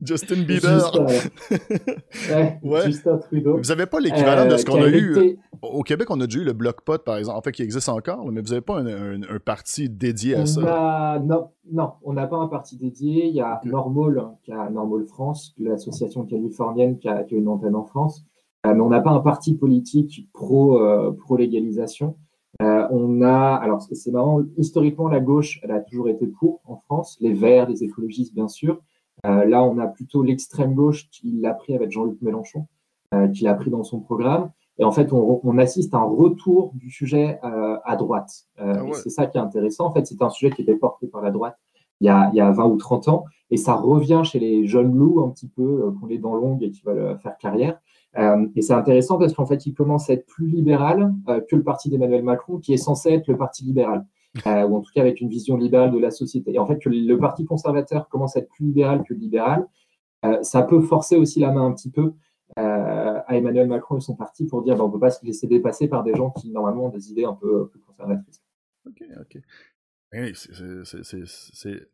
Justin Bieber. ouais, Justin Trudeau. Vous n'avez pas l'équivalent de ce euh, qu'on a eu. Au Québec, on a déjà eu le Bloc Pot, par exemple, en fait, qui existe encore, mais vous n'avez pas un, parti dédié à ça? Non, non, on n'a pas un parti dédié. Il y a Normal, hein, qui a Normal France, l'association californienne qui a, une antenne en France. Euh, mais on n'a pas un parti politique pro, euh, pro légalisation. on a, alors c'est marrant, historiquement la gauche, elle a toujours été pour en France, les Verts, les écologistes bien sûr. Euh, là, on a plutôt l'extrême gauche qui l'a pris avec Jean-Luc Mélenchon, euh, qui l'a pris dans son programme. Et en fait, on, assiste à un retour du sujet euh, à droite. Ah c'est ça qui est intéressant. En fait, c'est un sujet qui était porté par la droite il y, a, il y, a, 20 ou 30 ans, et ça revient chez les jeunes loups un petit peu, qui ont les dents longues et qui veulent faire carrière. et c'est intéressant parce qu'en fait, il commence à être plus libéral que le parti d'Emmanuel Macron, qui est censé être le parti libéral. Euh, ou en tout cas avec une vision libérale de la société. Et en fait, que le Parti conservateur commence à être plus libéral que libéral, euh, ça peut forcer aussi la main un petit peu euh, à Emmanuel Macron et son parti pour dire ben, on ne peut pas se laisser dépasser par des gens qui normalement ont des idées un peu plus conservatrices. Ok, ok. c'est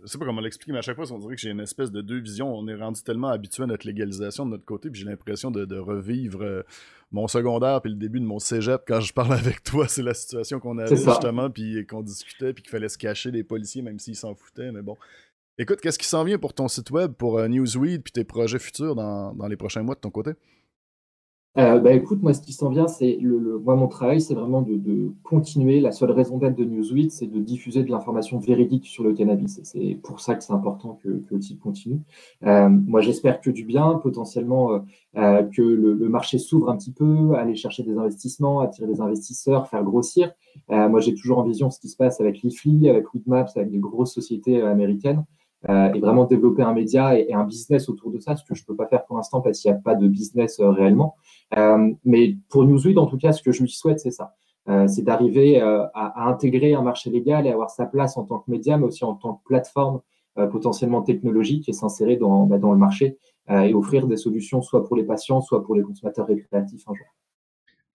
je sais pas comment l'expliquer, mais à chaque fois, on dirait que j'ai une espèce de deux visions. On est rendu tellement habitué à notre légalisation de notre côté, puis j'ai l'impression de, revivre euh, mon secondaire puis le début de mon cégep quand je parle avec toi. C'est la situation qu'on avait justement, puis qu'on discutait, puis qu'il fallait se cacher des policiers, même s'ils s'en foutaient. Mais bon. Écoute, qu'est-ce qui s'en vient pour ton site web, pour euh, Newsweed, puis tes projets futurs dans les prochains mois de ton côté? Euh, bah, écoute, moi, ce qui s'en vient, c'est le, moi, mon travail, c'est vraiment de, continuer. La seule raison d'être de Newsweek, c'est de diffuser de l'information véridique sur le cannabis. C'est pour ça que c'est important que, que, le site continue. Euh, moi, j'espère que du bien, potentiellement euh, que le, marché s'ouvre un petit peu, aller chercher des investissements, attirer des investisseurs, faire grossir. moi, j'ai toujours en vision ce qui se passe avec Leafly, avec Weedmaps, avec des grosses sociétés américaines. Et vraiment développer un média et, un business autour de ça, ce que je ne peux pas faire pour l'instant parce qu'il n'y a pas de business réellement. Euh, mais pour Newsweek, en tout cas, ce que je lui souhaite, c'est ça. Euh, c'est d'arriver euh, à, intégrer un marché légal et avoir sa place en tant que média, mais aussi en tant que plateforme potentiellement technologique et s'insérer dans, bah, dans le marché et offrir des solutions soit pour les patients, soit pour les consommateurs récréatifs un jour.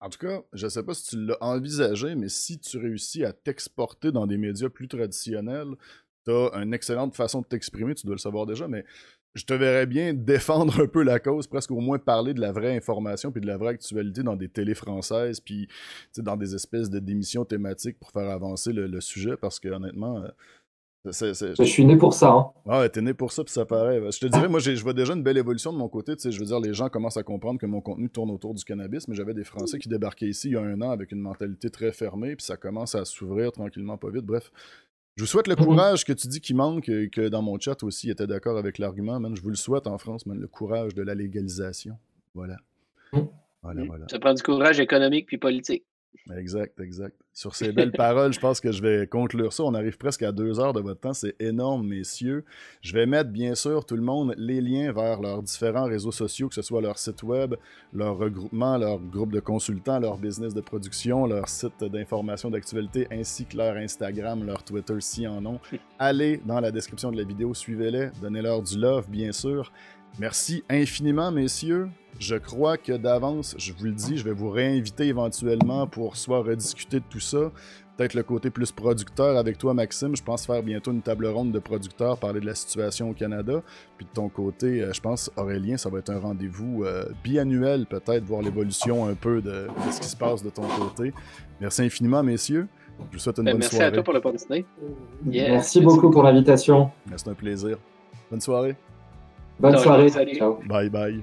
En tout cas, je ne sais pas si tu l'as envisagé, mais si tu réussis à t'exporter dans des médias plus traditionnels, tu as une excellente façon de t'exprimer, tu dois le savoir déjà, mais je te verrais bien défendre un peu la cause, presque au moins parler de la vraie information puis de la vraie actualité dans des télés françaises, puis dans des espèces de démissions thématiques pour faire avancer le, sujet, parce que honnêtement, euh, Je suis né pour ça. Hein. Ah ouais, t'es né pour ça, puis ça paraît. Je te dirais, moi, je vois déjà une belle évolution de mon côté. Je veux dire, les gens commencent à comprendre que mon contenu tourne autour du cannabis, mais j'avais des Français qui débarquaient ici il y a un an avec une mentalité très fermée, puis ça commence à s'ouvrir tranquillement, pas vite. Bref, je vous souhaite le mhm. courage que tu dis qui manque et que dans mon chat aussi était d'accord avec l'argument, man. Je vous le souhaite en France, man, le courage de la légalisation. Voilà. Mhm. Voilà, voilà. Ça prend du courage économique puis politique. Exact, exact. Sur ces belles paroles, je pense que je vais conclure ça. On arrive presque à deux heures de votre temps. C'est énorme, messieurs. Je vais mettre, bien sûr, tout le monde les liens vers leurs différents réseaux sociaux, que ce soit leur site web, leur regroupement, leur groupe de consultants, leur business de production, leur site d'information d'actualité, ainsi que leur Instagram, leur Twitter, si en ont. Allez dans la description de la vidéo, suivez-les, donnez-leur du love, bien sûr. Merci infiniment, messieurs. Je crois que d'avance, je vous le dis, je vais vous réinviter éventuellement pour soit rediscuter de tout ça, peut-être le côté plus producteur avec toi, Maxime. Je pense faire bientôt une table ronde de producteurs, parler de la situation au Canada. Puis de ton côté, euh, je pense, Aurélien, ça va être un rendez-vous euh, biannuel, peut-être, voir l'évolution un peu de, ce qui se passe de ton côté. Merci infiniment, messieurs. Je vous souhaite une ben, bonne merci soirée. Merci à toi pour l'opportunité. merci beaucoup pour l'invitation. C'est un plaisir. Bonne soirée. Bonne soirée. Ciao. Bye bye.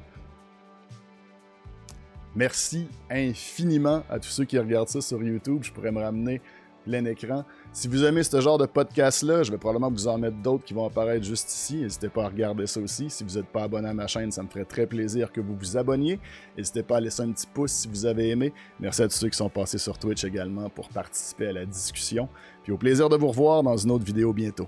Merci infiniment à tous ceux qui regardent ça sur YouTube. Je pourrais me ramener plein écran. Si vous aimez ce genre de podcast-là, je vais probablement vous en mettre d'autres qui vont apparaître juste ici. N'hésitez pas à regarder ça aussi. Si vous n'êtes pas abonné à ma chaîne, ça me ferait très plaisir que vous vous abonniez. N'hésitez pas à laisser un petit pouce si vous avez aimé. Merci à tous ceux qui sont passés sur Twitch également pour participer à la discussion. Puis au plaisir de vous revoir dans une autre vidéo bientôt.